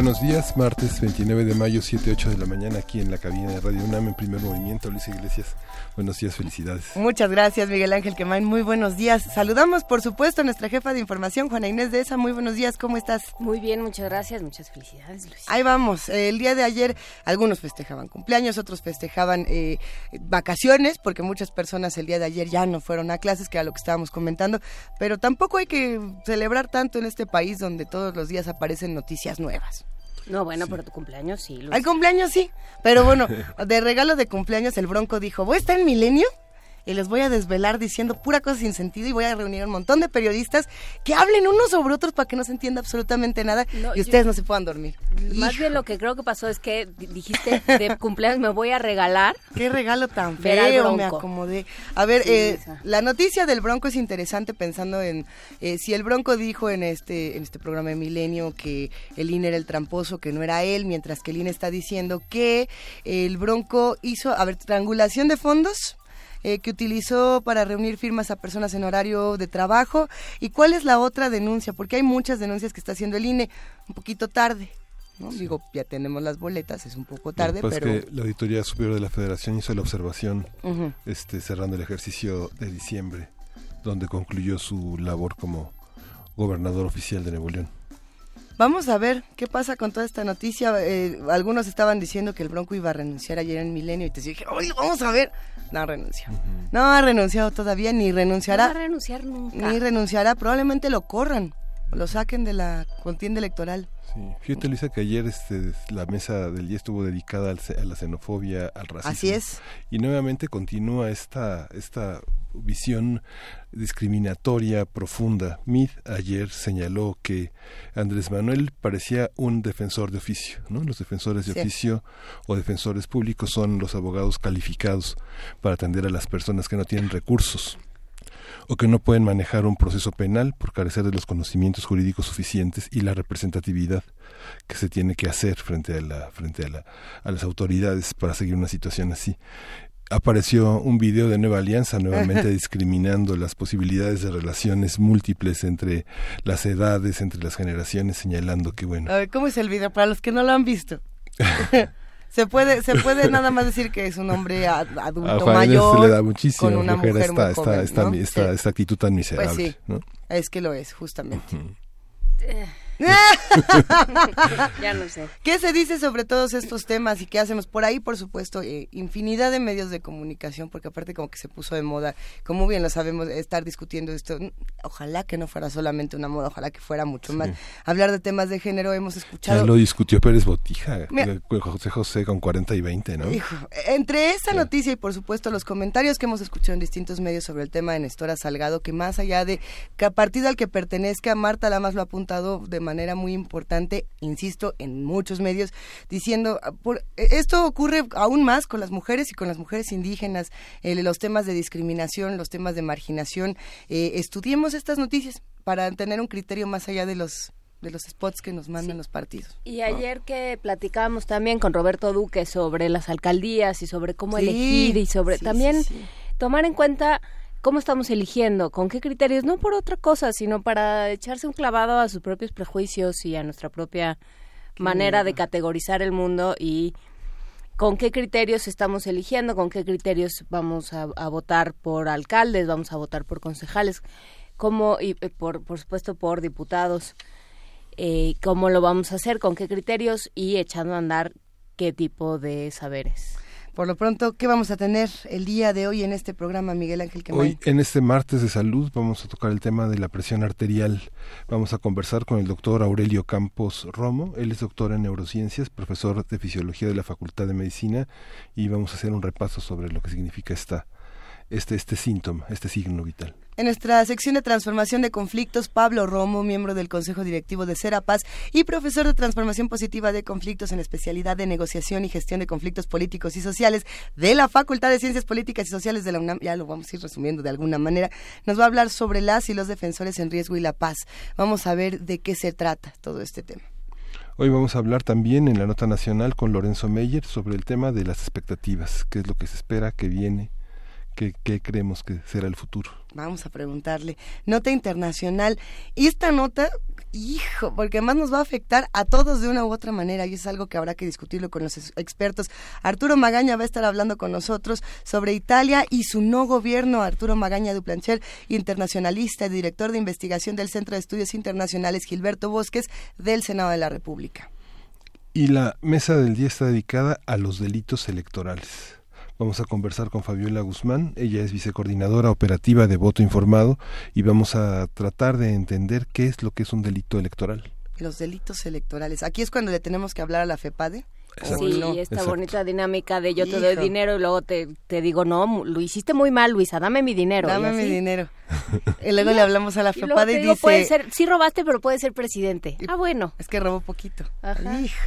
Buenos días, martes 29 de mayo, 7-8 de la mañana, aquí en la cabina de Radio UNAM en primer movimiento. Luis Iglesias, buenos días, felicidades. Muchas gracias, Miguel Ángel Quemain, muy buenos días. Saludamos, por supuesto, a nuestra jefa de información, Juana Inés de esa. Muy buenos días, ¿cómo estás? Muy bien, muchas gracias, muchas felicidades, Luis. Ahí vamos, el día de ayer algunos festejaban cumpleaños, otros festejaban eh, vacaciones, porque muchas personas el día de ayer ya no fueron a clases, que era lo que estábamos comentando, pero tampoco hay que celebrar tanto en este país donde todos los días aparecen noticias nuevas. No, bueno, pero tu cumpleaños sí. Luis. Al cumpleaños sí, pero bueno, de regalo de cumpleaños el Bronco dijo, ¿voy a estar en Milenio? Y les voy a desvelar diciendo pura cosa sin sentido y voy a reunir un montón de periodistas que hablen unos sobre otros para que no se entienda absolutamente nada No, y ustedes no se puedan dormir. Más bien lo que creo que pasó es que di- dijiste de cumpleaños me voy a regalar. Qué regalo tan feo, me acomodé. A ver, Sí, eh, la noticia del Bronco es interesante pensando en eh, si el Bronco dijo en este en este programa de Milenio que el INE era el tramposo, que no era él, mientras que el INE está diciendo que el Bronco hizo, a ver, triangulación de fondos. Eh, que utilizó para reunir firmas a personas en horario de trabajo. ¿Y cuál es la otra denuncia? Porque hay muchas denuncias que está haciendo el INE un poquito tarde. ¿no? Digo, ya tenemos las boletas, es un poco tarde, Pues pero... que la Auditoría Superior de la Federación hizo la observación este, cerrando el ejercicio de diciembre, donde concluyó su labor como gobernador oficial de Nuevo León. Vamos a ver qué pasa con toda esta noticia. Eh, algunos estaban diciendo que el Bronco iba a renunciar ayer en Milenio y te dije, oye, vamos a ver. No renunció. No ha renunciado todavía, ni No va a renunciará. renunciar nunca. Ni renunciará. Probablemente lo corran, lo saquen de la contienda electoral. Sí. Fíjate, Luisa, que ayer este, la mesa del día estuvo dedicada al a la xenofobia, al racismo. Así es. Y nuevamente continúa esta, esta visión discriminatoria profunda. Mid ayer señaló que Andrés Manuel parecía un defensor de oficio, ¿no? Los defensores de Sí. oficio o defensores públicos son los abogados calificados para atender a las personas que no tienen recursos o que no pueden manejar un proceso penal por carecer de los conocimientos jurídicos suficientes y la representatividad que se tiene que hacer frente a la frente a, la, a las autoridades para seguir una situación así. Apareció un video de Nueva Alianza nuevamente discriminando las posibilidades de relaciones múltiples entre las edades, entre las generaciones, señalando que bueno, A ver, ¿cómo es el video? Para los que no lo han visto. se puede se puede nada más decir que es un hombre a- a adulto Inés mayor se le da muchísimo con una flojera mujer esta, muy esta, joven, esta, ¿no? esta, Sí. esta actitud tan miserable. Pues sí. ¿no? Es que lo es, justamente. Ya no sé. ¿Qué se dice sobre todos estos temas y qué hacemos? Por ahí, por supuesto, eh, infinidad de medios de comunicación, porque aparte como que se puso de moda, como bien lo sabemos, estar discutiendo esto. Mm, Ojalá que no fuera solamente una moda, ojalá que fuera mucho más. Hablar de temas de género, hemos Ya escuchado... lo discutió Pérez Botija, Mira. eh, José José con 40 y 20, ¿no? Hijo, entre esta noticia y por supuesto los comentarios que hemos escuchado en distintos medios sobre el tema de Nestora Salgado, que más allá de que a partido al que pertenezca, Marta Lamas lo ha apuntado de manera muy importante, insisto, en muchos medios, diciendo, ah, por, eh, esto ocurre aún más con las mujeres y con las mujeres indígenas, eh, los temas de discriminación, los temas de marginación, eh, estudiemos estas noticias para tener un criterio más allá de los de los spots que nos mandan los partidos. Y ayer que platicábamos también con Roberto Duque sobre las alcaldías y sobre cómo Sí, elegir y sobre sí, también tomar en cuenta cómo estamos eligiendo, con qué criterios, no por otra cosa, sino para echarse un clavado a sus propios prejuicios y a nuestra propia manera de categorizar el mundo y con qué criterios estamos eligiendo, con qué criterios vamos a, a votar por alcaldes, vamos a votar por concejales, cómo y eh, por, por supuesto por diputados, eh, cómo lo vamos a hacer, con qué criterios y echando a andar qué tipo de saberes. Por lo pronto, ¿qué vamos a tener el día de hoy en este programa, Miguel Ángel Quemay? Hoy, en este martes de salud, vamos a tocar el tema de la presión arterial. Vamos a conversar con el doctor Aurelio Campos Romo. Él es doctor en neurociencias, profesor de fisiología de la Facultad de Medicina y vamos a hacer un repaso sobre lo que significa esta, este, este síntoma, este signo vital. En nuestra sección de transformación de conflictos, Pablo Romo, miembro del Consejo Directivo de Serapaz y profesor de transformación positiva de conflictos en especialidad de negociación y gestión de conflictos políticos y sociales de la Facultad de Ciencias Políticas y Sociales de la UNAM, ya lo vamos a ir resumiendo de alguna manera, nos va a hablar sobre las y los defensores en riesgo y la paz. Vamos a ver de qué se trata todo este tema. Hoy vamos a hablar también en la nota nacional con Lorenzo Meyer sobre el tema de las expectativas, qué es lo que se espera, que viene, qué, qué creemos que será el futuro. Vamos a preguntarle. Nota internacional. Y esta nota, hijo, porque además nos va a afectar a todos de una u otra manera y es algo que habrá que discutirlo con los expertos. Arturo Magaña va a estar hablando con nosotros sobre Italia y su no gobierno. Arturo Magaña Duplancher, internacionalista y director de investigación del Centro de Estudios Internacionales Gilberto Bosques del Senado de la República. Y la mesa del día está dedicada a los delitos electorales. Vamos a conversar con Fabiola Guzmán, ella es vicecoordinadora operativa de voto informado y vamos a tratar de entender qué es lo que es un delito electoral. Los delitos electorales. Aquí es cuando le tenemos que hablar a la FEPADE. Sí, esta bonita dinámica de yo te doy dinero y luego te, te, digo, no, lo hiciste muy mal, Luisa, dame mi dinero. Dame mi dinero. y luego le hablamos a la FEPADE y, dice... Puede ser, sí robaste, pero puede ser presidente. ah, bueno. Es que robó poquito.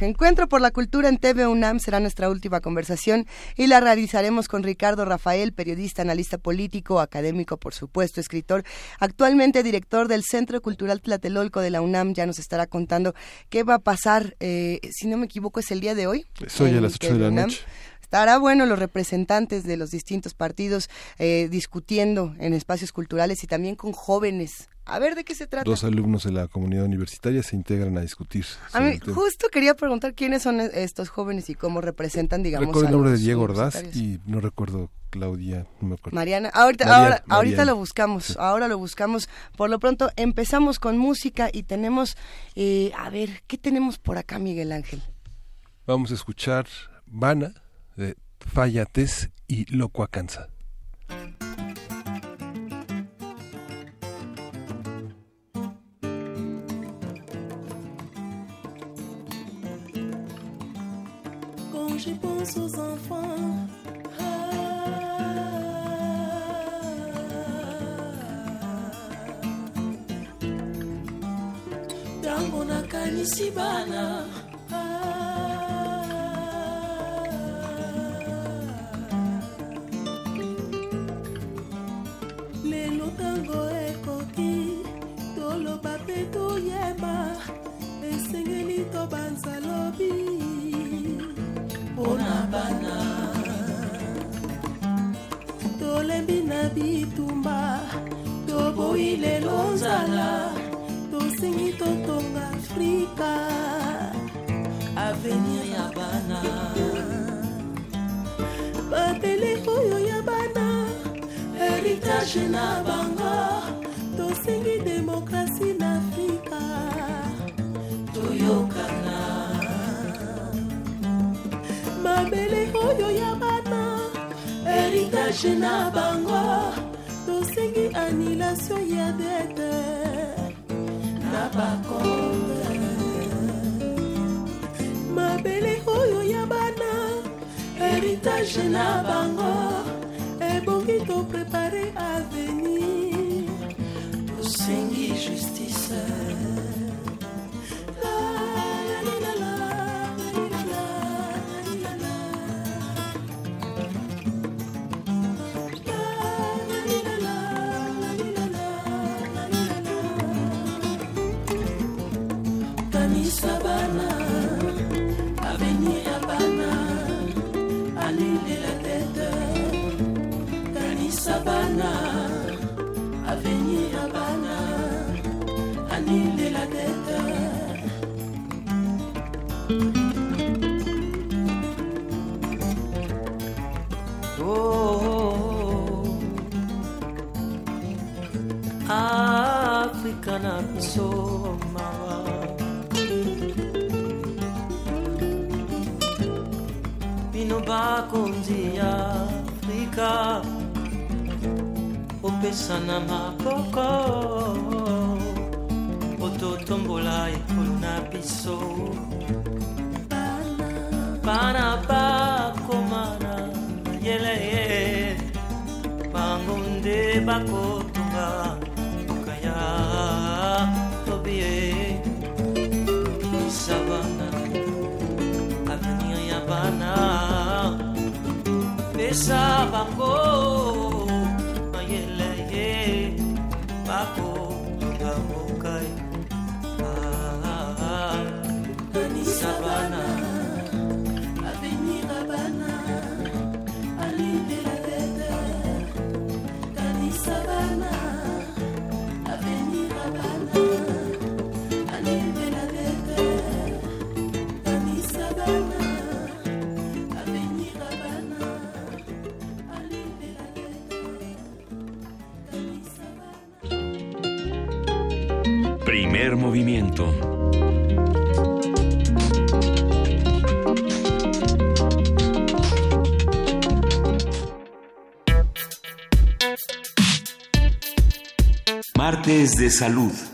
Encuentro por la cultura en TV UNAM será nuestra última conversación y la realizaremos con Ricardo Rafael, periodista, analista político, académico, por supuesto, escritor, actualmente director del Centro Cultural Tlatelolco de la UNAM. Ya nos estará contando qué va a pasar, eh, si no me equivoco, es el día de hoy. Soy a las 8 de la noche. Estará bueno los representantes de los distintos partidos eh, discutiendo en espacios culturales y también con jóvenes. A ver de qué se trata. Dos alumnos de la comunidad universitaria se integran a discutir. A mí justo quería preguntar quiénes son estos jóvenes y cómo representan, digamos. Recuerdo el nombre de Diego Ordaz y no recuerdo Claudia, no me acuerdo. Mariana, ahorita, ahora, ahorita lo buscamos, ahora lo buscamos. Por lo pronto empezamos con música y tenemos, eh, a ver, ¿qué tenemos por acá, Miguel Ángel? Vamos a escuchar Vana de Fallates y Locuacanza. Quand je pense aux enfants, tango nakanisi bana esengeli tobanza lobi mpona bana. Tolembi na bitumba toboyi lelo nzala tosengi totonga afrika. Avenir ya bana. Babele oyo ya bana heritage na bango tosengi demokrasi na mabele oyo ya bana. Heritage na bango tosengi annulation ya dete na bakonde. Mabele oyo ya bana heritage na bango ebongi toprepare avenir. Tosengi justice avenir à Bana, à la tête. Oh, oh, oh. Africa na biso mawa. Bino bakonzi Afrika opesana maboko. Ototombola ekolo na biso. Bana bakomana yeleye. Bango nde bakotonga mboka ya tobie. Isabana avenir ya bana. Pesa bango ako Primer movimiento. Martes de salud.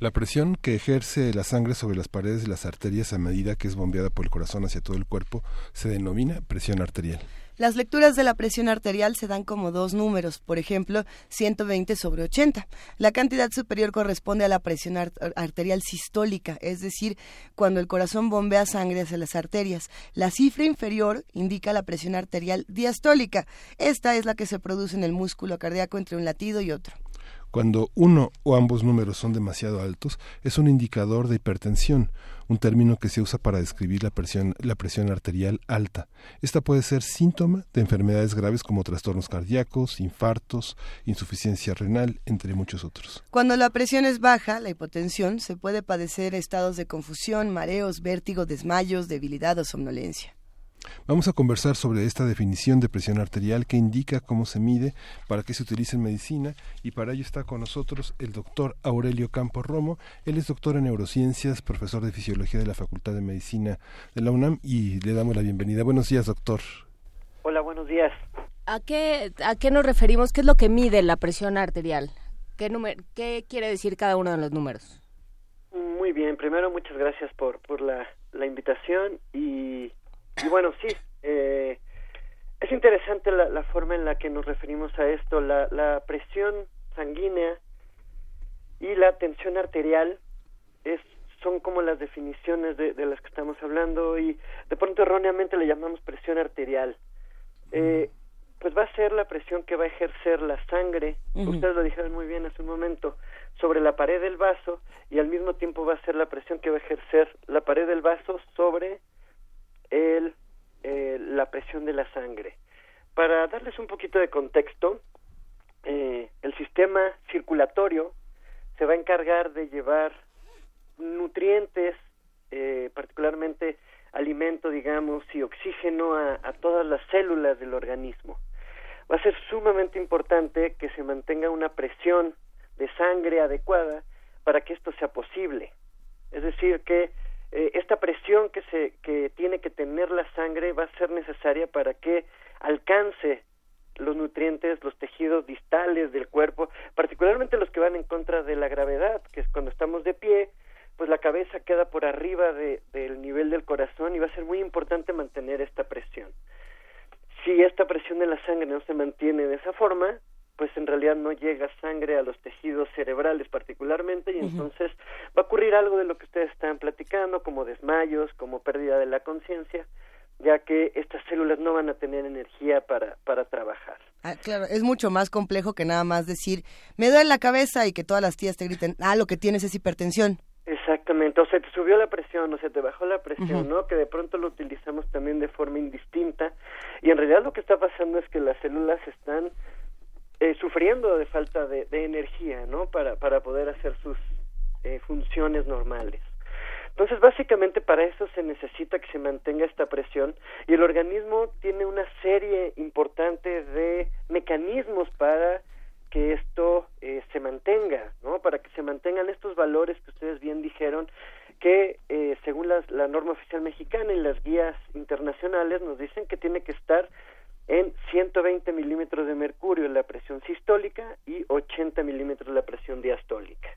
La presión que ejerce la sangre sobre las paredes de las arterias a medida que es bombeada por el corazón hacia todo el cuerpo se denomina presión arterial. Las lecturas de la presión arterial se dan como dos números, por ejemplo, 120 sobre 80. La cantidad superior corresponde a la presión ar- arterial sistólica, es decir, cuando el corazón bombea sangre hacia las arterias. La cifra inferior indica la presión arterial diastólica. Esta es la que se produce en el músculo cardíaco entre un latido y otro. Cuando uno o ambos números son demasiado altos, es un indicador de hipertensión, un término que se usa para describir la presión, la presión arterial alta. Esta puede ser síntoma de enfermedades graves como trastornos cardíacos, infartos, insuficiencia renal, entre muchos otros. Cuando la presión es baja, la hipotensión, se puede padecer estados de confusión, mareos, vértigo, desmayos, debilidad o somnolencia. Vamos a conversar sobre esta definición de presión arterial que indica cómo se mide, para qué se utiliza en medicina y para ello está con nosotros el doctor Aurelio Campos Romo. Él es doctor en neurociencias, profesor de fisiología de la Facultad de Medicina de la UNAM y le damos la bienvenida. Buenos días, doctor. Hola, buenos días. ¿A qué, ¿A qué nos referimos? ¿Qué es lo que mide la presión arterial? ¿Qué, número, qué quiere decir cada uno de los números? Muy bien, primero muchas gracias por, por la, la invitación y, y bueno, sí, eh, es interesante la, la forma en la que nos referimos a esto, la, la presión sanguínea y la tensión arterial es son como las definiciones de, de las que estamos hablando y de pronto erróneamente le llamamos presión arterial. Eh, pues va a ser la presión que va a ejercer la sangre, ustedes lo dijeron muy bien hace un momento, sobre la pared del vaso y al mismo tiempo va a ser la presión que va a ejercer la pared del vaso sobre el, eh, la presión de la sangre. Para darles un poquito de contexto, eh, el sistema circulatorio se va a encargar de llevar nutrientes, eh, particularmente alimento, digamos, y oxígeno a, a todas las células del organismo. Va a ser sumamente importante que se mantenga una presión de sangre adecuada para que esto sea posible. Es decir, que eh, esta presión que se que tiene que tener la sangre va a ser necesaria para que alcance los nutrientes, los tejidos distales del cuerpo, particularmente los que van en contra de la gravedad, que es cuando estamos de pie, pues la cabeza queda por arriba de, del nivel del corazón y va a ser muy importante mantener esta presión. Si esta presión de la sangre no se mantiene de esa forma, pues en realidad no llega sangre a los tejidos cerebrales particularmente y entonces va a ocurrir algo de lo que ustedes están platicando, como desmayos, como pérdida de la conciencia, ya que estas células no van a tener energía para, para trabajar. Ah, claro, es mucho más complejo que nada más decir, me duele la cabeza y que todas las tías te griten, ah, lo que tienes es hipertensión. Exactamente, o se te subió la presión, o se te bajó la presión. ¿no? Que de pronto lo utilizamos también de forma indistinta y en realidad lo que está pasando es que las células están eh, sufriendo de falta de, de energía, ¿no? Para, para poder hacer sus eh, funciones normales. Entonces, básicamente para eso se necesita que se mantenga esta presión y el organismo tiene una serie importante de mecanismos para que esto eh, se mantenga, ¿no? Para que se mantengan estos valores que ustedes bien dijeron, que eh, según las- la norma Artificial Mexicana y las guías internacionales nos dicen que tiene que estar en 120 milímetros de mercurio la presión sistólica y 80 milímetros la presión diastólica.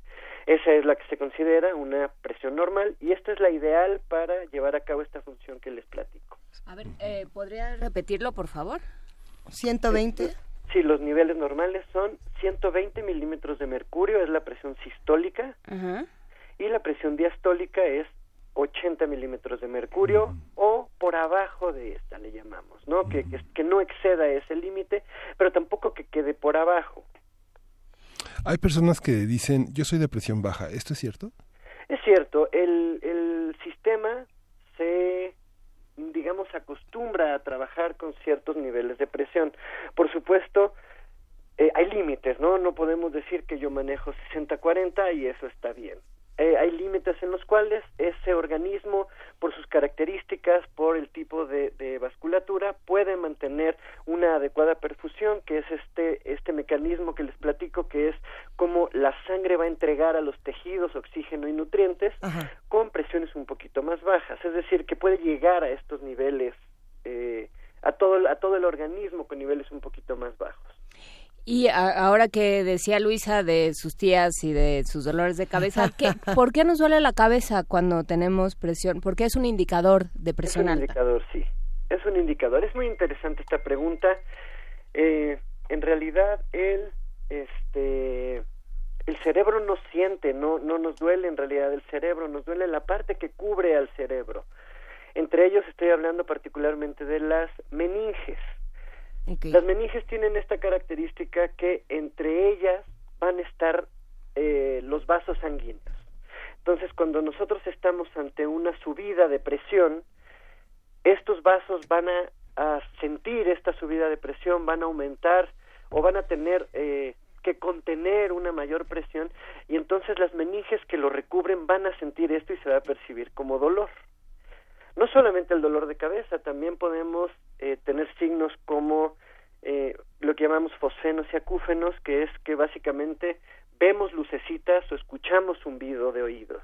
Esa es la que se considera una presión normal y esta es la ideal para llevar a cabo esta función que les platico. A ver, eh, ¿podría repetirlo, por favor? 120. Sí, los niveles normales son 120 milímetros de mercurio, es la presión sistólica, Ajá. y la presión diastólica es 80 milímetros de mercurio o por abajo de esta le llamamos, ¿no? Que, que, que no exceda ese límite, pero tampoco que quede por abajo. Hay personas que dicen, yo soy de presión baja, ¿esto es cierto? Es cierto, el, el sistema se digamos acostumbra a trabajar con ciertos niveles de presión. Por supuesto, eh, hay límites, ¿no? No podemos decir que yo manejo 60-40 y eso está bien. Eh, hay límites en los cuales ese organismo, por sus características, por el tipo de, de, vasculatura, puede mantener una adecuada perfusión, que es este, este mecanismo que les platico, que es como la sangre va a entregar a los tejidos oxígeno y nutrientes Ajá. con presiones un poquito más bajas. Es decir, que puede llegar a estos niveles, eh, a, todo, a todo el organismo con niveles un poquito más bajos. Y a, ahora que decía Luisa de sus tías y de sus dolores de cabeza, ¿qué, ¿por qué nos duele la cabeza cuando tenemos presión? Porque es un indicador de presión es un alta. indicador, sí. Es un indicador. Es muy interesante esta pregunta. Eh, en realidad, el, este, el cerebro no siente, no, no nos duele en realidad el cerebro, nos duele la parte que cubre al cerebro. Entre ellos estoy hablando particularmente de las meninges. Las meninges tienen esta característica que entre ellas van a estar eh, los vasos sanguíneos. Entonces, cuando nosotros estamos ante una subida de presión, estos vasos van a, a sentir esta subida de presión, van a aumentar o van a tener eh, que contener una mayor presión y entonces las meninges que lo recubren van a sentir esto y se va a percibir como dolor. No solamente el dolor de cabeza, también podemos eh, tener signos como eh, lo que llamamos fosfenos y acúfenos, que es que básicamente vemos lucecitas o escuchamos zumbido de oídos.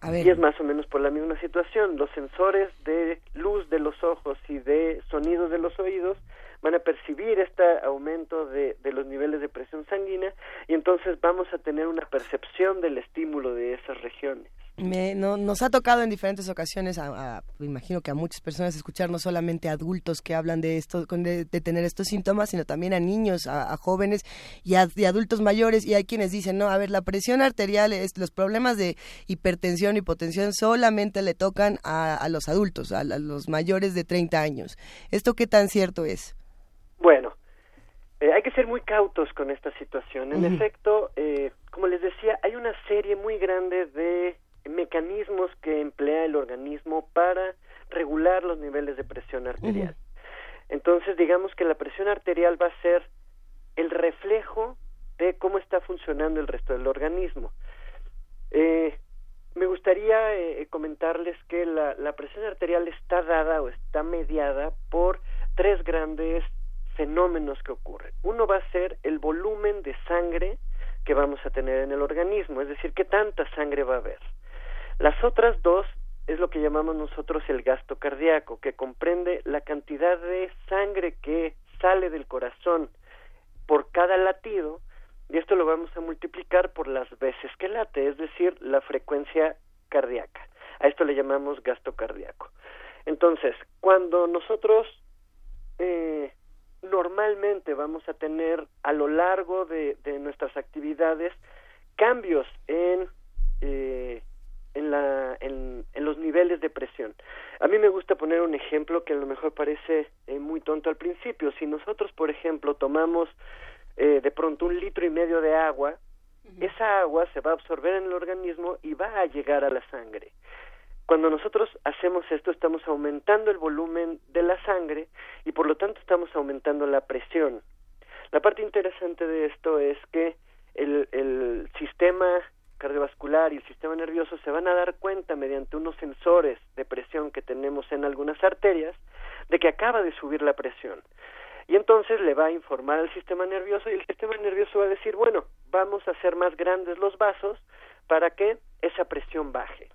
A ver. Y es más o menos por la misma situación. Los sensores de luz de los ojos y de sonidos de los oídos van a percibir este aumento de, de, los niveles de presión sanguínea y entonces vamos a tener una percepción del estímulo de esas regiones. Me, no, nos ha tocado en diferentes ocasiones, a, a, me imagino que a muchas personas escuchar no solamente a adultos que hablan de esto, de, de tener estos síntomas, sino también a niños, a, a jóvenes y a y adultos mayores. Y hay quienes dicen, no, a ver, la presión arterial, es, los problemas de hipertensión, hipotensión solamente le tocan a, a los adultos, a, los mayores de 30 años. ¿Esto qué tan cierto es? Bueno, eh, hay que ser muy cautos con esta situación. En uh -huh. efecto, eh, como les decía, hay una serie muy grande de mecanismos que emplea el organismo para regular los niveles de presión arterial. Uh -huh. Entonces, digamos que la presión arterial va a ser el reflejo de cómo está funcionando el resto del organismo. Eh, me gustaría eh, comentarles que la, la, presión arterial está dada o está mediada por tres grandes fenómenos que ocurren. Uno va a ser el volumen de sangre que vamos a tener en el organismo, es decir, qué tanta sangre va a haber. Las otras dos es lo que llamamos nosotros el gasto cardíaco, que comprende la cantidad de sangre que sale del corazón por cada latido, y esto lo vamos a multiplicar por las veces que late, es decir, la frecuencia cardíaca. A esto le llamamos gasto cardíaco. Entonces, cuando nosotros eh, normalmente vamos a tener a lo largo de, nuestras actividades cambios en eh, en, la, en, en, los niveles de presión. A mí me gusta poner un ejemplo que a lo mejor parece eh, muy tonto al principio. Si nosotros, por ejemplo, tomamos eh, de pronto un litro y medio de agua, uh -huh. esa agua se va a absorber en el organismo y va a llegar a la sangre. Cuando nosotros hacemos esto, estamos aumentando el volumen de la sangre y por lo tanto estamos aumentando la presión. La parte interesante de esto es que el, el sistema cardiovascular y el sistema nervioso se van a dar cuenta mediante unos sensores de presión que tenemos en algunas arterias de que acaba de subir la presión. Y entonces le va a informar al sistema nervioso y el sistema nervioso va a decir, bueno, vamos a hacer más grandes los vasos para que esa presión baje.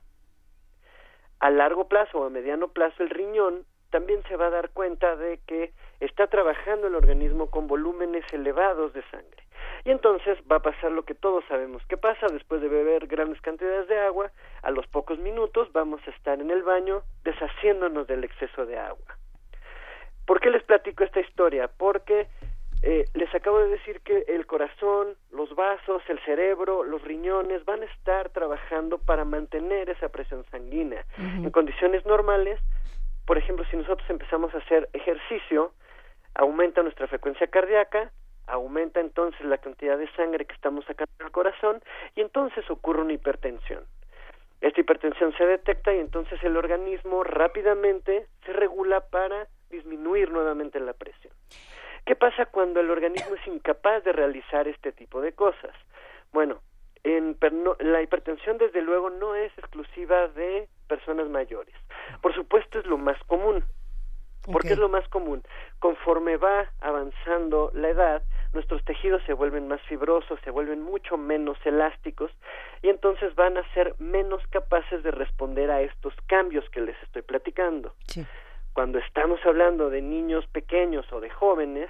a largo plazo o a mediano plazo el riñón también se va a dar cuenta de que está trabajando el organismo con volúmenes elevados de sangre. Y entonces va a pasar lo que todos sabemos que pasa después de beber grandes cantidades de agua, a los pocos minutos vamos a estar en el baño deshaciéndonos del exceso de agua. ¿Por qué les platico esta historia? Porque eh, les acabo de decir que el corazón, los vasos, el cerebro, los riñones van a estar trabajando para mantener esa presión sanguínea. En condiciones normales, por ejemplo, si nosotros empezamos a hacer ejercicio, aumenta nuestra frecuencia cardíaca, aumenta entonces la cantidad de sangre que estamos sacando del corazón y entonces ocurre una hipertensión. Esta hipertensión se detecta y entonces el organismo rápidamente se regula para disminuir nuevamente la presión. ¿Qué pasa cuando el organismo es incapaz de realizar este tipo de cosas? Bueno, en, la hipertensión desde luego no es exclusiva de personas mayores. Por supuesto es lo más común. ¿Por qué es lo más común? Conforme va avanzando la edad, nuestros tejidos se vuelven más fibrosos, se vuelven mucho menos elásticos y entonces van a ser menos capaces de responder a estos cambios que les estoy platicando. Cuando estamos hablando de niños pequeños o de jóvenes,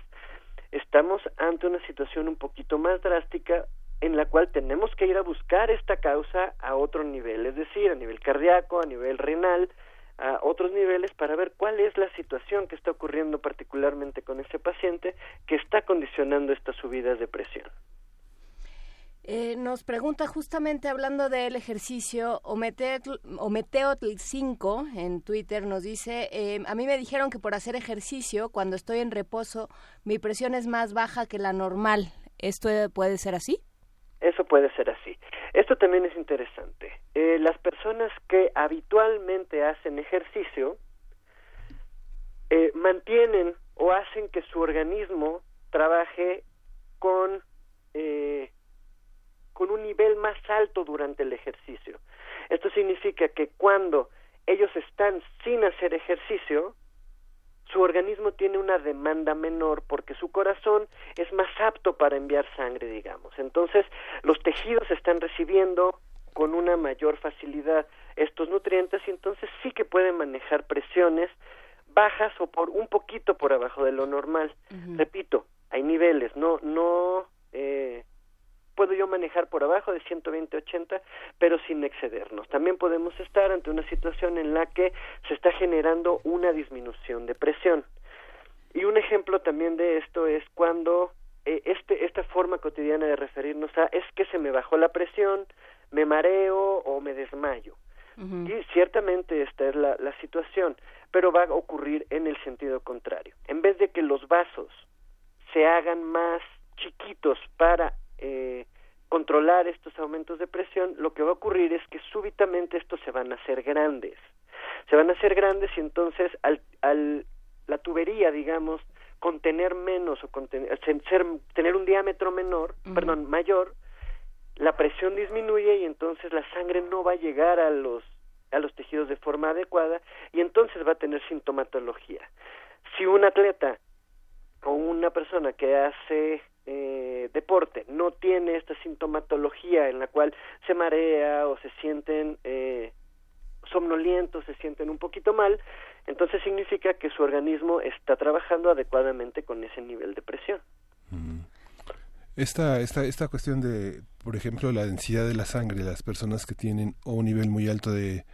estamos ante una situación un poquito más drástica en la cual tenemos que ir a buscar esta causa a otro nivel, es decir, a nivel cardíaco, a nivel renal, a otros niveles para ver cuál es la situación que está ocurriendo particularmente con ese paciente que está condicionando estas subidas de presión. Eh, nos pregunta justamente hablando del ejercicio, Ometeotl5 en Twitter nos dice, eh, a mí me dijeron que por hacer ejercicio, cuando estoy en reposo, mi presión es más baja que la normal. ¿Esto puede ser así? Eso puede ser así. Esto también es interesante. Personas que habitualmente hacen ejercicio eh, mantienen o hacen que su organismo trabaje con eh, con un nivel más alto durante el ejercicio. Esto significa que cuando ellos están sin hacer ejercicio, su organismo tiene una demanda menor porque su corazón es más apto para enviar sangre, digamos. Entonces, los tejidos están recibiendo con una mayor facilidad estos nutrientes y entonces sí que pueden manejar presiones bajas o por un poquito por abajo de lo normal. Repito, hay niveles, no no eh, puedo yo manejar por abajo de 120-80, pero sin excedernos. También podemos estar ante una situación en la que se está generando una disminución de presión. Y un ejemplo también de esto es cuando eh, este, esta forma cotidiana de referirnos a es que se me bajó la presión, me mareo o me desmayo. Y ciertamente esta es la, la situación, pero va a ocurrir en el sentido contrario. En vez de que los vasos se hagan más chiquitos para eh, controlar estos aumentos de presión, lo que va a ocurrir es que súbitamente estos se van a hacer grandes. Se van a hacer grandes y entonces al, al la tubería, digamos, contener menos o contener, ser, tener un diámetro menor, perdón, mayor, la presión disminuye y entonces la sangre no va a llegar a los a los tejidos de forma adecuada y entonces va a tener sintomatología. Si un atleta o una persona que hace eh, deporte no tiene esta sintomatología en la cual se marea o se sienten eh, somnolientos, se sienten un poquito mal, entonces significa que su organismo está trabajando adecuadamente con ese nivel de presión. Esta, esta, esta cuestión de, por ejemplo, la densidad de la sangre, las personas que tienen o un nivel muy alto de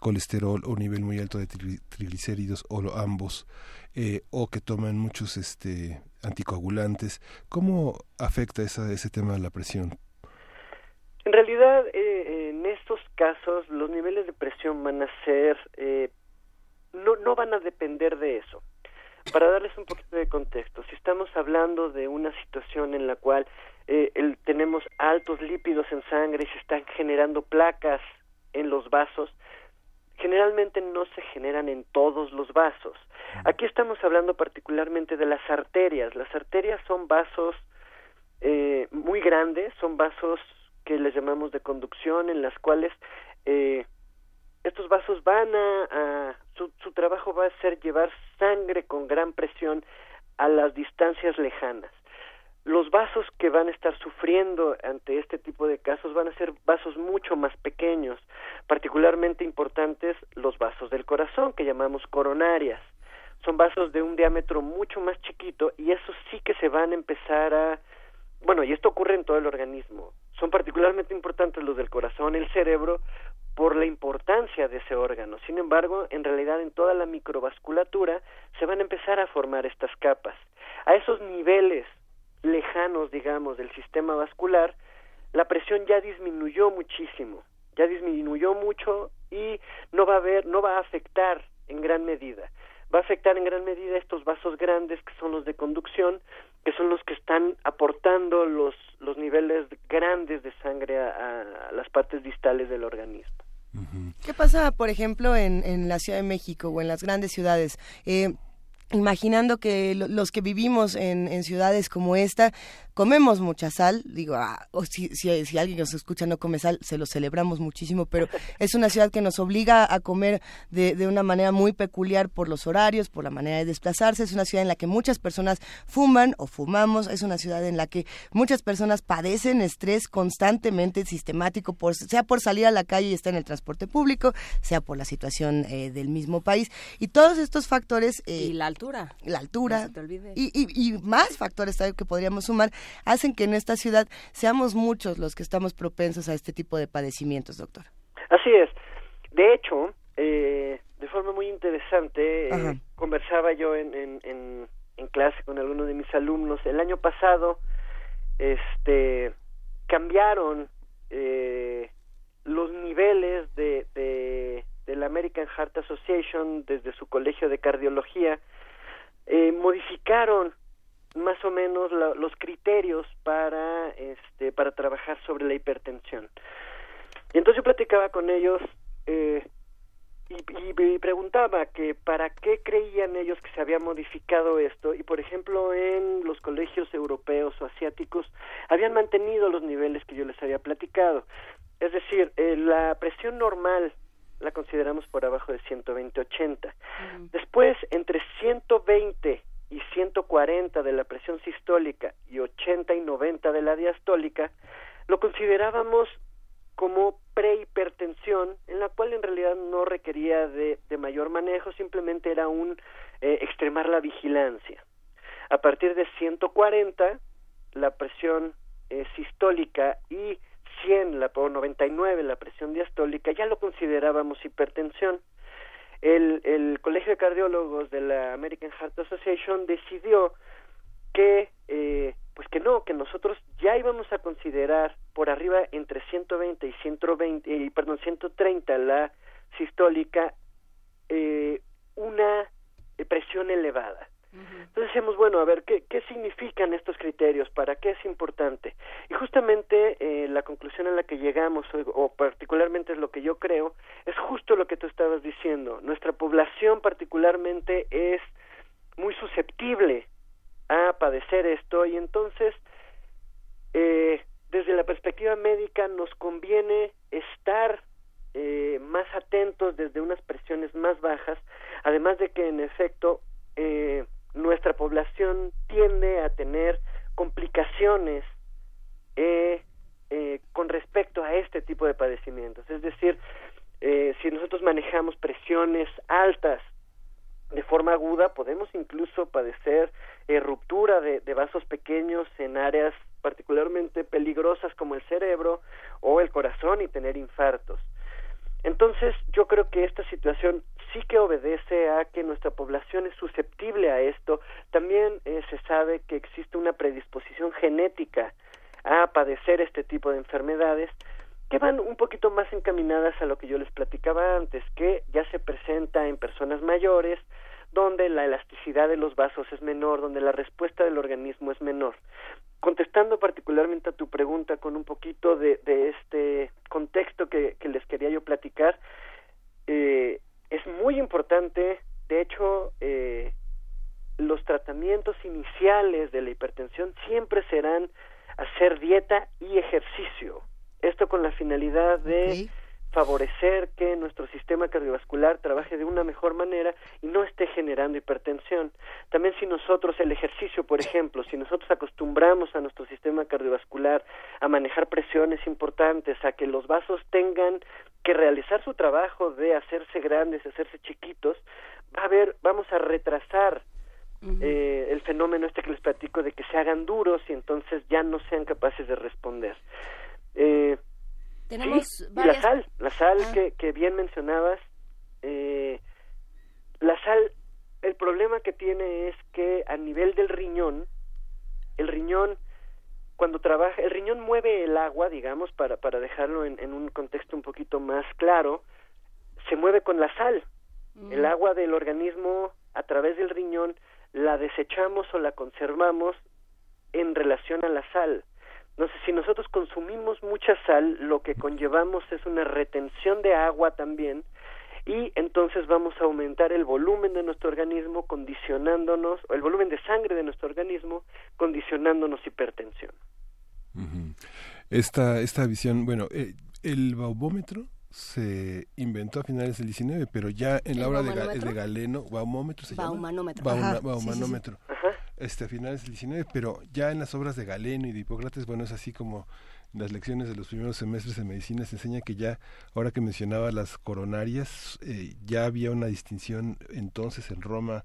colesterol o un nivel muy alto de triglicéridos o ambos, eh, o que toman muchos este, anticoagulantes, ¿cómo afecta esa, ese tema de la presión? En realidad, eh, en estos casos, los niveles de presión van a ser, eh, no, no van a depender de eso. Para darles un poquito de contexto, si estamos hablando de una situación en la cual eh, el, tenemos altos lípidos en sangre y se están generando placas en los vasos, generalmente no se generan en todos los vasos. Aquí estamos hablando particularmente de las arterias. Las arterias son vasos eh, muy grandes, son vasos que les llamamos de conducción, en las cuales eh, estos vasos van a, su, su trabajo va a ser llevar sangre con gran presión a las distancias lejanas. los vasos que van a estar sufriendo ante este tipo de casos van a ser vasos mucho más pequeños, particularmente importantes los vasos del corazón que llamamos coronarias. Son vasos de un diámetro mucho más chiquito y esos sí que se van a empezar a bueno, y esto ocurre en todo el organismo. Son particularmente importantes los del corazón, el cerebro, por la importancia de ese órgano. Sin embargo, en realidad en toda la microvasculatura se van a empezar a formar estas capas. A esos niveles lejanos, digamos, del sistema vascular, la presión ya disminuyó muchísimo, ya disminuyó mucho y no va a haber, no va a afectar en gran medida. Va a afectar en gran medida estos vasos grandes que son los de conducción, que son los que están aportando los, los niveles grandes de sangre a, a las partes distales del organismo. ¿Qué pasa, por ejemplo, en, en la Ciudad de México o en las grandes ciudades? Eh, imaginando que lo- los que vivimos en, en ciudades como esta comemos mucha sal, digo, ah, o si, si, si alguien nos escucha no come sal, se lo celebramos muchísimo, pero es una ciudad que nos obliga a comer de, de una manera muy peculiar por los horarios, por la manera de desplazarse, es una ciudad en la que muchas personas fuman o fumamos, es una ciudad en la que muchas personas padecen estrés constantemente, sistemático, por, sea por salir a la calle y estar en el transporte público, sea por la situación eh, del mismo país, y todos estos factores... eh, Y la altura. la altura No se te olvide. y, y, y más factores que podríamos sumar hacen que en esta ciudad seamos muchos los que estamos propensos a este tipo de padecimientos, doctor. Así es. De hecho, eh, de forma muy interesante, eh, conversaba yo en, en, en, en clase con algunos de mis alumnos. El año pasado, este, cambiaron eh, los niveles de, de, de la American Heart Association desde su colegio de cardiología, eh, modificaron más o menos la- los criterios para este para trabajar sobre la hipertensión. Y entonces yo platicaba con ellos eh, y, y preguntaba que para qué creían ellos que se había modificado esto. Y por ejemplo en los colegios europeos o asiáticos habían mantenido los niveles que yo les había platicado. Es decir eh, la presión normal la consideramos por abajo de 120-80 después entre 120 y 140 de la presión sistólica y 80 y 90 de la diastólica lo considerábamos como prehipertensión, en la cual en realidad no requería de, de mayor manejo, simplemente era un eh, extremar la vigilancia. A partir de 140, la presión eh, sistólica y 100, la, o 99, la presión diastólica, ya lo considerábamos hipertensión. El, el Colegio de Cardiólogos de la American Heart Association decidió que eh, pues que no, que nosotros ya íbamos a considerar por arriba entre 120 y 120, y perdón, 130 la sistólica eh, una eh, presión elevada. Entonces decíamos, bueno, a ver, ¿qué, ¿qué significan estos criterios? ¿Para qué es importante? Y justamente eh, la conclusión a la que llegamos, o, o particularmente es lo que yo creo, es justo lo que tú estabas diciendo. Nuestra población particularmente es muy susceptible a padecer esto y entonces eh, desde la perspectiva médica nos conviene estar eh, más atentos desde unas presiones más bajas, además de que en efecto eh, nuestra población tiende a tener complicaciones eh, eh, con respecto a este tipo de padecimientos. Es decir, eh, si nosotros manejamos presiones altas de forma aguda, podemos incluso padecer eh, ruptura de, de vasos pequeños en áreas particularmente peligrosas como el cerebro o el corazón y tener infartos. Entonces, yo creo que esta situación sí que obedece a que nuestra población es susceptible a esto. También eh, se sabe que existe una predisposición genética a padecer este tipo de enfermedades que van un poquito más encaminadas a lo que yo les platicaba antes, que ya se presenta en personas mayores, donde la elasticidad de los vasos es menor, donde la respuesta del organismo es menor. Contestando particularmente a tu pregunta con un poquito de, este contexto que, que les quería yo platicar, eh, es muy importante, de hecho, eh, los tratamientos iniciales de la hipertensión siempre serán hacer dieta y ejercicio. Esto con la finalidad de favorecer que nuestro sistema cardiovascular trabaje de una mejor manera y no esté generando hipertensión. También si nosotros el ejercicio, por ejemplo, si nosotros acostumbramos a nuestro sistema cardiovascular a manejar presiones importantes, a que los vasos tengan que realizar su trabajo de hacerse grandes, hacerse chiquitos, va a haber, vamos a retrasar eh, el fenómeno este que les platico de que se hagan duros y entonces ya no sean capaces de responder. Eh, Tenemos Sí, varias... la sal, la sal Ah. que, que bien mencionabas, eh, la sal, el problema que tiene es que a nivel del riñón, el riñón, cuando trabaja, el riñón mueve el agua, digamos, para, para dejarlo en, en un contexto un poquito más claro, se mueve con la sal. El agua del organismo a través del riñón la desechamos o la conservamos en relación a la sal. Entonces, si nosotros consumimos mucha sal, lo que conllevamos es una retención de agua también y entonces vamos a aumentar el volumen de nuestro organismo condicionándonos, o el volumen de sangre de nuestro organismo condicionándonos hipertensión. Esta, esta visión, bueno, eh, el baumómetro se inventó a finales del 19, pero ya en la ¿El obra de, Ga- baumanómetro? de Galeno, baumómetro se llama. Baumanómetro. Bauna- Ajá, sí, sí, sí. baumanómetro. Ajá. Este, a finales del 19, pero ya en las obras de Galeno y de Hipócrates, bueno, es así como las lecciones de los primeros semestres de medicina se enseña que ya, ahora que mencionaba las coronarias, eh, ya había una distinción entonces en Roma,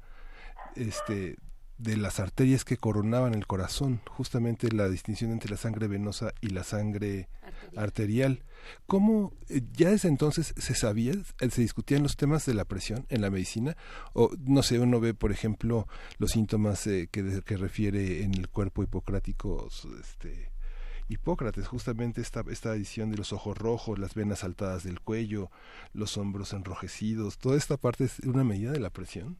este de las arterias que coronaban el corazón, justamente la distinción entre la sangre venosa y la sangre arterial. ¿Cómo eh, ya desde entonces se sabía, eh, se discutían los temas de la presión en la medicina? O no sé, uno ve, por ejemplo, los síntomas eh, que, que refiere en el cuerpo hipocrático, este, Hipócrates, justamente esta, esta edición de los ojos rojos, las venas saltadas del cuello, los hombros enrojecidos, toda esta parte es una medida de la presión.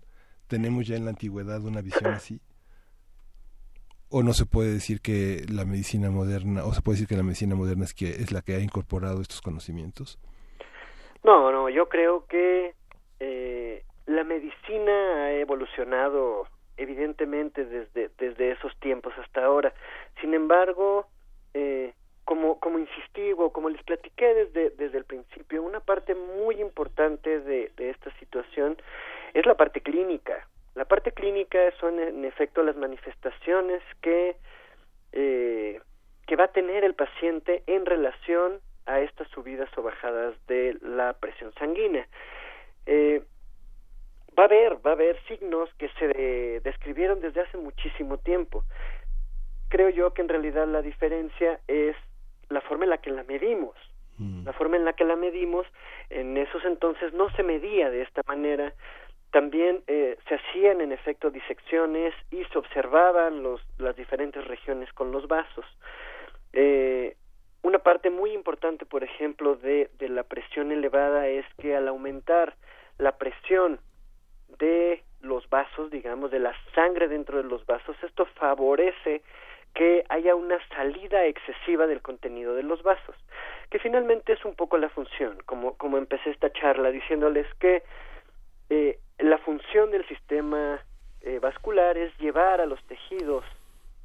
¿Tenemos ya en la antigüedad una visión así? ¿O no se puede decir que la medicina moderna, o se puede decir que la medicina moderna es, que, es la que ha incorporado estos conocimientos? No, no, yo creo que eh, la medicina ha evolucionado evidentemente desde, desde esos tiempos hasta ahora. Sin embargo, eh, como, como insistí o como les platiqué desde, desde el principio, una parte muy importante de, de esta situación es la parte clínica. La parte clínica son en efecto las manifestaciones que, eh, que va a tener el paciente en relación a estas subidas o bajadas de la presión sanguínea. Eh, va a haber, va a haber signos que se de- describieron desde hace muchísimo tiempo. Creo yo que en realidad la diferencia es la forma en la que la medimos. La forma en la que la medimos, en esos entonces no se medía de esta manera. También eh, se hacían en efecto disecciones y se observaban los, las diferentes regiones con los vasos. Eh, una parte muy importante, por ejemplo, de, de la presión elevada es que al aumentar la presión de los vasos, digamos, de la sangre dentro de los vasos, esto favorece que haya una salida excesiva del contenido de los vasos, que finalmente es un poco la función, como, como empecé esta charla diciéndoles que eh, la función del sistema eh, vascular es llevar a los tejidos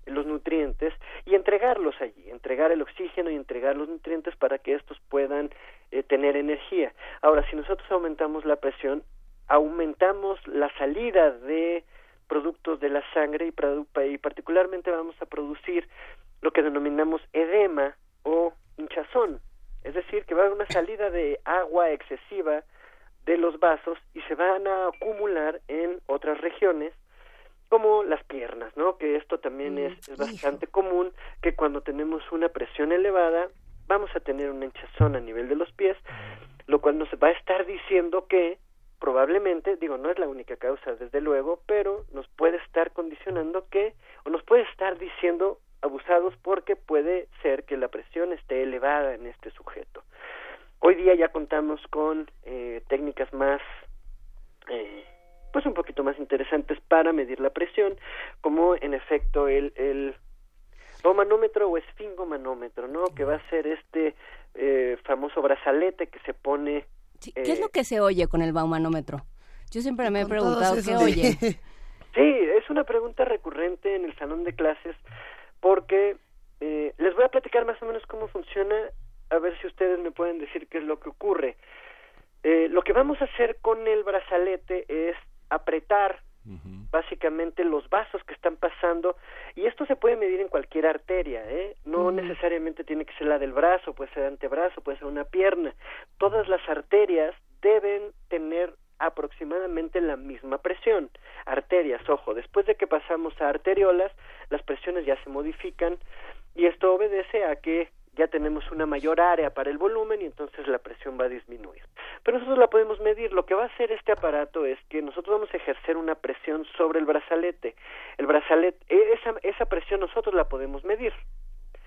los nutrientes y entregarlos allí, entregar el oxígeno y entregar los nutrientes para que estos puedan eh, tener energía. Ahora, si nosotros aumentamos la presión, aumentamos la salida de productos de la sangre y, y particularmente vamos a producir lo que denominamos edema o hinchazón. Es decir, que va a haber una salida de agua excesiva de los vasos y se van a acumular en otras regiones como las piernas, ¿no? Que esto también es, es bastante común, que cuando tenemos una presión elevada vamos a tener una hinchazón a nivel de los pies, lo cual nos va a estar diciendo que probablemente, digo, no es la única causa, desde luego, pero nos puede estar condicionando que, o nos puede estar diciendo abusados porque puede ser que la presión esté elevada en este sujeto. Hoy día ya contamos con eh, técnicas más, eh, pues un poquito más interesantes para medir la presión, como en efecto el, el baumanómetro o esfingomanómetro, ¿no? Que va a ser este eh, famoso brazalete que se pone Sí, ¿Qué es lo que se oye con el baumanómetro? Yo siempre me he preguntado qué oyen. Sí, es una pregunta recurrente en el salón de clases porque eh, les voy a platicar más o menos cómo funciona a ver si ustedes me pueden decir qué es lo que ocurre. Eh, lo que vamos a hacer con el brazalete es apretar básicamente los vasos que están pasando y esto se puede medir en cualquier arteria, ¿eh? no necesariamente tiene que ser la del brazo, puede ser antebrazo, puede ser una pierna. Todas las arterias deben tener aproximadamente la misma presión. Arterias, ojo, después de que pasamos a arteriolas, las presiones ya se modifican y esto obedece a que ya tenemos una mayor área para el volumen y entonces la presión va a disminuir. Pero nosotros la podemos medir. Lo que va a hacer este aparato es que nosotros vamos a ejercer una presión sobre el brazalete. El brazalete, e- esa, esa presión nosotros la podemos medir.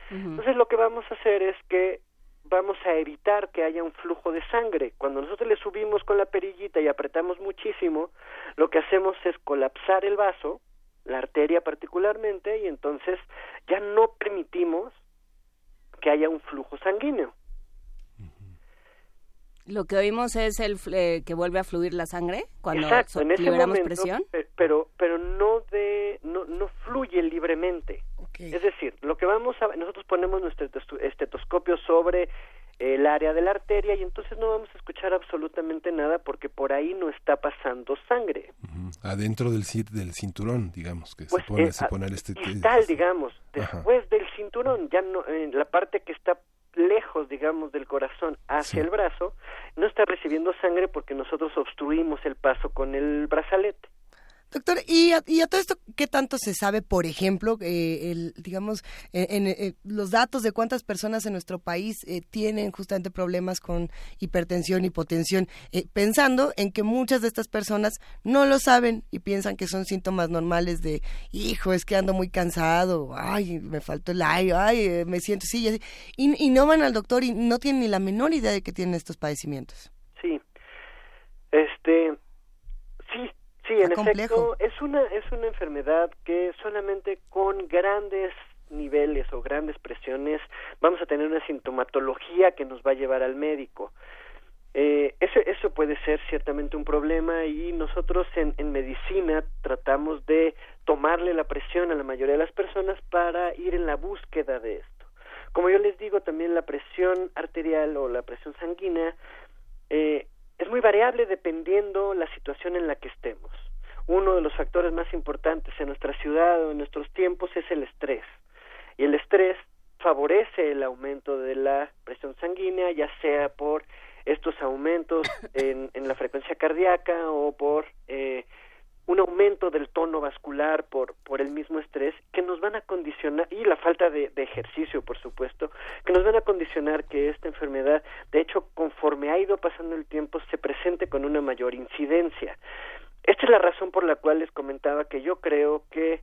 Entonces lo que vamos a hacer es que vamos a evitar que haya un flujo de sangre. Cuando nosotros le subimos con la perillita y apretamos muchísimo, lo que hacemos es colapsar el vaso, la arteria particularmente, y entonces ya no permitimos que haya un flujo sanguíneo. Lo que oímos es el eh, que vuelve a fluir la sangre cuando Exacto, so- en ese liberamos momento, presión. pe- pero pero no de no no fluye libremente. Es decir, lo que vamos a nosotros ponemos nuestro estetosco- estetoscopio sobre el área de la arteria y entonces no vamos a escuchar absolutamente nada porque por ahí no está pasando sangre. Adentro del, del cinturón, digamos, que Pues, se pone, eh, se pone este... distal, digamos, Ajá. después del cinturón, ya no, en la parte que está lejos, digamos, del corazón hacia el brazo, no está recibiendo sangre porque nosotros obstruimos el paso con el brazalete. Doctor, ¿y a, y a todo esto qué tanto se sabe, por ejemplo, eh, el, digamos, en, eh, los datos de cuántas personas en nuestro país eh, tienen justamente problemas con hipertensión, hipotensión, eh, pensando en que muchas de estas personas no lo saben y piensan que son síntomas normales de, hijo, es que ando muy cansado, ay, me faltó el aire, ay, eh, me siento así, y, así", y, y no van al doctor y no tienen ni la menor idea de que tienen estos padecimientos. Sí. Este, sí, en complejo. efecto, es una, es una enfermedad que solamente con grandes niveles o grandes presiones vamos a tener una sintomatología que nos va a llevar al médico. Eh, eso, eso puede ser ciertamente un problema y nosotros en, en medicina tratamos de tomarle la presión a la mayoría de las personas para ir en la búsqueda de esto. Como yo les digo, también la presión arterial o la presión sanguínea eh, es muy variable dependiendo la situación en la que estemos. Uno de los factores más importantes en nuestra ciudad o en nuestros tiempos es el estrés. Y el estrés favorece el aumento de la presión sanguínea, ya sea por estos aumentos en, en la frecuencia cardíaca o por eh, un aumento del tono vascular por, por el mismo estrés que nos van a condicionar, y la falta de, ejercicio, por supuesto, que nos van a condicionar que esta enfermedad, de hecho, conforme ha ido pasando el tiempo, se presente con una mayor incidencia. Esta es la razón por la cual les comentaba que yo creo que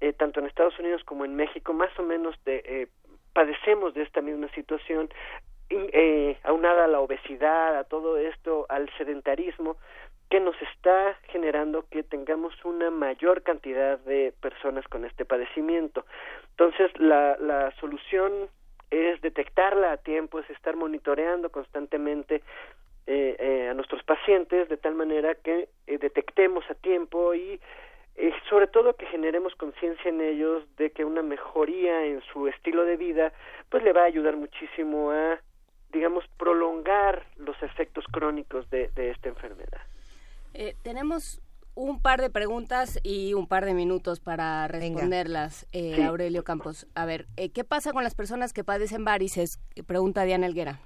eh, tanto en Estados Unidos como en México, más o menos de, eh, padecemos de esta misma situación, eh, aunada a la obesidad, a todo esto, al sedentarismo, que nos está generando que tengamos una mayor cantidad de personas con este padecimiento. Entonces, la, la solución es detectarla a tiempo, es estar monitoreando constantemente eh, eh, a nuestros pacientes de tal manera que eh, detectemos a tiempo y sobre todo que generemos conciencia en ellos de que una mejoría en su estilo de vida pues le va a ayudar muchísimo a digamos prolongar los efectos crónicos de, de esta enfermedad. Eh, tenemos un par de preguntas y un par de minutos para responderlas, eh, Sí. Aurelio Campos. A ver, eh, ¿qué pasa con las personas que padecen varices? Pregunta Diana Elguera.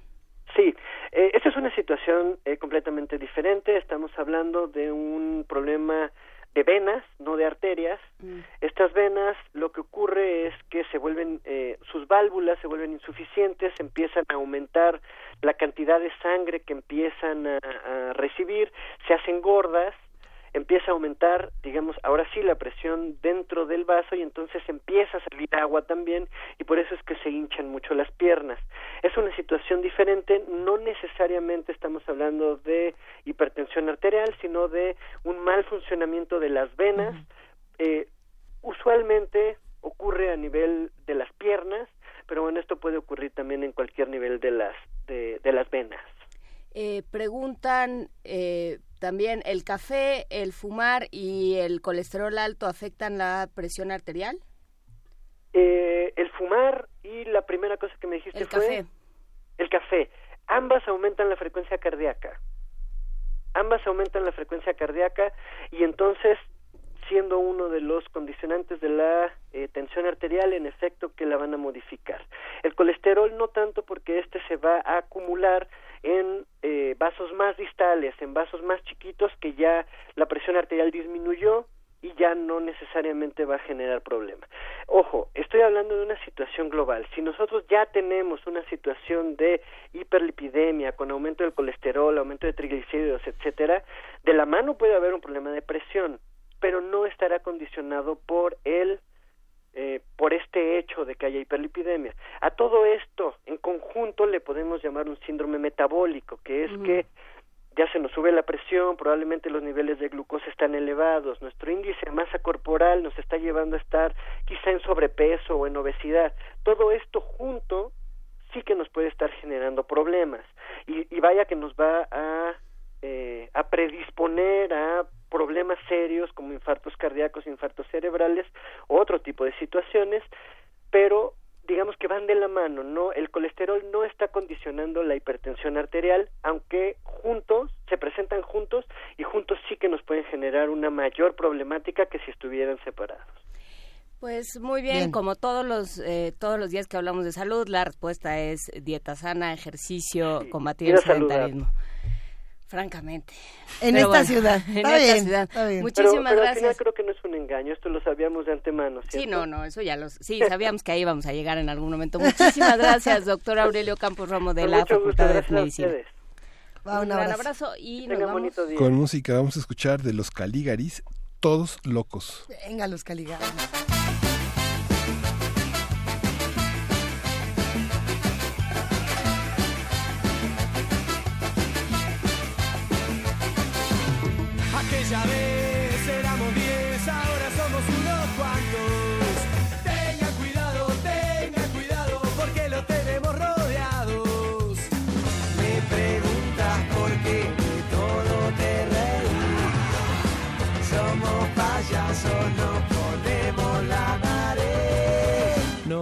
Sí, eh, esta es una situación eh, completamente diferente. Estamos hablando de un problema de venas, no de arterias. Estas venas, lo que ocurre es que se vuelven, eh, sus válvulas se vuelven insuficientes, empiezan a aumentar la cantidad de sangre que empiezan a, a recibir, se hacen gordas, empieza a aumentar, digamos, ahora sí la presión dentro del vaso y entonces empieza a salir agua también y por eso es que se hinchan mucho las piernas. Es una situación diferente, no necesariamente estamos hablando de hipertensión arterial, sino de un mal funcionamiento de las venas. Eh, usualmente ocurre a nivel de las piernas, pero bueno, esto puede ocurrir también en cualquier nivel de las, de, de las venas. Eh, preguntan eh, también, ¿el café, el fumar y el colesterol alto afectan la presión arterial? Eh, el fumar y la primera cosa que me dijiste El fue café. el café, ambas aumentan la frecuencia cardíaca. Ambas aumentan la frecuencia cardíaca y entonces siendo uno de los condicionantes de la eh, tensión arterial, en efecto, que la van a modificar. El colesterol no tanto porque este se va a acumular en eh, vasos más distales, en vasos más chiquitos que ya la presión arterial disminuyó y ya no necesariamente va a generar problema. Ojo, estoy hablando de una situación global. Si nosotros ya tenemos una situación de hiperlipidemia con aumento del colesterol, aumento de triglicéridos, etcétera, de la mano puede haber un problema de presión pero no estará condicionado por el eh, por este hecho de que haya hiperlipidemia. A todo esto, en conjunto, le podemos llamar un síndrome metabólico, que es que ya se nos sube la presión, probablemente los niveles de glucosa están elevados, nuestro índice de masa corporal nos está llevando a estar quizá en sobrepeso o en obesidad. Todo esto junto sí que nos puede estar generando problemas y, y vaya que nos va a, eh, a predisponer a problemas serios como infartos cardíacos, infartos cerebrales, otro tipo de situaciones, pero digamos que van de la mano, no el colesterol no está condicionando la hipertensión arterial, aunque juntos se presentan juntos y juntos sí que nos pueden generar una mayor problemática que si estuvieran separados. Pues muy bien, como todos los eh, todos los días que hablamos de salud, la respuesta es dieta sana, ejercicio, combatir el saludar. Francamente. En Pero esta bueno, ciudad. En Está esta bien, ciudad. está bien. Muchísimas pero, pero al final gracias. creo que no es un engaño, esto lo sabíamos de antemano, ¿cierto? Sí, no, no, eso ya los... Sí, sabíamos que ahí íbamos a llegar en algún momento. Muchísimas gracias, doctor Aurelio Campos Romo de Con la gusto, Facultad de gracias a Medicina. ustedes. Va, un gran abrazo. abrazo y nos vamos. bonito día. Con música vamos a escuchar de los Caligaris, todos locos. Venga, los caligados.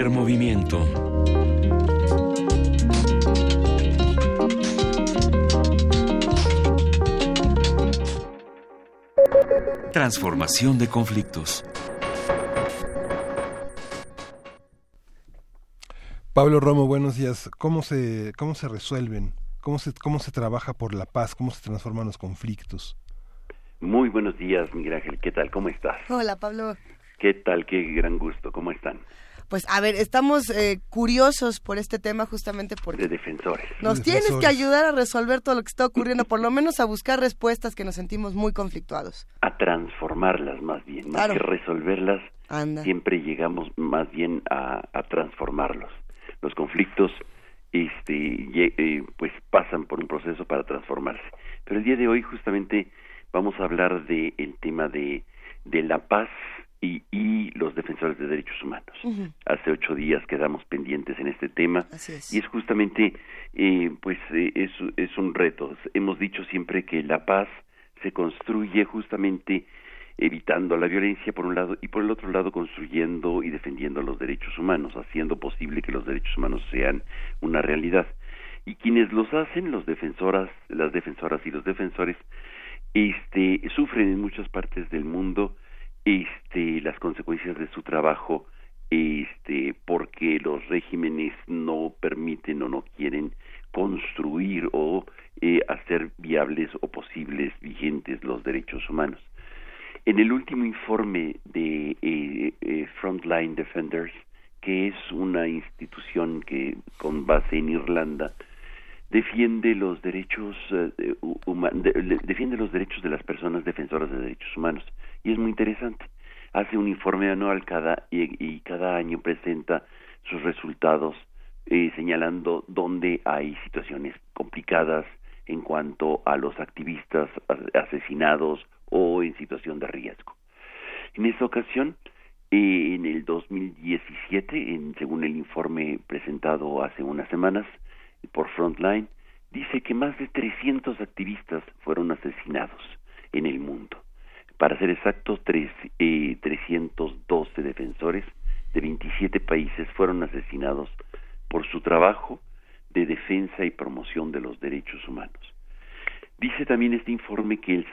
Primer movimiento. Transformación de conflictos. Pablo Romo, buenos días. ¿Cómo se, cómo se resuelven? ¿Cómo se, ¿Cómo se trabaja por la paz? ¿Cómo se transforman los conflictos? Muy buenos días, Miguel Ángel. ¿Qué tal? ¿Cómo estás? Hola, Pablo. ¿Qué tal? Qué gran gusto. ¿Cómo están? Pues a ver, estamos eh, curiosos por este tema justamente porque de defensores. nos De tienes que ayudar a resolver todo lo que está ocurriendo, por lo menos a buscar respuestas que nos sentimos muy conflictuados. A transformarlas más bien, más Claro. que resolverlas, Anda. siempre llegamos más bien a, a transformarlos. Los conflictos este, eh, pues pasan por un proceso para transformarse. Pero el día de hoy justamente vamos a hablar de el tema de, de la paz y, y los defensores de derechos humanos. Hace ocho días quedamos pendientes en este tema es. y es justamente eh, pues eh, es, es un reto hemos dicho siempre que la paz se construye justamente evitando la violencia por un lado y por el otro lado construyendo y defendiendo los derechos humanos haciendo posible que los derechos humanos sean una realidad y quienes los hacen los defensoras las defensoras y los defensores este sufren en muchas partes del mundo este las consecuencias de su trabajo este porque los regímenes no permiten o no quieren construir o eh, hacer viables o posibles vigentes los derechos humanos. En el último informe de eh, eh, Frontline Defenders que es una institución que con base en Irlanda defiende los derechos defiende los derechos de las personas defensoras de derechos humanos y es muy interesante hace un informe anual cada y, cada año presenta sus resultados eh, señalando dónde hay situaciones complicadas en cuanto a los activistas asesinados o en situación de riesgo en esta ocasión eh, en el 2017 en, según el informe presentado hace unas semanas por Frontline, dice que más de 300 activistas fueron asesinados en el mundo. Para ser exactos, tres, eh, 312 defensores de 27 países fueron asesinados por su trabajo de defensa y promoción de los derechos humanos. Dice también este informe que el,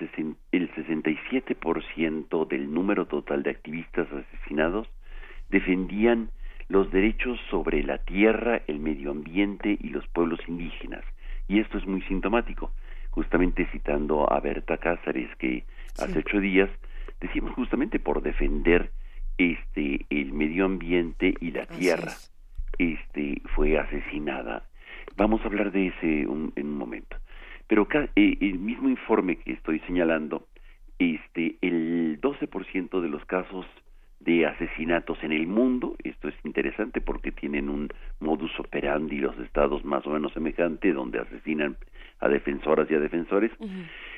el 67% del número total de activistas asesinados defendían los derechos sobre la tierra, el medio ambiente y los pueblos indígenas. Y esto es muy sintomático. Justamente citando a Berta Cázares, que hace ocho días decimos justamente por defender este el medio ambiente y la Así tierra es. este fue asesinada. Vamos a hablar de ese un- en un momento. Pero eh, el mismo informe que estoy señalando, este el 12% de los casos de asesinatos en el mundo, esto es interesante porque tienen un modus operandi los estados más o menos semejante donde asesinan a defensoras y a defensores,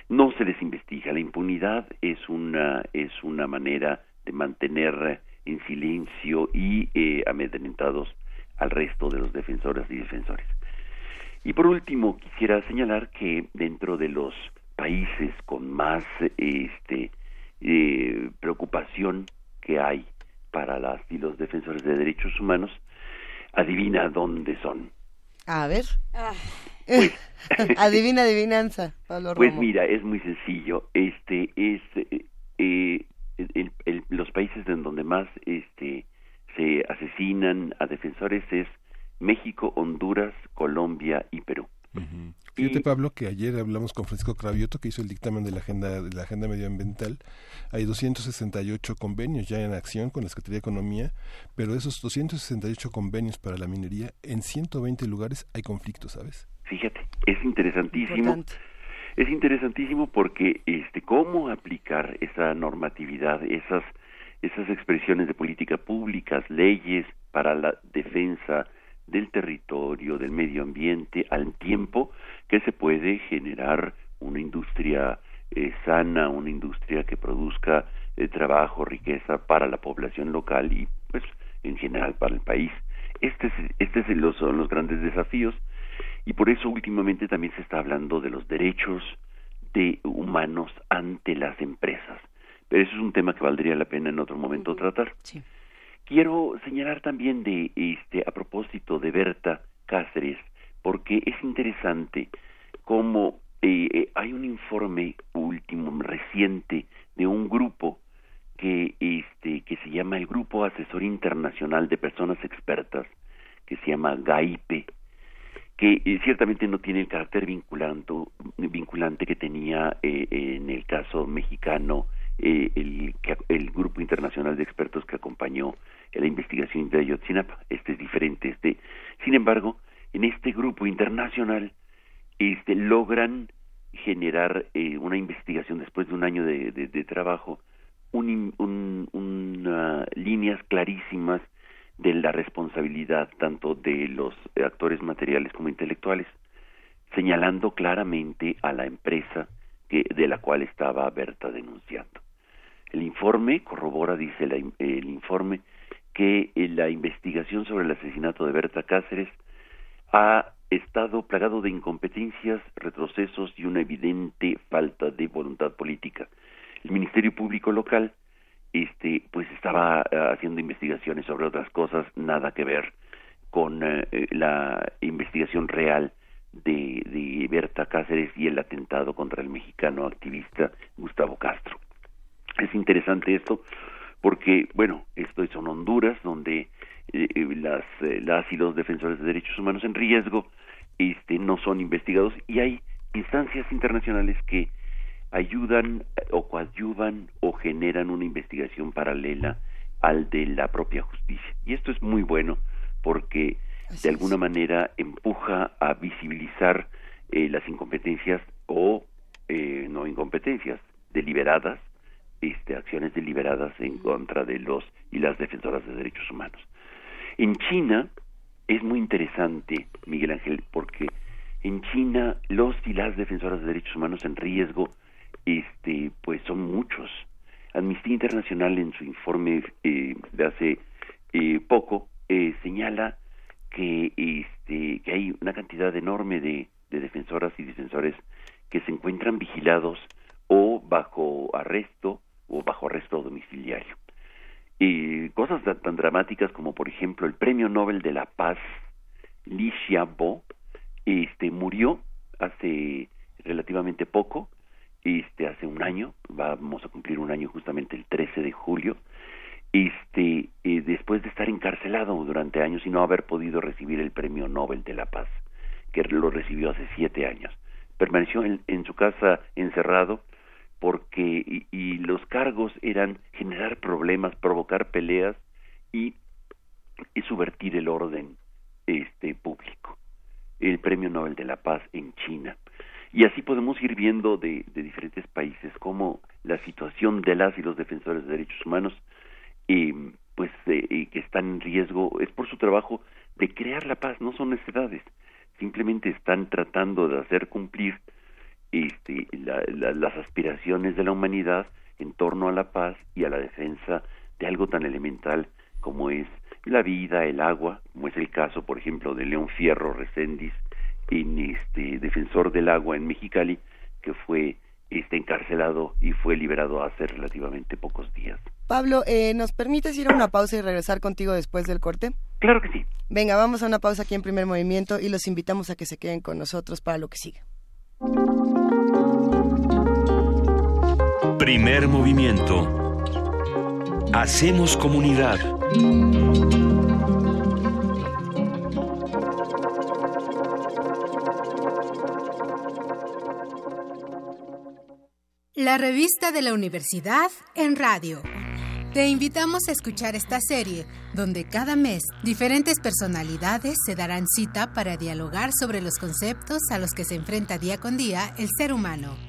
no se les investiga. La impunidad es una es una manera de mantener en silencio y eh, amedrentados al resto de los defensores y defensores. Y por último, quisiera señalar que dentro de los países con más este eh, preocupación que hay para las y los defensores de derechos humanos, adivina dónde son. A ver. Ah. Adivina adivinanza, Pablo Pues Romo. mira, es muy sencillo. Este es eh, eh, el- el- los países en donde más este se asesinan a defensores es México, Honduras, Colombia y Perú. Fíjate Pablo que ayer hablamos con Francisco Cravioto que hizo el dictamen de la agenda de la agenda medioambiental. Hay 268 convenios ya en acción con la Secretaría de Economía, pero de esos 268 convenios para la minería en 120 lugares hay conflictos, ¿sabes? Fíjate, es interesantísimo. Importante. Es interesantísimo porque este cómo aplicar esa normatividad, esas esas expresiones de política públicas, leyes para la defensa del territorio, del medio ambiente, al tiempo que se puede generar una industria eh, sana, una industria que produzca eh, trabajo, riqueza para la población local y pues en general para el país. Este es, este es los, son los grandes desafíos y por eso últimamente también se está hablando de los derechos de humanos ante las empresas. Pero eso es un tema que valdría la pena en otro momento tratar. Sí. Quiero señalar también de este a propósito de Berta Cáceres, porque es interesante cómo eh, eh, hay un informe último reciente de un grupo que este que se llama el Grupo Asesor Internacional de Personas Expertas, que se llama GAIPE, que eh, ciertamente no tiene el carácter vinculante, que tenía eh, en el caso mexicano eh, el, el grupo internacional de expertos que acompañó la investigación de Ayotzinapa. Este es diferente. Este, sin embargo, en este grupo internacional este, logran generar eh, una investigación después de un año de, trabajo, un un- una- líneas clarísimas de la responsabilidad tanto de los actores materiales como intelectuales, señalando claramente a la empresa que, de la cual estaba Berta denunciando. El informe corrobora, dice la el informe, que eh, la investigación sobre el asesinato de Berta Cáceres ha estado plagado de incompetencias, retrocesos y una evidente falta de voluntad política. El Ministerio Público local este pues estaba eh, haciendo investigaciones sobre otras cosas nada que ver con eh, la investigación real de, de Berta Cáceres y el atentado contra el mexicano activista Gustavo Castro. Es interesante esto porque, bueno, esto son Honduras, donde eh, eh, las, eh, las y los defensores de derechos humanos en riesgo este, no son investigados y hay instancias internacionales que ayudan o coadyuvan o generan una investigación paralela al de la propia justicia. Y esto es muy bueno porque de alguna manera empuja a visibilizar eh, las incompetencias o eh, no incompetencias deliberadas, este, acciones deliberadas en contra de los y las defensoras de derechos humanos. En China es muy interesante, Miguel Ángel, porque en China los y las defensoras de derechos humanos en riesgo, este, pues son muchos. Amnistía Internacional en su informe eh, de hace eh, poco eh, señala que este que hay una cantidad enorme de, de defensoras y defensores que se encuentran vigilados o bajo arresto o bajo arresto domiciliario. Y cosas tan, dramáticas como por ejemplo el Premio Nobel de la Paz Li Xiaobo este murió hace relativamente poco, este hace un año, vamos a cumplir un año justamente el 13 de julio, este eh, después de estar encarcelado durante años y no haber podido recibir el Premio Nobel de la Paz, que lo recibió hace siete años. Permaneció en su casa encerrado porque y, y los cargos eran generar problemas, provocar peleas y, subvertir el orden este público. El Premio Nobel de la Paz en China. Y así podemos ir viendo de, de diferentes países cómo la situación de las y los defensores de derechos humanos eh, pues eh, que están en riesgo es por su trabajo de crear la paz, no son necesidades, simplemente están tratando de hacer cumplir este, la- la- las aspiraciones de la humanidad en torno a la paz y a la defensa de algo tan elemental como es la vida, el agua, como es el caso, por ejemplo, de León Fierro Recendis, en este defensor del agua en Mexicali, que fue este encarcelado y fue liberado hace relativamente pocos días. Pablo, eh, ¿nos permites ir a una pausa y regresar contigo después del corte? Claro que sí. Venga, vamos a una pausa aquí en Primer Movimiento y los invitamos a que se queden con nosotros para lo que sigue. Primer movimiento. Hacemos comunidad. La revista de la universidad en radio. Te invitamos a escuchar esta serie, donde cada mes diferentes personalidades se darán cita para dialogar sobre los conceptos a los que se enfrenta día con día el ser humano.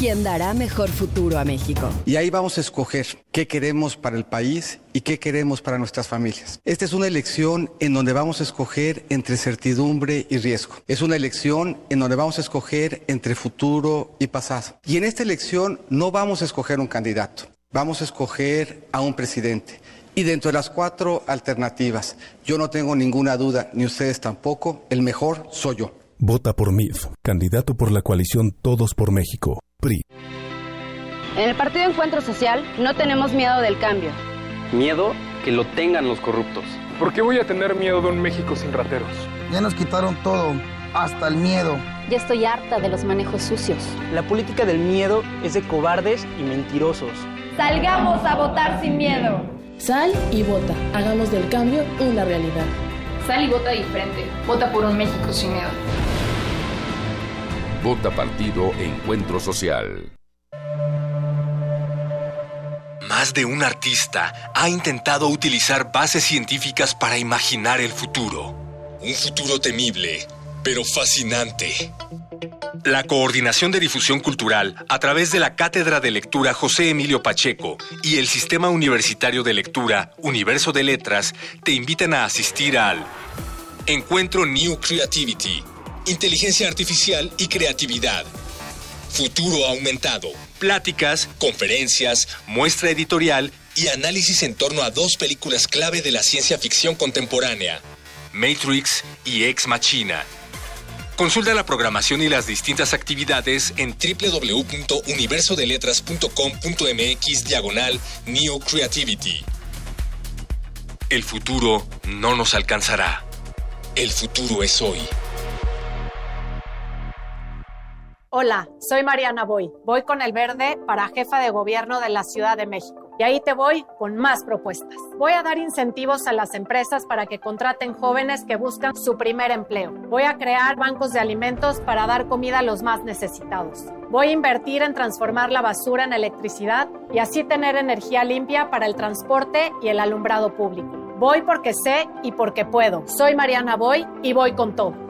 Quien dará mejor futuro a México. Y ahí vamos a escoger qué queremos para el país y qué queremos para nuestras familias. Esta es una elección en donde vamos a escoger entre certidumbre y riesgo. Es una elección en donde vamos a escoger entre futuro y pasado. Y en esta elección no vamos a escoger un candidato, vamos a escoger a un presidente. Y dentro de las cuatro alternativas, yo no tengo ninguna duda, ni ustedes tampoco, el mejor soy yo. Vota por MIF, candidato por la coalición Todos por México. En el Partido Encuentro Social no tenemos miedo del cambio. Miedo que lo tengan los corruptos. ¿Por qué voy a tener miedo de un México sin rateros? Ya nos quitaron todo, hasta el miedo. Ya estoy harta de los manejos sucios. La política del miedo es de cobardes y mentirosos. Salgamos a votar sin miedo. Sal y vota. Hagamos del cambio una realidad. Sal y vota diferente. Vota por un México sin miedo. Vota Partido Encuentro Social. Más de un artista ha intentado utilizar bases científicas para imaginar el futuro. Un futuro temible, pero fascinante. La Coordinación de Difusión Cultural, a través de la Cátedra de Lectura José Emilio Pacheco y el Sistema Universitario de Lectura Universo de Letras, te invitan a asistir al Encuentro New Creativity, Inteligencia Artificial y Creatividad, Futuro Aumentado, pláticas, conferencias, muestra editorial y análisis en torno a dos películas clave de la ciencia ficción contemporánea, Matrix y Ex Machina. Consulta la programación y las distintas actividades en www.universodeletras.com.mx diagonal Neo Creativity. El futuro no nos alcanzará. El futuro es hoy. Hola, soy Mariana Boy. Voy con el verde para jefa de gobierno de la Ciudad de México. Y ahí te voy con más propuestas. Voy a dar incentivos a las empresas para que contraten jóvenes que buscan su primer empleo. Voy a crear bancos de alimentos para dar comida a los más necesitados. Voy a invertir en transformar la basura en electricidad y así tener energía limpia para el transporte y el alumbrado público. Voy porque sé y porque puedo. Soy Mariana Boy y voy con todo.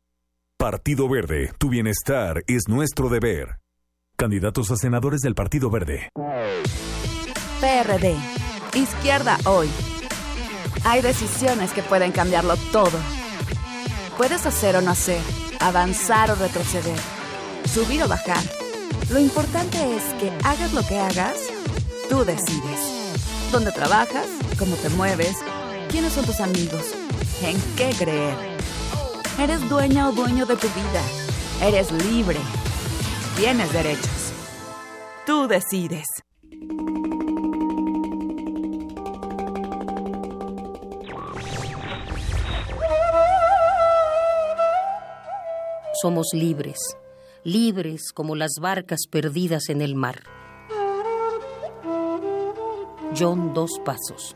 Partido Verde, tu bienestar es nuestro deber. Candidatos a senadores del Partido Verde. PRD. Izquierda hoy. Hay decisiones que pueden cambiarlo todo. Puedes hacer o no hacer, avanzar o retroceder, subir o bajar. Lo importante es que hagas lo que hagas, tú decides. ¿Dónde trabajas? ¿Cómo te mueves? ¿Quiénes son tus amigos? ¿En qué creer? Eres dueña o dueño de tu vida. Eres libre. Tienes derechos. Tú decides. Somos libres, libres como las barcas perdidas en el mar. John Dos Pasos.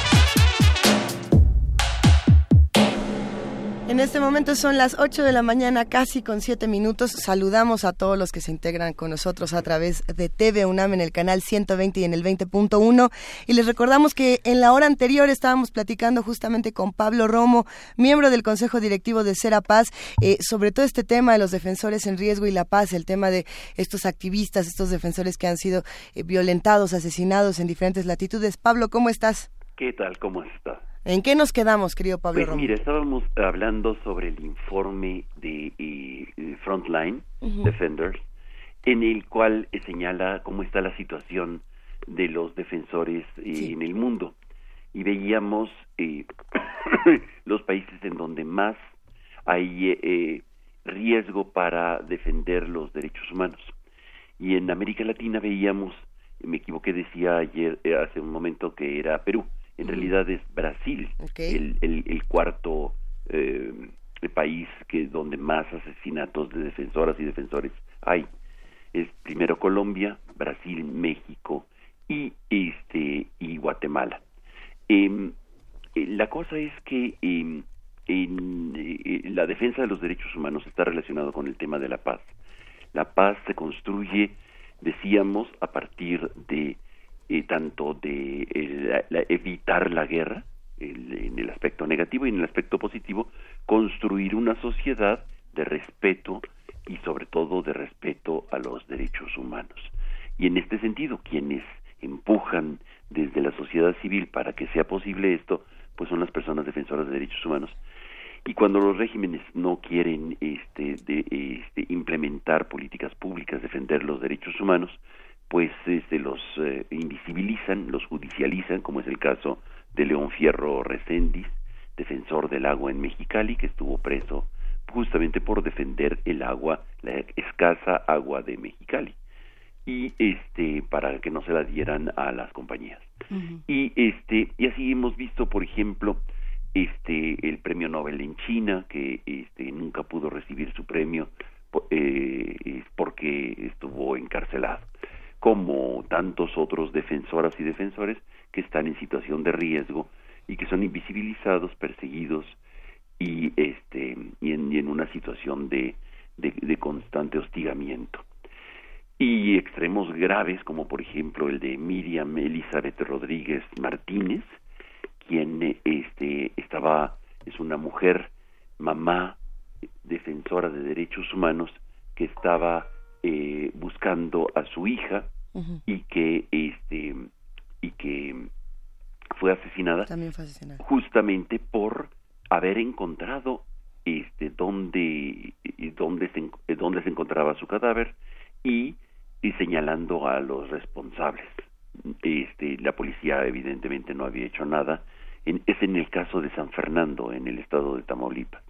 En este momento son las 8 de la mañana, casi con 7 minutos. Saludamos a todos los que se integran con nosotros a través de TV UNAM en el canal 120 y en el 20.1. Y les recordamos que en la hora anterior estábamos platicando justamente con Pablo Romo, miembro del Consejo Directivo de Cera Paz, eh, sobre todo este tema de los defensores en riesgo y la paz, el tema de estos activistas, estos defensores que han sido eh, violentados, asesinados en diferentes latitudes. Pablo, ¿cómo estás? ¿Qué tal? ¿Cómo está? ¿En qué nos quedamos, querido Pablo Pues Romo? mira, estábamos hablando sobre el informe de Frontline. Defenders, en el cual señala cómo está la situación de los defensores eh, en el mundo. Y veíamos eh, los países en donde más hay eh, riesgo para defender los derechos humanos. Y en América Latina veíamos, me equivoqué, decía ayer, eh, hace un momento que era Perú, en realidad es Brasil, el, el, cuarto eh, país que donde más asesinatos de defensoras y defensores hay. Es primero Colombia, Brasil, México y este y Guatemala. Em, eh, la cosa es que em, en, eh, la defensa de los derechos humanos está relacionado con el tema de la paz. La paz se construye, decíamos, a partir de eh, tanto de evitar la guerra, en el aspecto negativo y en el aspecto positivo, construir una sociedad de respeto y sobre todo de respeto a los derechos humanos. Y en este sentido, quienes empujan desde la sociedad civil para que sea posible esto, pues son las personas defensoras de derechos humanos. Y cuando los regímenes no quieren este, de, este, implementar políticas públicas, defender los derechos humanos, pues este, los eh, invisibilizan, los judicializan, como es el caso de León Fierro Recendis, defensor del agua en Mexicali, que estuvo preso justamente por defender el agua, la escasa agua de Mexicali. Y este para que no se la dieran a las compañías. Y este y así hemos visto por ejemplo este el premio Nobel en China que este nunca pudo recibir su premio eh, porque estuvo encarcelado como tantos otros defensoras y defensores que están en situación de riesgo y que son invisibilizados perseguidos y este y en, una situación de, de constante hostigamiento. Y extremos graves como por ejemplo el de Miriam Elizabeth Rodríguez Martínez quien este estaba es una mujer mamá defensora de derechos humanos que estaba eh, buscando a su hija y que este y que fue asesinada, justamente por haber encontrado este dónde dónde se dónde se encontraba su cadáver y y señalando a los responsables. Este, la policía evidentemente no había hecho nada. es en el caso de San Fernando, en el estado de Tamaulipas,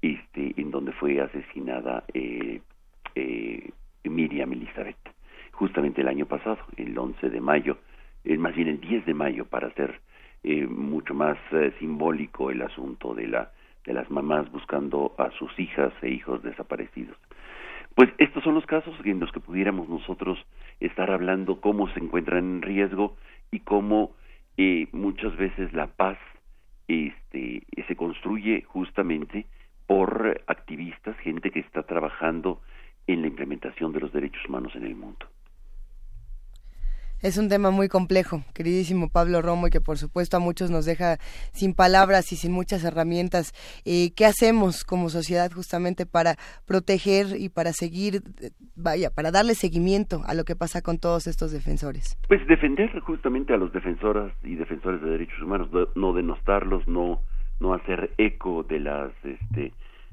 este, en donde fue asesinada eh, eh, Miriam Elizabeth, justamente el año pasado, el 11 de mayo, eh, más bien el 10 de mayo, para ser eh, mucho más eh, simbólico el asunto de la de las mamás buscando a sus hijas e hijos desaparecidos. Pues estos son los casos en los que pudiéramos nosotros estar hablando cómo se encuentran en riesgo y cómo eh, muchas veces la paz este, se construye justamente por activistas, gente que está trabajando en la implementación de los derechos humanos en el mundo. Es un tema muy complejo, queridísimo Pablo Romo, y que por supuesto a muchos nos deja sin palabras y sin muchas herramientas. Eh, ¿Qué hacemos como sociedad justamente para proteger y para seguir, vaya, para darle seguimiento a lo que pasa con todos estos defensores? Pues defender justamente a los defensoras y defensores de derechos humanos, no denostarlos, no no hacer eco de las este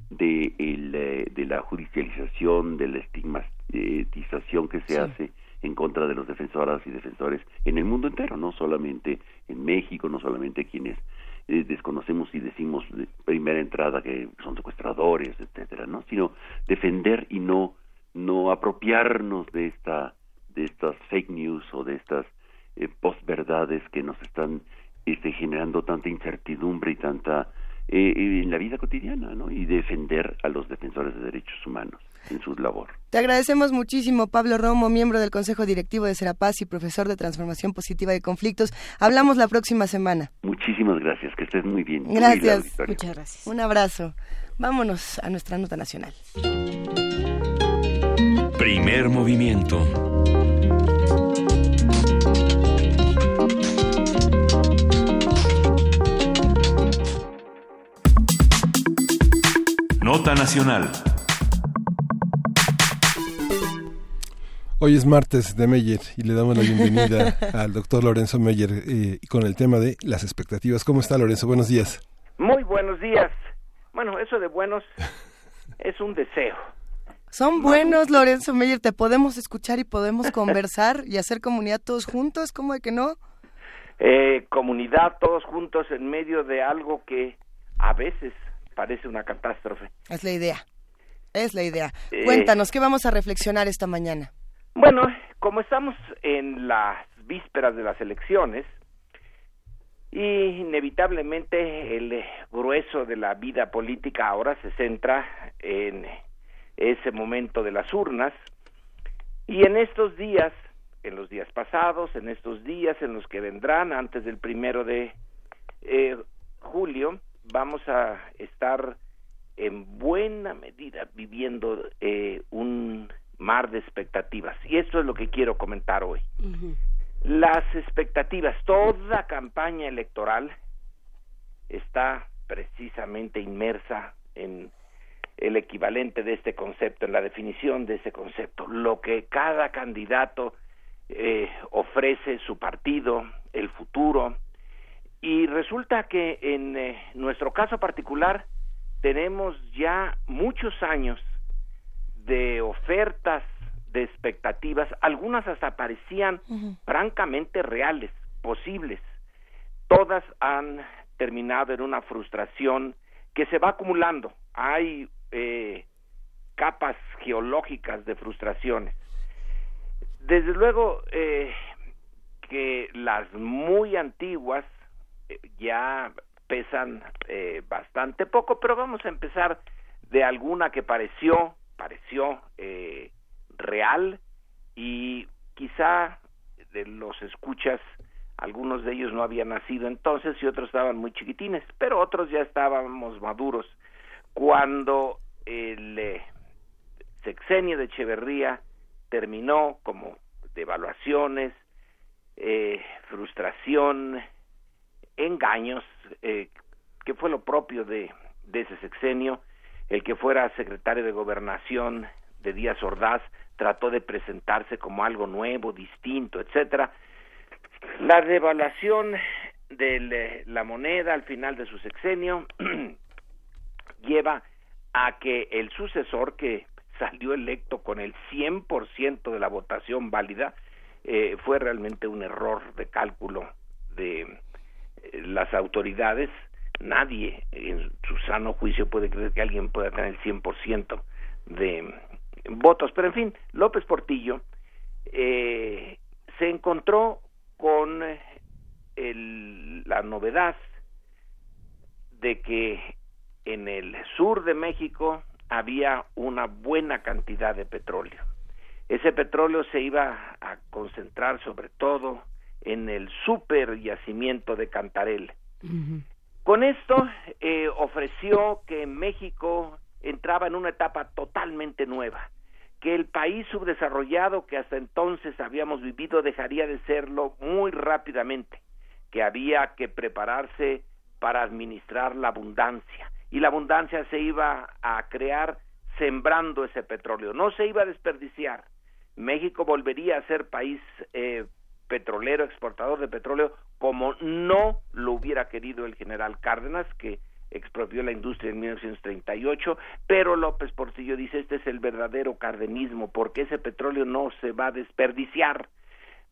de el, eh, de la judicialización, de la estigmatización que se hace en contra de los defensoras y defensores en el mundo entero, no solamente en México, no solamente quienes eh, desconocemos y decimos de primera entrada que son secuestradores, etcétera, ¿no? Sino defender y no no apropiarnos de esta de estas fake news o de estas eh, postverdades que nos están este, generando tanta incertidumbre y tanta eh, en la vida cotidiana, ¿no? Y defender a los defensores de derechos humanos en su labor. Te agradecemos muchísimo, Pablo Romo, miembro del Consejo Directivo de Serapaz y profesor de Transformación Positiva de Conflictos. Hablamos la próxima semana. Muchísimas gracias, que estés muy bien. Gracias. Muchas gracias. Un abrazo. Vámonos a nuestra nota nacional. Primer movimiento. Nota nacional. Hoy es martes de Meyer y le damos la bienvenida al doctor Lorenzo Meyer eh, con el tema de las expectativas. ¿Cómo está Lorenzo? Buenos días. Muy buenos días. Bueno, eso de buenos es un deseo. Son buenos, Lorenzo Meyer. Te podemos escuchar y podemos conversar y hacer comunidad todos juntos. ¿Cómo de que no? Eh, comunidad todos juntos en medio de algo que a veces parece una catástrofe. Es la idea. Es la idea. Eh, Cuéntanos, ¿qué vamos a reflexionar esta mañana? Bueno, como estamos en las vísperas de las elecciones, y inevitablemente el grueso de la vida política ahora se centra en ese momento de las urnas, y en estos días, en los días pasados, en estos días en los que vendrán antes del primero de eh, julio, vamos a estar en buena medida viviendo eh, un mar de expectativas. Y esto es lo que quiero comentar hoy. Las expectativas, toda campaña electoral está precisamente inmersa en el equivalente de este concepto, en la definición de ese concepto, lo que cada candidato eh, ofrece su partido, el futuro, y resulta que en eh, nuestro caso particular tenemos ya muchos años de ofertas, de expectativas, algunas hasta parecían francamente reales, posibles. Todas han terminado en una frustración que se va acumulando. Hay eh, capas geológicas de frustraciones. Desde luego eh, que las muy antiguas ya pesan eh, bastante poco, pero vamos a empezar de alguna que pareció, pareció eh, real y quizá de los escuchas, algunos de ellos no habían nacido entonces y otros estaban muy chiquitines, pero otros ya estábamos maduros. Cuando el eh, sexenio de Echeverría terminó como devaluaciones, eh, frustración, engaños, eh, que fue lo propio de, ese sexenio, el que fuera secretario de gobernación de Díaz Ordaz trató de presentarse como algo nuevo, distinto, etcétera. La devaluación de la moneda al final de su sexenio lleva a que el sucesor que salió electo con el 100% de la votación válida eh, fue realmente un error de cálculo de las autoridades, nadie en su sano juicio puede creer que alguien pueda tener el 100% de votos. Pero en fin, López Portillo eh, se encontró con el, la novedad de que en el sur de México había una buena cantidad de petróleo. Ese petróleo se iba a concentrar sobre todo en el super yacimiento de Cantarel. Con esto eh, ofreció que México entraba en una etapa totalmente nueva, que el país subdesarrollado que hasta entonces habíamos vivido dejaría de serlo muy rápidamente, que había que prepararse para administrar la abundancia y la abundancia se iba a crear sembrando ese petróleo, no se iba a desperdiciar. México volvería a ser país eh, petrolero, exportador de petróleo, como no lo hubiera querido el general Cárdenas, que expropió la industria en 1938, pero López Portillo dice este es el verdadero cardenismo, porque ese petróleo no se va a desperdiciar,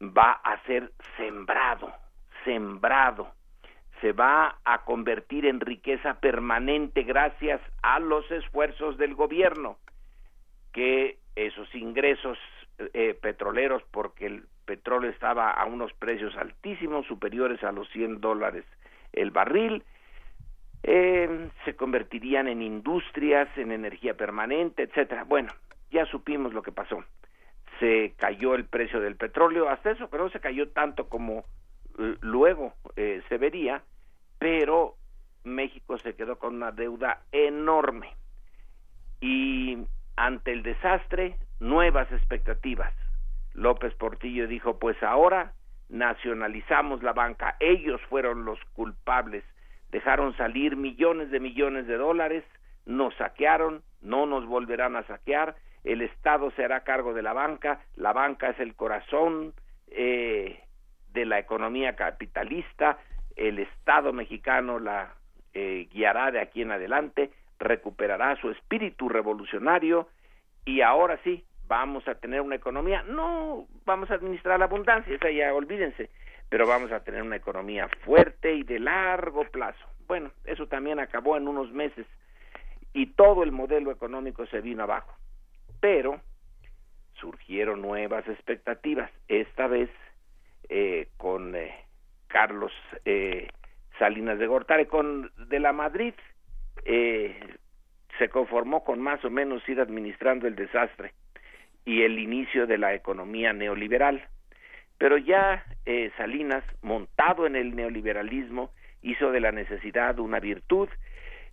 va a ser sembrado, sembrado, se va a convertir en riqueza permanente gracias a los esfuerzos del gobierno, que esos ingresos eh, petroleros, porque el petróleo estaba a unos precios altísimos, superiores a los 100 dólares el barril, eh, se convertirían en industrias, en energía permanente, etcétera. Bueno, ya supimos lo que pasó. Se cayó el precio del petróleo, hasta eso, pero no se cayó tanto como eh, luego eh, se vería, pero México se quedó con una deuda enorme. Y ante el desastre, nuevas expectativas. López Portillo dijo, pues ahora nacionalizamos la banca, ellos fueron los culpables, dejaron salir millones de millones de dólares, nos saquearon, no nos volverán a saquear, el Estado se hará cargo de la banca, la banca es el corazón eh, de la economía capitalista, el Estado mexicano la eh, guiará de aquí en adelante, recuperará su espíritu revolucionario y ahora sí, vamos a tener una economía, no vamos a administrar la abundancia, esa ya olvídense, pero vamos a tener una economía fuerte y de largo plazo. Bueno, eso también acabó en unos meses y todo el modelo económico se vino abajo. Pero surgieron nuevas expectativas, esta vez eh, con eh, Carlos eh, Salinas de Gortari, con de la Madrid, se conformó con más o menos ir administrando el desastre y el inicio de la economía neoliberal. Pero ya Salinas, montado en el neoliberalismo, hizo de la necesidad una virtud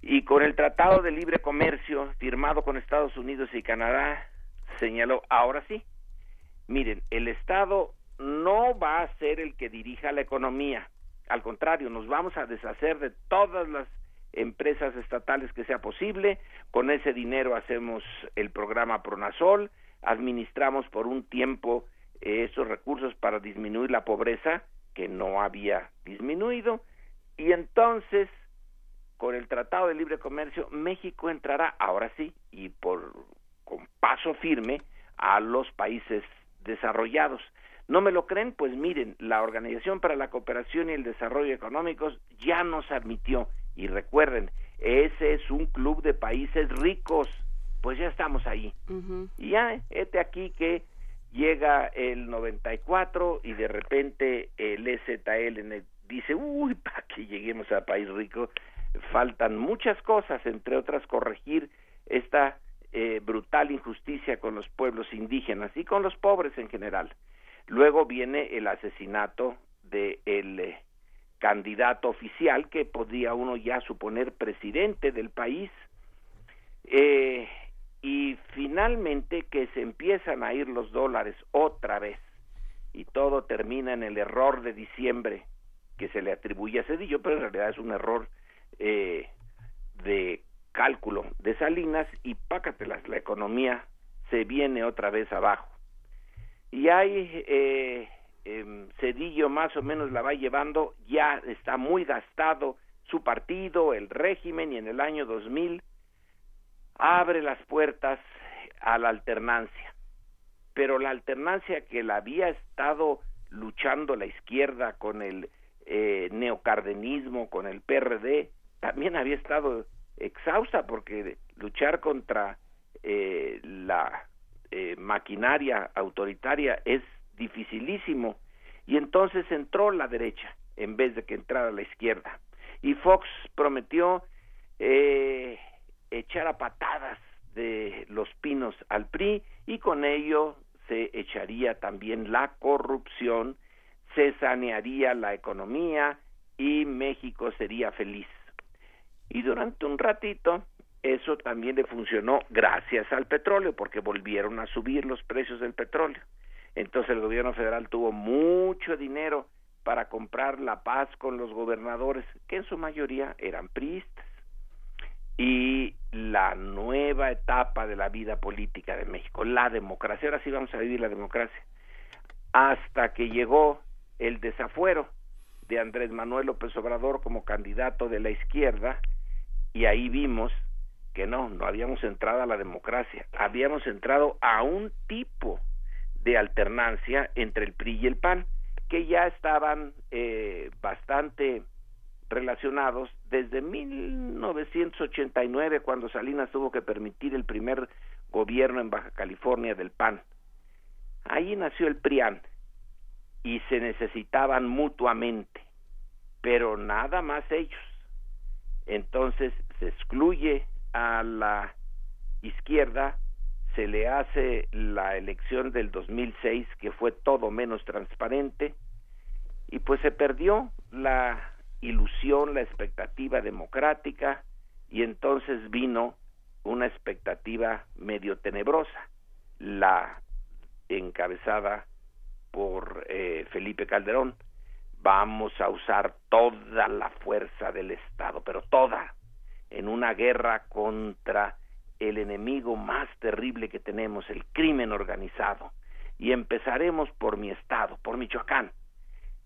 y con el Tratado de Libre Comercio firmado con Estados Unidos y Canadá señaló, ahora sí, miren, el Estado no va a ser el que dirija la economía, al contrario, nos vamos a deshacer de todas las empresas estatales que sea posible, con ese dinero hacemos el programa Pronasol, administramos por un tiempo esos recursos para disminuir la pobreza, que no había disminuido, y entonces con el Tratado de Libre Comercio México entrará ahora sí y por con paso firme a los países desarrollados. ¿No me lo creen? Pues miren, la Organización para la Cooperación y el Desarrollo Económicos ya nos admitió y recuerden, ese es un club de países ricos, pues ya estamos ahí. Y ya, este aquí que llega el 94 y de repente el EZL dice, uy, para que lleguemos a país rico, faltan muchas cosas, entre otras corregir esta eh, brutal injusticia con los pueblos indígenas y con los pobres en general. Luego viene el asesinato del de eh, candidato oficial que podría uno ya suponer presidente del país eh, y finalmente que se empiezan a ir los dólares otra vez y todo termina en el error de diciembre que se le atribuye a Cedillo, pero en realidad es un error eh, de cálculo de Salinas y pácatelas, la economía se viene otra vez abajo. Y hay eh, em, Cedillo más o menos la va llevando, ya está muy gastado su partido, el régimen, y en el año 2000 abre las puertas a la alternancia. Pero la alternancia que la había estado luchando la izquierda con el eh, neocardenismo, con el PRD, también había estado exhausta porque luchar contra eh, la eh, maquinaria autoritaria es dificilísimo y entonces entró la derecha en vez de que entrara la izquierda y Fox prometió eh, echar a patadas de los pinos al PRI y con ello se echaría también la corrupción se sanearía la economía y México sería feliz. Y durante un ratito eso también le funcionó gracias al petróleo, porque volvieron a subir los precios del petróleo. Entonces el gobierno federal tuvo mucho dinero para comprar la paz con los gobernadores, que en su mayoría eran priistas. Y la nueva etapa de la vida política de México, la democracia, ahora sí vamos a vivir la democracia, hasta que llegó el desafuero de Andrés Manuel López Obrador como candidato de la izquierda y ahí vimos que no, no habíamos entrado a la democracia, habíamos entrado a un tipo de alternancia entre el PRI y el PAN que ya estaban eh, bastante relacionados desde 1989 cuando Salinas tuvo que permitir el primer gobierno en Baja California del PAN. Ahí nació el PRIAN y se necesitaban mutuamente, pero nada más ellos. Entonces se excluye a la izquierda, se le hace la elección del 2006 que fue todo menos transparente y pues se perdió la ilusión, la expectativa democrática y entonces vino una expectativa medio tenebrosa, la encabezada por eh, Felipe Calderón. Vamos a usar toda la fuerza del Estado, pero toda, en una guerra contra el enemigo más terrible que tenemos, el crimen organizado. Y empezaremos por mi estado, por Michoacán.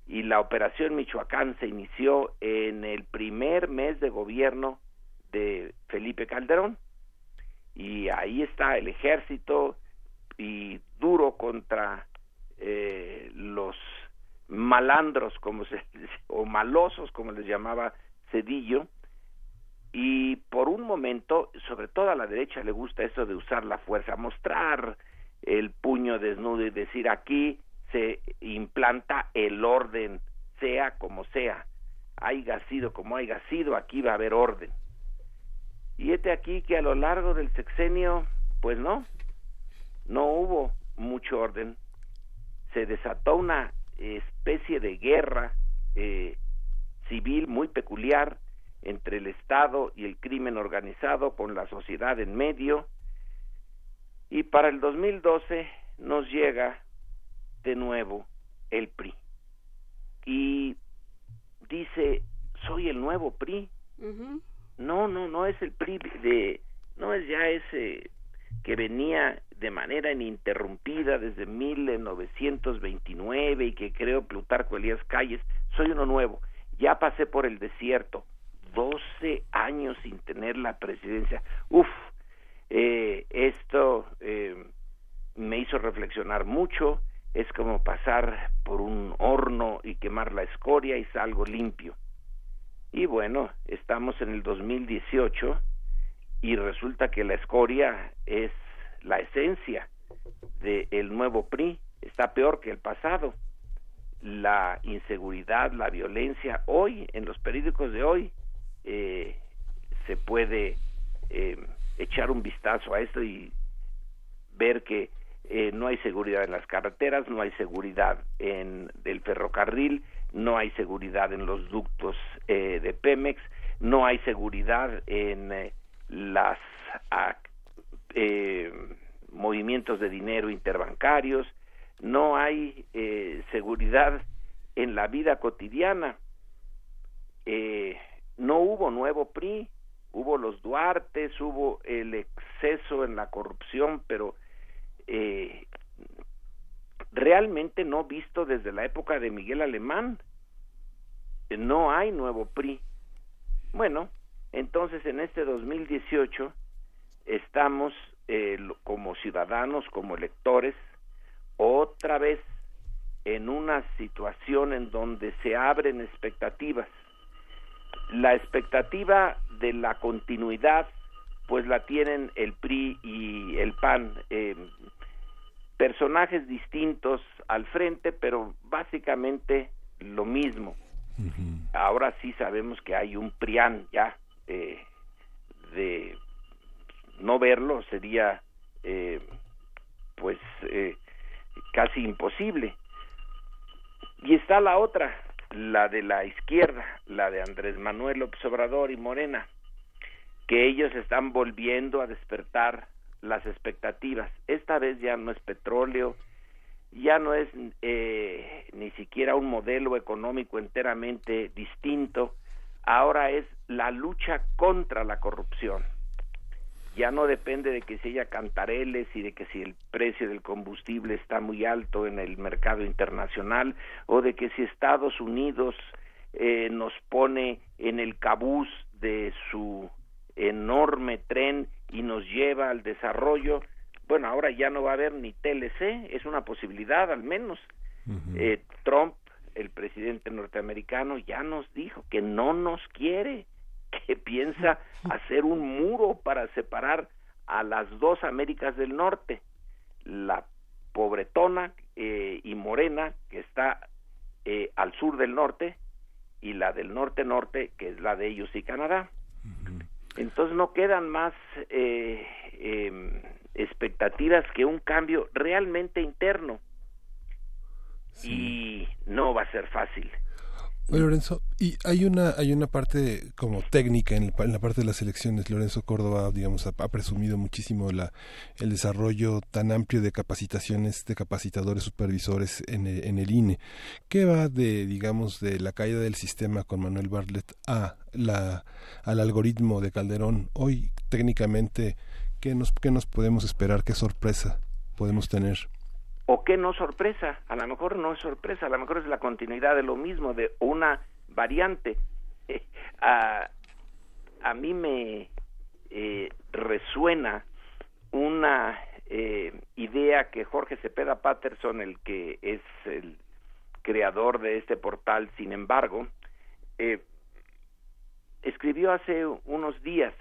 Y la operación Michoacán se inició en el primer mes de gobierno de Felipe Calderón. Y ahí está el ejército y duro contra eh, los malandros como se o malosos como les llamaba Cedillo Y por un momento, sobre todo a la derecha le gusta eso de usar la fuerza, mostrar el puño desnudo y decir aquí se implanta el orden, sea como sea, haya sido como haya sido, aquí va a haber orden. Y este aquí que a lo largo del sexenio, pues no, no hubo mucho orden. Se desató una especie de guerra eh, civil muy peculiar entre el Estado y el crimen organizado con la sociedad en medio. Y para el 2012 nos llega de nuevo el PRI. Y dice, soy el nuevo PRI. No, no, no es el PRI de, no es ya ese que venía de manera ininterrumpida desde 1929 y que creo Plutarco Elías Calles, soy uno nuevo. Ya pasé por el desierto, 12 años sin tener la presidencia. Uf, eh, esto eh, me hizo reflexionar mucho. Es como pasar por un horno y quemar la escoria y salgo limpio. Y bueno, estamos en el 2018 y resulta que la escoria es la esencia del nuevo PRI, está peor que el pasado. La inseguridad, la violencia, hoy, en los periódicos de hoy, eh, se puede eh, echar un vistazo a esto y ver que eh, no hay seguridad en las carreteras, no hay seguridad en el ferrocarril, no hay seguridad en los ductos de Pemex, no hay seguridad en las movimientos de dinero interbancarios, no hay seguridad en la vida cotidiana. Eh, no hubo nuevo PRI, hubo los Duartes, hubo el exceso en la corrupción, pero eh, realmente no visto desde la época de Miguel Alemán. No hay nuevo PRI. Bueno, entonces en este 2018 estamos eh, como ciudadanos, como electores, otra vez en una situación en donde se abren expectativas la expectativa de la continuidad pues la tienen el PRI y el PAN eh, personajes distintos al frente pero básicamente lo mismo. Ahora sí sabemos que hay un PRIAN ya eh, de no verlo sería eh, pues casi imposible. Y está la otra la de la izquierda, la de Andrés Manuel López Obrador y Morena, que ellos están volviendo a despertar las expectativas. Esta vez ya no es petróleo, ya no es eh, ni siquiera un modelo económico enteramente distinto, ahora es la lucha contra la corrupción ya no depende de que si haya cantareles y de que si el precio del combustible está muy alto en el mercado internacional o de que si Estados Unidos eh, nos pone en el cabuz de su enorme tren y nos lleva al desarrollo, bueno, ahora ya no va a haber ni TLC, es una posibilidad al menos. eh, Trump, el presidente norteamericano, ya nos dijo que no nos quiere que piensa hacer un muro para separar a las dos Américas del Norte, la pobretona eh, y morena que está eh, al sur del norte y la del norte-norte que es la de ellos y Canadá. Entonces no quedan más eh, em, expectativas que un cambio realmente interno y no va a ser fácil. Lorenzo, y hay una hay una parte como técnica en, la parte de las elecciones. Lorenzo Córdoba, digamos, ha, presumido muchísimo la el desarrollo tan amplio de capacitaciones de capacitadores supervisores en el, en el INE. ¿Qué va de, digamos, de la caída del sistema con Manuel Bartlett a la al algoritmo de Calderón? Hoy técnicamente, ¿qué nos qué nos podemos esperar? ¿Qué sorpresa podemos tener? O qué no sorpresa, a lo mejor no es sorpresa, a lo mejor es la continuidad de lo mismo, de una variante. a, a mí me eh, resuena una eh, idea que Jorge Cepeda Patterson, el que es el creador de este portal, sin embargo, eh, escribió hace unos días.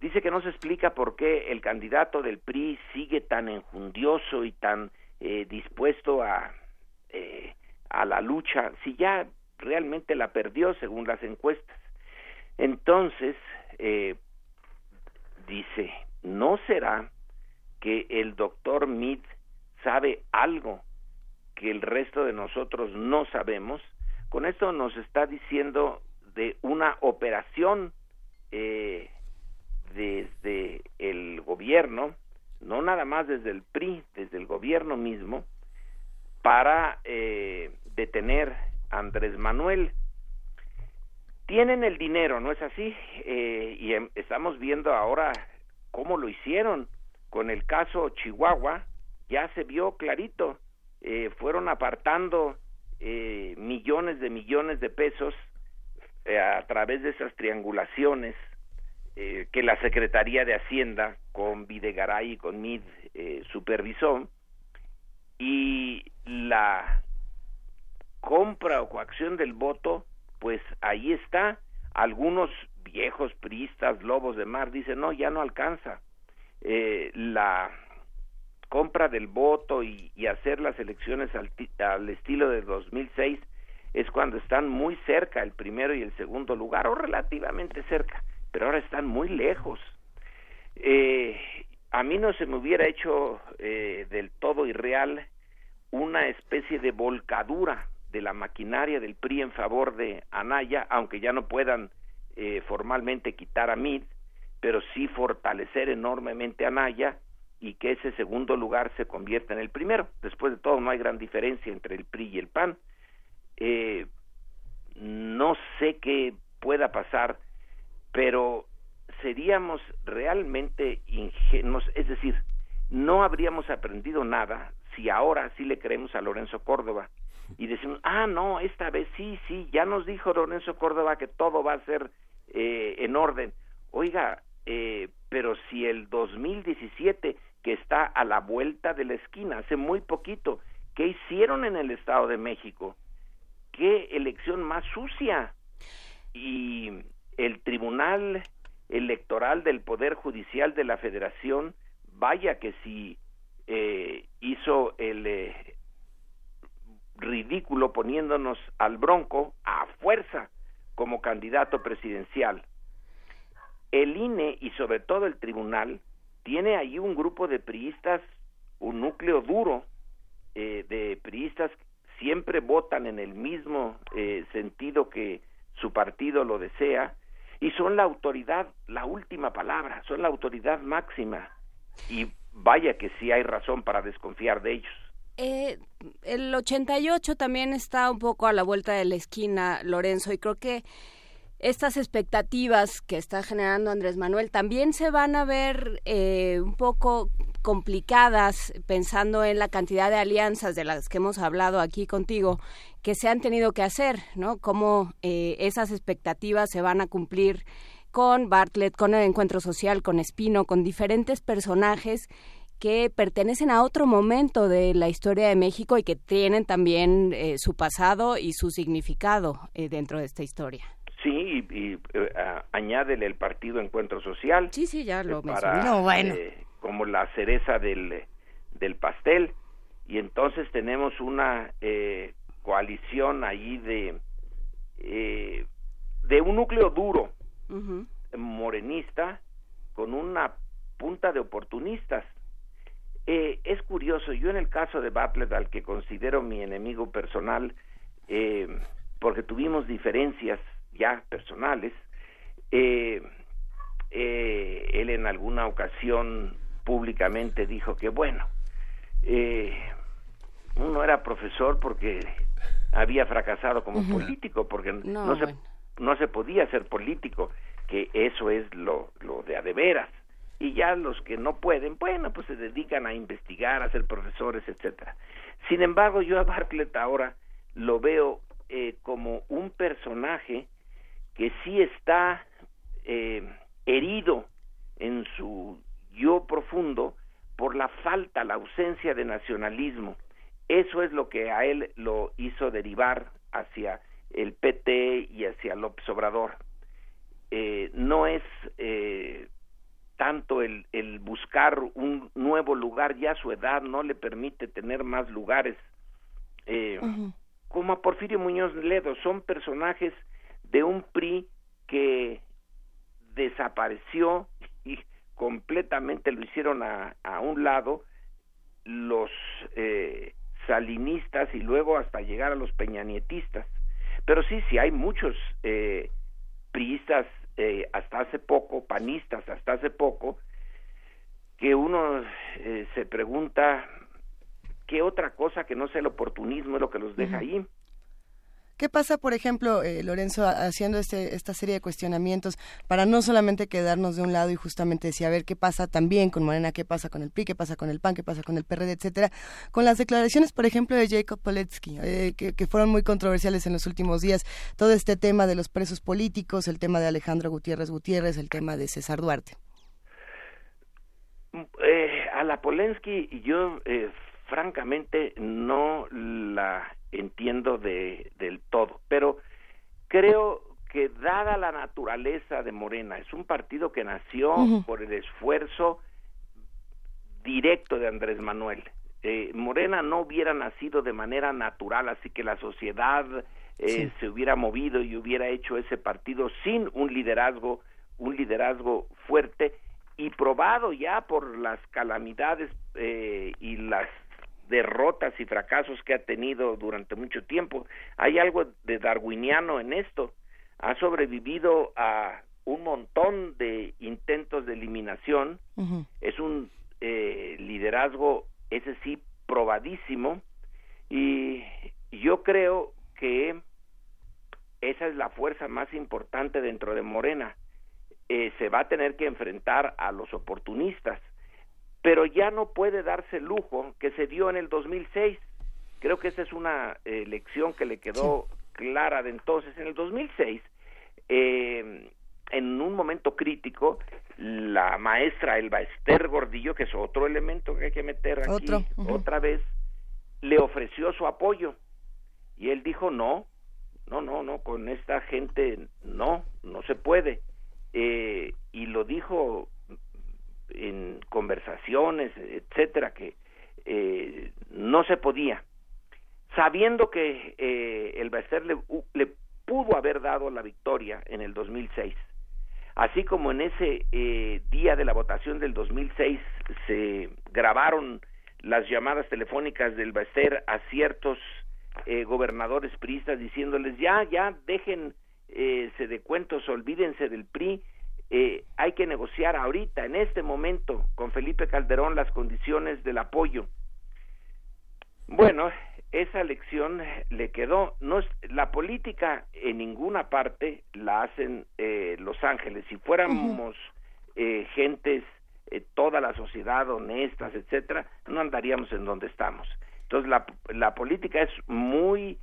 Dice que no se explica por qué el candidato del PRI sigue tan enjundioso y tan eh, dispuesto a, eh, a la lucha, si ya realmente la perdió según las encuestas. Entonces, eh, dice, ¿no será que el doctor Mead sabe algo que el resto de nosotros no sabemos? Con esto nos está diciendo de una operación eh, desde el gobierno, no nada más desde el PRI, desde el gobierno mismo, para eh, detener a Andrés Manuel. Tienen el dinero, ¿no es así? Eh, y em, estamos viendo ahora cómo lo hicieron. Con el caso Chihuahua, ya se vio clarito. Eh, fueron apartando eh, millones de millones de pesos eh, a través de esas triangulaciones eh, que la Secretaría de Hacienda con Videgaray y con MID eh, supervisó y la compra o coacción del voto pues ahí está. Algunos viejos priistas lobos de mar dicen no ya no alcanza eh, la compra del voto y, hacer las elecciones al, al, estilo de 2006 es cuando están muy cerca el primero y el segundo lugar o relativamente cerca pero ahora están muy lejos eh, a mí no se me hubiera hecho eh, del todo irreal una especie de volcadura de la maquinaria del PRI en favor de Anaya, aunque ya no puedan eh, formalmente quitar a Mid, pero sí fortalecer enormemente a Anaya y que ese segundo lugar se convierta en el primero. Después de todo, no hay gran diferencia entre el PRI y el PAN. Eh, no sé qué pueda pasar, pero seríamos realmente ingenuos, es decir, no habríamos aprendido nada si ahora sí le creemos a Lorenzo Córdoba y decimos, ah, no, esta vez sí, sí, ya nos dijo Lorenzo Córdoba que todo va a ser eh, en orden. Oiga, eh, pero si el 2017, que está a la vuelta de la esquina, hace muy poquito, ¿qué hicieron en el Estado de México? ¿Qué elección más sucia? Y el Tribunal Electoral del Poder Judicial de la Federación, vaya que si eh, hizo el eh, ridículo poniéndonos al bronco a fuerza como candidato presidencial. El INE y sobre todo el tribunal tiene ahí un grupo de priistas, un núcleo duro eh, de priistas siempre votan en el mismo eh, sentido que su partido lo desea y son la autoridad, la última palabra, son la autoridad máxima y vaya que sí hay razón para desconfiar de ellos. Eh, el 88 también está un poco a la vuelta de la esquina, Lorenzo, y creo que estas expectativas que está generando Andrés Manuel también se van a ver eh, un poco complicadas pensando en la cantidad de alianzas de las que hemos hablado aquí contigo que se han tenido que hacer, ¿no? Cómo eh, esas expectativas se van a cumplir con Bartlett, con el Encuentro Social, con Espino, con diferentes personajes que pertenecen a otro momento de la historia de México y que tienen también eh, su pasado y su significado eh, dentro de esta historia. Sí, y, y eh, añádele el Partido Encuentro Social. Sí, sí, ya lo para, mencioné. No, bueno. como la cereza del, del pastel. Y entonces tenemos una coalición ahí de, de un núcleo duro, uh -huh. morenista, con una punta de oportunistas eh, es curioso, yo en el caso de Bartlett, al que considero mi enemigo personal, eh, porque tuvimos diferencias ya personales, eh, él en alguna ocasión públicamente dijo que bueno, uno era profesor porque había fracasado como uh -huh. político, porque no, no, se, bueno. no se podía ser político, que eso es lo, lo de a de veras y ya los que no pueden, bueno, pues se dedican a investigar, a ser profesores, etcétera. Sin embargo, yo a Bartlett ahora lo veo eh, como un personaje que sí está eh, herido en su yo profundo por la falta, la ausencia de nacionalismo. Eso es lo que a él lo hizo derivar hacia el PT y hacia López Obrador. eh, no es eh, tanto el, el buscar un nuevo lugar, ya su edad no le permite tener más lugares. Eh, como a Porfirio Muñoz Ledo, son personajes de un PRI que desapareció y completamente lo hicieron a, a un lado los eh, salinistas y luego hasta llegar a los peñanietistas. Pero sí, sí hay muchos eh, priistas eh, hasta hace poco, panistas hasta hace poco, que uno eh, se pregunta qué otra cosa que no sea el oportunismo es lo que los deja ahí. ¿Qué pasa, por ejemplo, eh, Lorenzo, haciendo este, esta serie de cuestionamientos para no solamente quedarnos de un lado y justamente decir, a ver qué pasa también con Morena, qué pasa con el PRI, qué pasa con el PAN, qué pasa con el PRD, etcétera, con las declaraciones, por ejemplo, de Jacob Poletsky, eh, que, fueron muy controversiales en los últimos días, todo este tema de los presos políticos, el tema de Alejandro Gutiérrez Gutiérrez, el tema de César Duarte? Eh, a la Polensky yo francamente no la entiendo de, del todo, pero creo que dada la naturaleza de Morena, es un partido que nació por el esfuerzo directo de Andrés Manuel. Eh, Morena no hubiera nacido de manera natural, así que la sociedad eh, se hubiera movido y hubiera hecho ese partido sin un liderazgo, un liderazgo fuerte y probado ya por las calamidades eh, y las derrotas y fracasos que ha tenido durante mucho tiempo. Hay algo de darwiniano en esto. Ha sobrevivido a un montón de intentos de eliminación. Es un eh, liderazgo, ese sí, probadísimo. Y yo creo que esa es la fuerza más importante dentro de Morena. Eh, se va a tener que enfrentar a los oportunistas pero ya no puede darse el lujo que se dio en el 2006. Creo que esa es una eh, lección que le quedó clara de entonces. En el 2006, eh, en un momento crítico, la maestra Elba Esther Gordillo, que es otro elemento que hay que meter aquí otra vez, le ofreció su apoyo. Y él dijo, no, no, no, no, con esta gente no, no se puede. Eh, y lo dijo en conversaciones, etcétera, que eh, no se podía, sabiendo que eh, el Bester le, le, pudo haber dado la victoria en el 2006. Así como en ese eh, día de la votación del 2006 se grabaron las llamadas telefónicas del Bester a ciertos eh, gobernadores priistas diciéndoles ya, ya, dejen eh, de cuentos, olvídense del PRI, eh, hay que negociar ahorita, en este momento, con Felipe Calderón las condiciones del apoyo. Bueno, esa lección le quedó. No la política en ninguna parte la hacen eh, Los Ángeles. Si fuéramos eh, gentes, eh, toda la sociedad honestas, etcétera, no andaríamos en donde estamos. Entonces la, la política es muy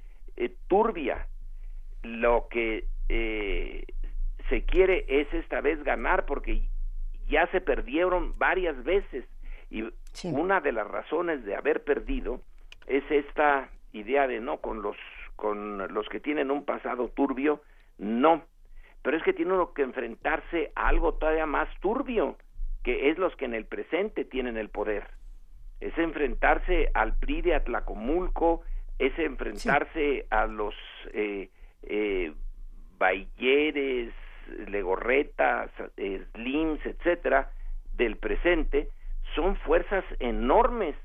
turbia. Lo que se quiere es esta vez ganar porque ya se perdieron varias veces. Y una de las razones de haber perdido es esta idea de no con los con los que tienen un pasado turbio no. Pero es que tiene uno que enfrentarse a algo todavía más turbio que es los que en el presente tienen el poder. Es enfrentarse al PRI de Atlacomulco es enfrentarse a los eh, eh, Legorretas, Slims, etcétera, del presente, son fuerzas enormes.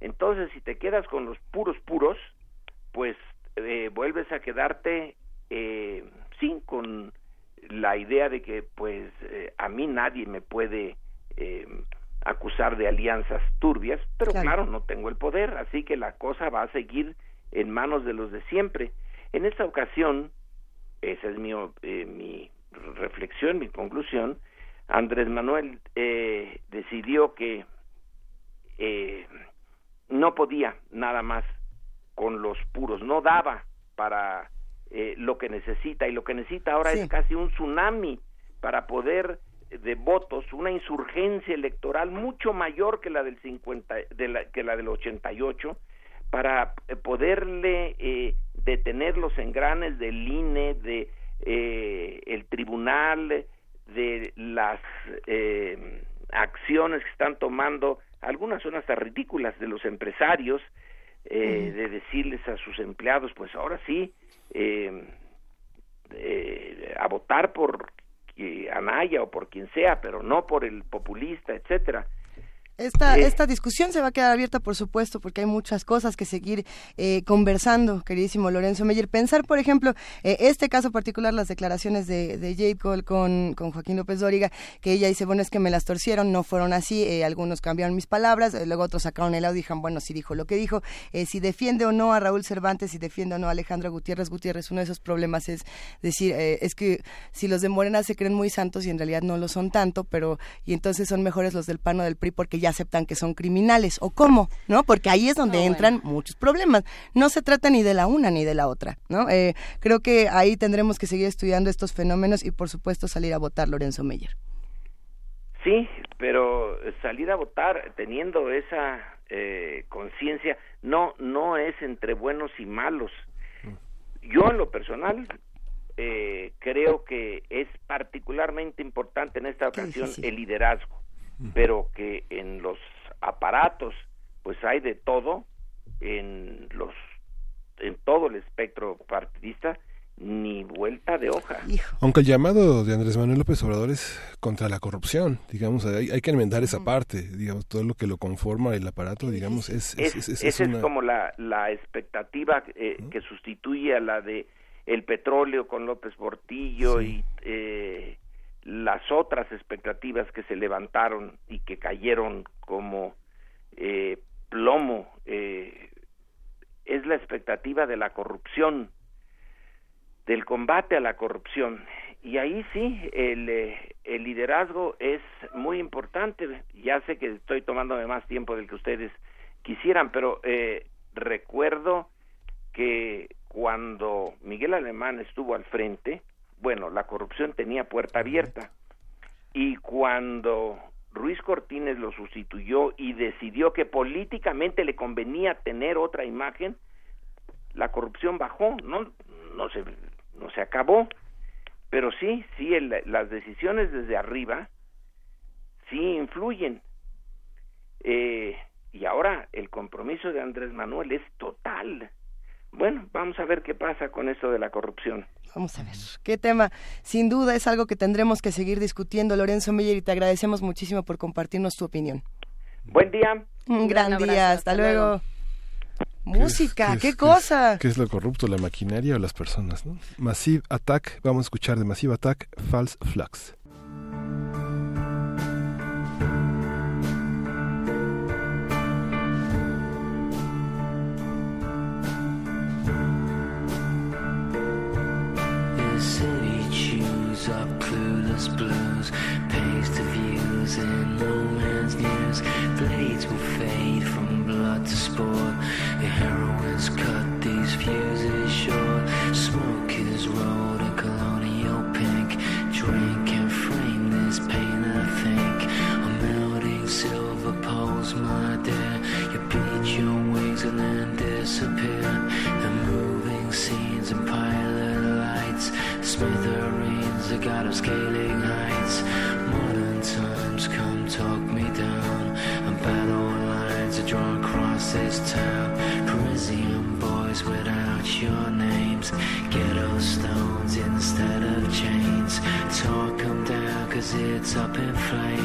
Entonces, si te quedas con los puros puros, pues eh, vuelves a quedarte eh, sin con la idea de que, pues, eh, a mí nadie me puede eh, acusar de alianzas turbias, pero claro, no tengo el poder, así que la cosa va a seguir en manos de los de siempre. En esta ocasión, esa es mi, mi reflexión, mi conclusión, Andrés Manuel eh, decidió que eh, no podía nada más con los puros, no daba para eh, lo que necesita y lo que necesita ahora es casi un tsunami para poder de votos, una insurgencia electoral mucho mayor que la del 50 de la, que la del 88 para poderle detener los engranes del INE de eh, el tribunal, de las eh, acciones que están tomando, algunas son hasta ridículas de los empresarios, eh, de decirles a sus empleados, pues ahora sí, eh, eh, a votar por Anaya o por quien sea, pero no por el populista, etcétera. Esta, esta discusión se va a quedar abierta, por supuesto, porque hay muchas cosas que seguir eh, conversando, queridísimo Lorenzo Meyer. Pensar, por ejemplo, eh, este caso particular, las declaraciones de, de Jade Cole con, con, Joaquín López Dóriga, que ella dice, bueno, es que me las torcieron, no fueron así, eh, algunos cambiaron mis palabras, luego otros sacaron el audio y dijeron, bueno, sí dijo lo que dijo. si defiende o no a Raúl Cervantes, si defiende o no a Alejandro Gutiérrez Gutiérrez, uno de esos problemas es decir, es que si los de Morena se creen muy santos y en realidad no lo son tanto, pero y entonces son mejores los del PAN o del PRI porque ya aceptan que son criminales o cómo, ¿no? Porque ahí es donde ah, entran muchos problemas. No se trata ni de la una ni de la otra, ¿no? Eh, creo que ahí tendremos que seguir estudiando estos fenómenos y por supuesto salir a votar Lorenzo Meyer. Sí, pero salir a votar teniendo esa eh, conciencia no no es entre buenos y malos. Yo en lo personal eh, creo que es particularmente importante en esta ocasión el liderazgo pero que en los aparatos pues hay de todo en los en todo el espectro partidista ni vuelta de hoja. Aunque el llamado de Andrés Manuel López Obrador es contra la corrupción, digamos, hay, que enmendar esa parte, digamos, todo lo que lo conforma el aparato, digamos, es... es, esa es como la, la expectativa eh, que sustituye a la de el petróleo con López Portillo y eh, las otras expectativas que se levantaron y que cayeron como eh, plomo eh, es la expectativa de la corrupción, del combate a la corrupción. Y ahí sí, el, eh, liderazgo es muy importante. Ya sé que estoy tomándome más tiempo del que ustedes quisieran, pero recuerdo que cuando Miguel Alemán estuvo al frente, bueno, la corrupción tenía puerta abierta. Y cuando Ruiz Cortines lo sustituyó y decidió que políticamente le convenía tener otra imagen, la corrupción bajó, no, no se, no se acabó, pero sí, sí, las decisiones desde arriba sí influyen. Eh, y ahora el compromiso de Andrés Manuel es total. Bueno, vamos a ver qué pasa con esto de la corrupción. Vamos a ver. Qué tema. Sin duda es algo que tendremos que seguir discutiendo, Lorenzo Miller, y te agradecemos muchísimo por compartirnos tu opinión. Buen día. Un gran, día. Hasta, luego. Música, qué, cosa. ¿Qué es lo corrupto, la maquinaria o las personas? ¿no? Massive Attack, vamos a escuchar de Massive Attack, False Flux. Up clueless blues, pays to views in no man's news. Blades will fade up in flames.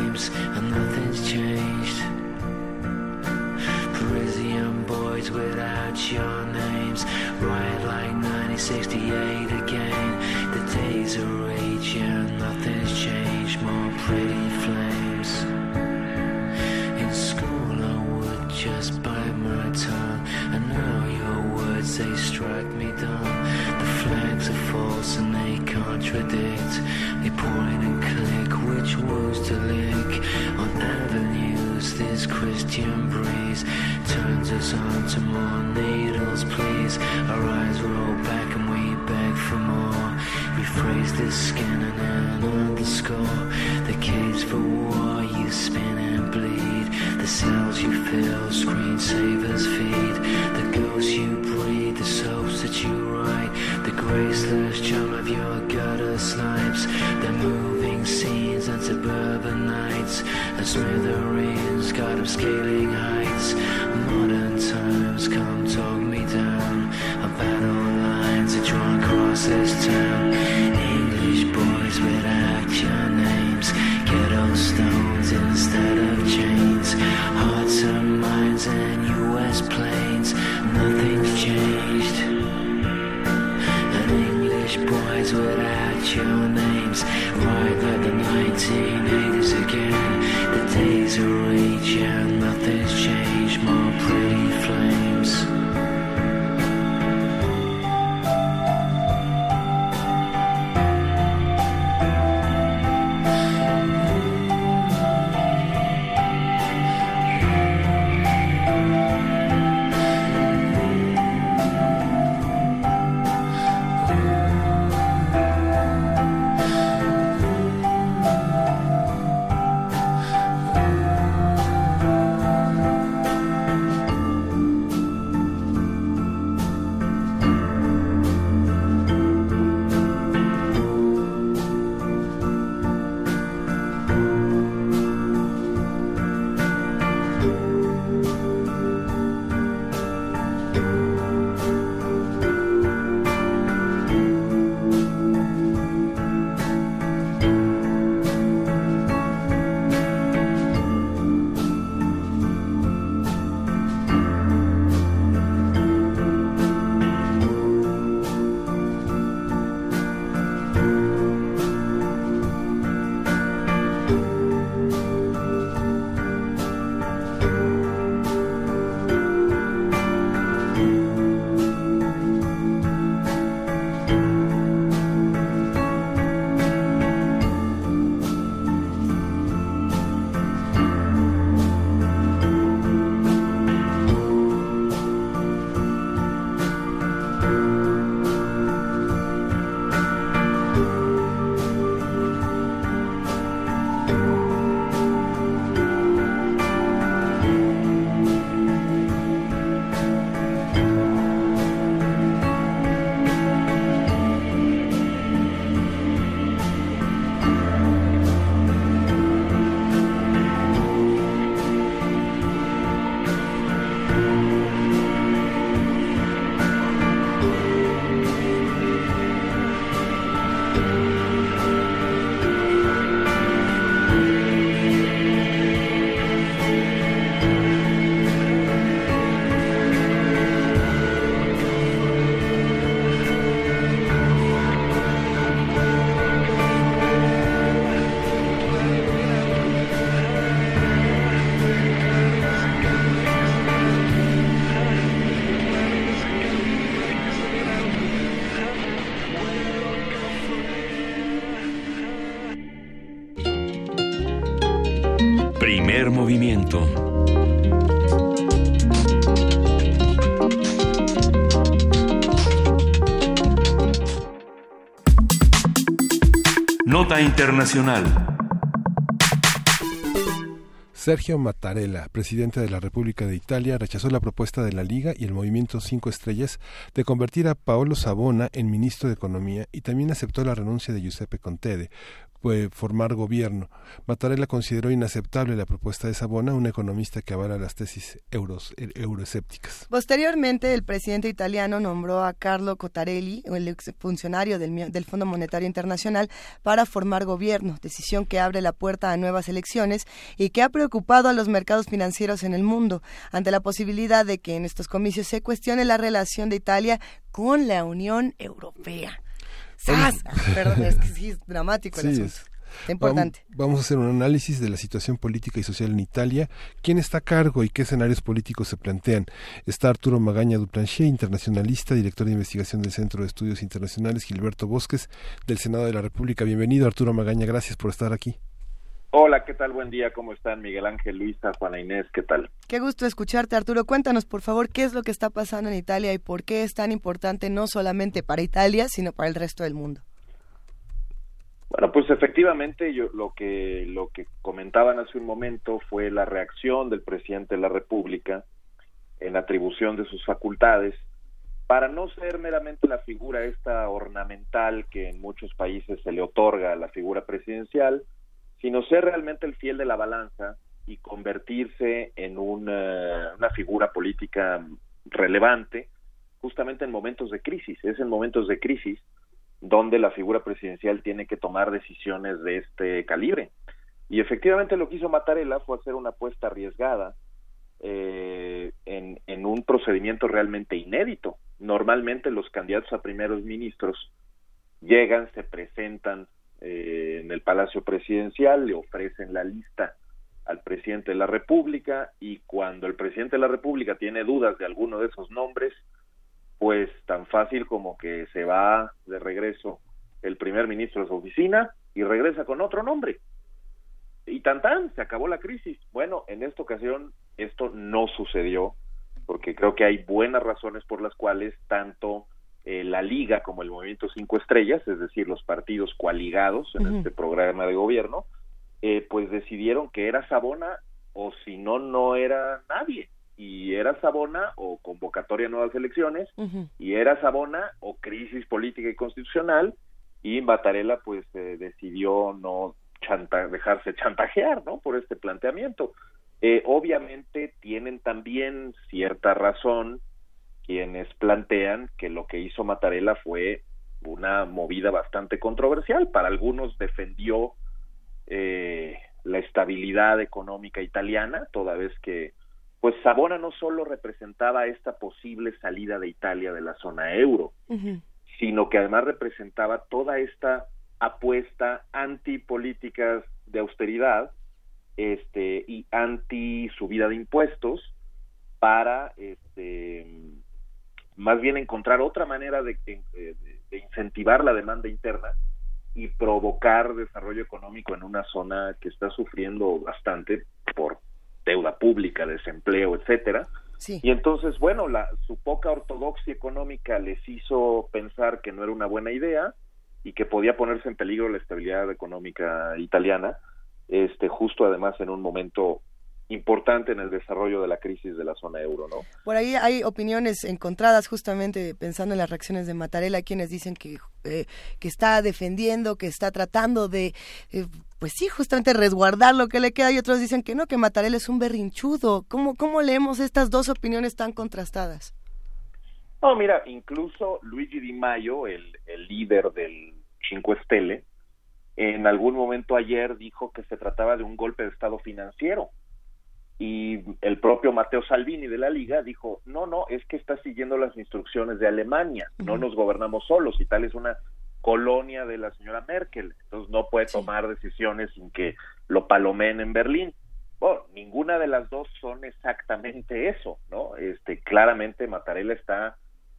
Christian breeze turns us on to more needles, please. Our eyes roll back and we beg for more. Rephrase this skin and an underscore. The cage for war, you spin and bleed. The cells you fill, screensavers feed. The ghosts you breathe, the soaps that you write. The graceless charm of your gutter snipes. The moving scenes and suburban nights. The smithereens, God of scaling heights. Modern times come talk Internacional. Sergio Mattarella, presidente de la República de Italia, rechazó la propuesta de la Liga y el Movimiento Cinco Estrellas de convertir a Paolo Sabona en ministro de Economía y también aceptó la renuncia de Giuseppe Contede, formar gobierno. Mattarella consideró inaceptable la propuesta de Sabona, un economista que avala las tesis euros, er, euroescépticas. Posteriormente, el presidente italiano nombró a Carlo Cottarelli, el exfuncionario del, del Fondo Monetario Internacional, para formar gobierno, decisión que abre la puerta a nuevas elecciones y que ha preocupado a los mercados financieros en el mundo, ante la posibilidad de que en estos comicios se cuestione la relación de Italia con la Unión Europea. Perdón, es que sí es dramático el asunto. importante. Vamos, a hacer un análisis de la situación política y social en Italia, quién está a cargo y qué escenarios políticos se plantean. Está Arturo Magaña Duplanchier, internacionalista, director de investigación del Centro de Estudios Internacionales, Gilberto Bosques, del Senado de la República. Bienvenido, Arturo Magaña, gracias por estar aquí. Hola, ¿qué tal? Buen día, ¿cómo están? Miguel Ángel, Luisa, Juana Inés, ¿qué tal? Qué gusto escucharte, Arturo. Cuéntanos, por favor, qué es lo que está pasando en Italia y por qué es tan importante no solamente para Italia, sino para el resto del mundo. Bueno, pues efectivamente, yo lo que lo que comentaban hace un momento fue la reacción del presidente de la República en atribución de sus facultades para no ser meramente la figura esta ornamental que en muchos países se le otorga a la figura presidencial, sino ser realmente el fiel de la balanza y convertirse en una, figura política relevante justamente en momentos de crisis. Es en momentos de crisis donde la figura presidencial tiene que tomar decisiones de este calibre. Y efectivamente lo que hizo Mattarella fue hacer una apuesta arriesgada eh, en, un procedimiento realmente inédito. Normalmente los candidatos a primeros ministros llegan, se presentan eh, en el Palacio Presidencial, le ofrecen la lista al presidente de la República y cuando el presidente de la República tiene dudas de alguno de esos nombres, pues tan fácil como que se va de regreso el primer ministro de su oficina y regresa con otro nombre. Y tan tan, se acabó la crisis. Bueno, en esta ocasión esto no sucedió porque creo que hay buenas razones por las cuales tanto eh, la Liga como el Movimiento Cinco Estrellas, es decir, los partidos coaligados en este programa de gobierno, eh, pues decidieron que era Sabona o si no, no era nadie. Y era Sabona o convocatoria a nuevas elecciones y era Sabona o crisis política y constitucional y Mattarella pues eh, decidió no dejarse chantajear no por este planteamiento. Eh, obviamente tienen también cierta razón quienes plantean que lo que hizo Mattarella fue una movida bastante controversial. Para algunos defendió eh, la estabilidad económica italiana toda vez que pues Sabona no solo representaba esta posible salida de Italia de la zona euro, sino que además representaba toda esta apuesta anti políticas de austeridad este y anti subida de impuestos para este más bien encontrar otra manera de, de incentivar la demanda interna y provocar desarrollo económico en una zona que está sufriendo bastante por deuda pública, desempleo, etcétera. Y entonces, bueno, la, su poca ortodoxia económica les hizo pensar que no era una buena idea y que podía ponerse en peligro la estabilidad económica italiana, este, justo además en un momento importante en el desarrollo de la crisis de la zona euro, ¿no? Por ahí hay opiniones encontradas justamente pensando en las reacciones de Mattarella, quienes dicen que, eh, que está defendiendo, que está tratando de, eh, pues sí, justamente resguardar lo que le queda y otros dicen que no, que Mattarella es un berrinchudo. ¿Cómo, cómo leemos estas dos opiniones tan contrastadas? No, mira, incluso Luigi Di Maio, el, el líder del Cinque Stelle, en algún momento ayer dijo que se trataba de un golpe de Estado financiero y el propio Mateo Salvini de la Liga dijo, no, no, es que está siguiendo las instrucciones de Alemania, no nos gobernamos solos, y tal es una colonia de la señora Merkel, entonces no puede tomar decisiones sin que lo palomeen en Berlín. Bueno, ninguna de las dos son exactamente eso, ¿no? Este, claramente Mattarella está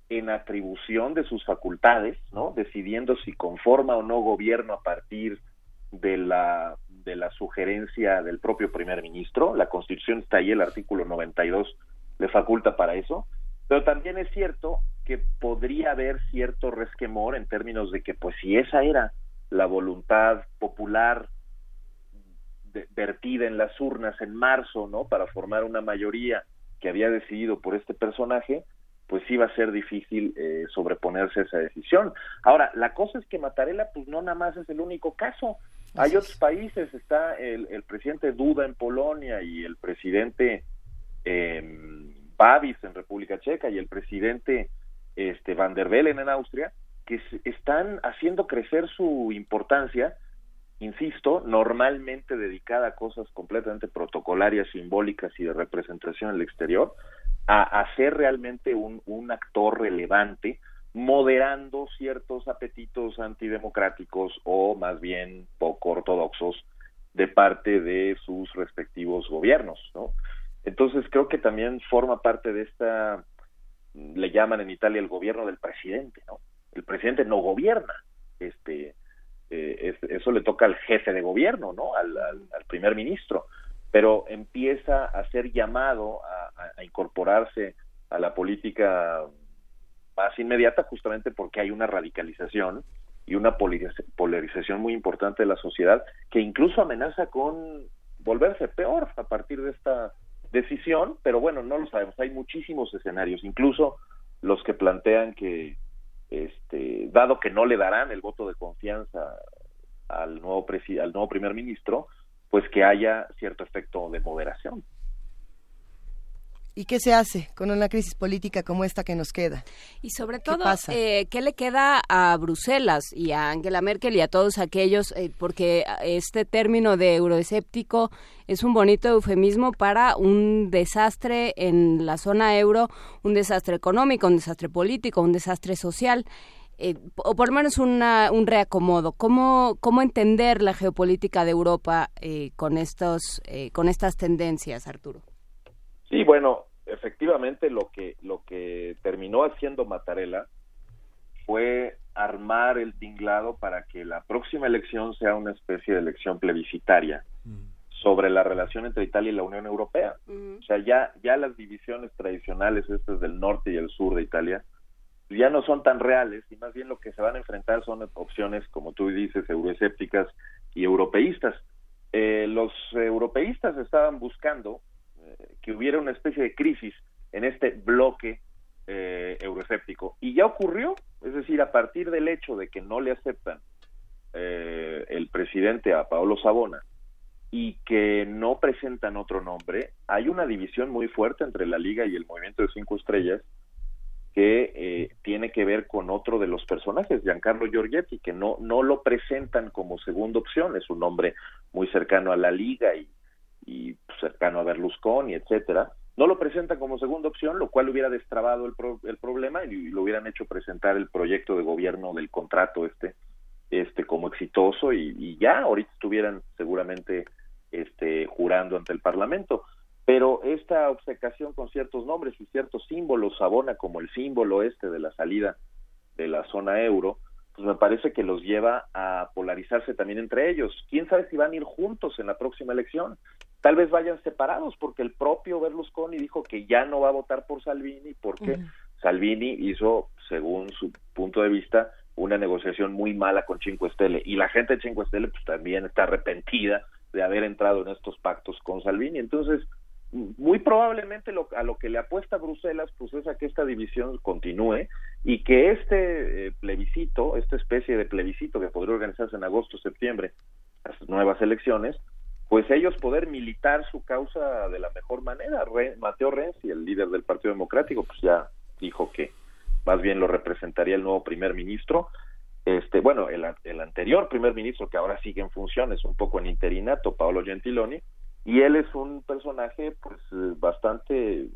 en atribución de sus facultades, ¿no? Decidiendo si conforma o no gobierno a partir de la de la sugerencia del propio primer ministro. La Constitución está ahí, el artículo 92 le faculta para eso. Pero también es cierto que podría haber cierto resquemor en términos de que, pues, si esa era la voluntad popular vertida en las urnas en marzo, ¿no? Para formar una mayoría que había decidido por este personaje, pues va a ser difícil eh, sobreponerse a esa decisión. Ahora, la cosa es que Mattarella, pues no nada más es el único caso. Hay otros países, está el, el presidente Duda en Polonia y el presidente eh, Babis en República Checa y el presidente este, Van der Bellen en Austria, que están haciendo crecer su importancia, insisto, normalmente dedicada a cosas completamente protocolarias, simbólicas y de representación en el exterior, a, a ser realmente un, un actor relevante moderando ciertos apetitos antidemocráticos o más bien poco ortodoxos de parte de sus respectivos gobiernos, ¿no? Entonces creo que también forma parte de esta, le llaman en Italia el gobierno del presidente, ¿no? El presidente no gobierna, este, eh, eso le toca al jefe de gobierno, ¿no? Al, al, primer ministro, pero empieza a ser llamado a, a incorporarse a la política más inmediata justamente porque hay una radicalización y una polarización muy importante de la sociedad que incluso amenaza con volverse peor a partir de esta decisión, pero bueno, no lo sabemos, hay muchísimos escenarios, incluso los que plantean que, este, dado que no le darán el voto de confianza al nuevo, al nuevo primer ministro, pues que haya cierto efecto de moderación. ¿Y qué se hace con una crisis política como esta que nos queda? Y sobre todo, ¿qué, eh, ¿qué le queda a Bruselas y a Angela Merkel y a todos aquellos? Eh, porque este término de euroescéptico es un bonito eufemismo para un desastre en la zona euro, un desastre económico, un desastre político, un desastre social. Eh, o por lo menos una, un reacomodo. ¿Cómo, ¿Cómo entender la geopolítica de Europa con, estos, con estas tendencias, Arturo? Sí, bueno, efectivamente lo que lo que terminó haciendo Mattarella fue armar el tinglado para que la próxima elección sea una especie de elección plebiscitaria sobre la relación entre Italia y la Unión Europea. O sea, ya ya las divisiones tradicionales estas del norte y el sur de Italia ya no son tan reales y más bien lo que se van a enfrentar son opciones, como tú dices, euroescépticas y europeístas. Eh, los europeístas estaban buscando que hubiera una especie de crisis en este bloque eh, euroescéptico. Y ya ocurrió, es decir, a partir del hecho de que no le aceptan eh, el presidente a Paolo Sabona y que no presentan otro nombre, hay una división muy fuerte entre la Liga y el Movimiento de Cinco Estrellas que eh, tiene que ver con otro de los personajes, Giancarlo Giorgetti, que no, no lo presentan como segunda opción, es un hombre muy cercano a la Liga y y pues, cercano a Berlusconi, etcétera, no lo presentan como segunda opción, lo cual hubiera destrabado el, el problema y lo hubieran hecho presentar el proyecto de gobierno del contrato este este como exitoso y, ya ahorita estuvieran seguramente este jurando ante el Parlamento. Pero esta obcecación con ciertos nombres y ciertos símbolos abona como el símbolo este de la salida de la zona euro pues me parece que los lleva a polarizarse también entre ellos. ¿Quién sabe si van a ir juntos en la próxima elección? Tal vez vayan separados porque el propio Berlusconi dijo que ya no va a votar por Salvini porque Salvini hizo, según su punto de vista, una negociación muy mala con Cinque Stelle y la gente de Cinque Stelle pues también está arrepentida de haber entrado en estos pactos con Salvini. Entonces, muy probablemente lo, a lo que le apuesta Bruselas pues es a que esta división continúe y que este eh, plebiscito, esta especie de plebiscito que podría organizarse en agosto septiembre, las nuevas elecciones, pues ellos poder militar su causa de la mejor manera. Mateo Renzi, el líder del Partido Democrático, pues ya dijo que más bien lo representaría el nuevo primer ministro. Este, bueno, el, el anterior primer ministro que ahora sigue en funciones, un poco en interinato, Paolo Gentiloni, y él es un personaje pues eh, bastante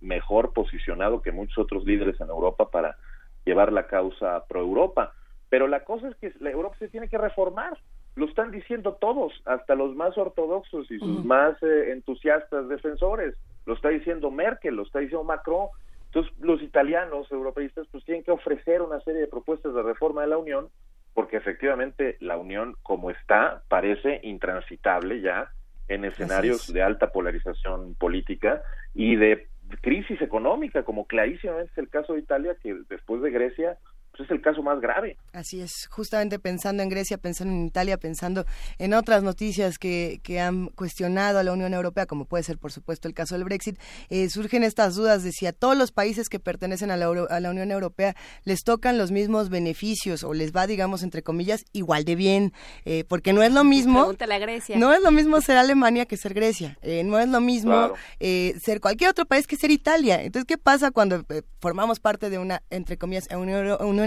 mejor posicionado que muchos otros líderes en Europa para llevar la causa pro Europa. Pero la cosa es que la Europa se tiene que reformar. Lo están diciendo todos, hasta los más ortodoxos y sus más eh, entusiastas defensores. Lo está diciendo Merkel, lo está diciendo Macron. Entonces, los italianos europeístas pues tienen que ofrecer una serie de propuestas de reforma de la Unión, porque efectivamente la Unión como está parece intransitable ya en escenarios de alta polarización política y de crisis económica, como clarísimamente es el caso de Italia, que después de Grecia pues es el caso más grave. Así es, justamente pensando en Grecia, pensando en Italia, pensando en otras noticias que, que han cuestionado a la Unión Europea, como puede ser, por supuesto, el caso del Brexit, eh, surgen estas dudas de si a todos los países que pertenecen a la, a la Unión Europea les tocan los mismos beneficios o les va, digamos, entre comillas, igual de bien, eh, porque no es lo mismo. a Grecia. No es lo mismo ser Alemania que ser Grecia, eh, no es lo mismo ser cualquier otro país que ser Italia. Entonces, ¿qué pasa cuando formamos parte de una, entre comillas, Unión Europea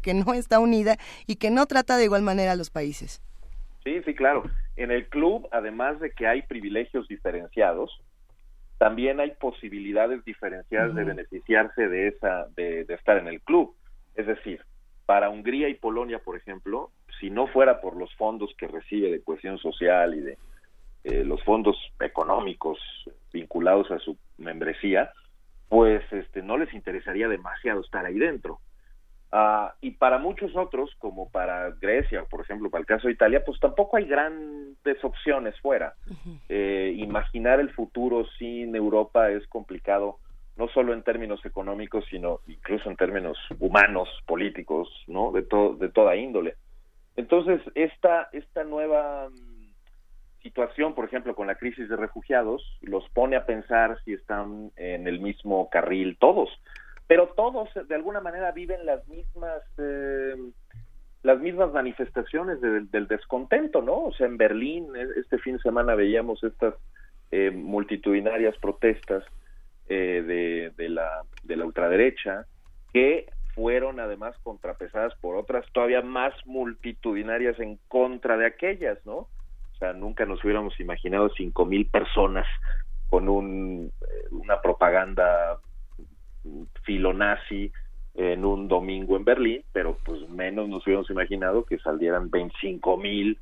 que no está unida y que no trata de igual manera a los países. Sí, sí, claro. En el club, además de que hay privilegios diferenciados, también hay posibilidades diferenciadas de beneficiarse de esa, de, estar en el club. Es decir, para Hungría y Polonia, por ejemplo, si no fuera por los fondos que recibe de cohesión social y de eh, los fondos económicos vinculados a su membresía, pues este no les interesaría demasiado estar ahí dentro. Ah, y para muchos otros, como para Grecia, por ejemplo, para el caso de Italia, pues tampoco hay grandes opciones fuera. Eh, imaginar el futuro sin Europa es complicado, no solo en términos económicos, sino incluso en términos humanos, políticos, ¿no? De, todo de toda índole. Entonces, esta, esta nueva mm, situación, por ejemplo, con la crisis de refugiados, los pone a pensar si están en el mismo carril todos pero todos de alguna manera viven las mismas eh, las mismas manifestaciones del descontento, ¿no? O sea, en Berlín e, este fin de semana veíamos estas eh, multitudinarias protestas eh, de, de, la, de la ultraderecha que fueron además contrapesadas por otras todavía más multitudinarias en contra de aquellas, ¿no? O sea, nunca nos hubiéramos imaginado cinco mil personas con un, eh, una propaganda filonazi en un domingo en Berlín, pero pues menos nos hubiéramos imaginado que salieran 25 mil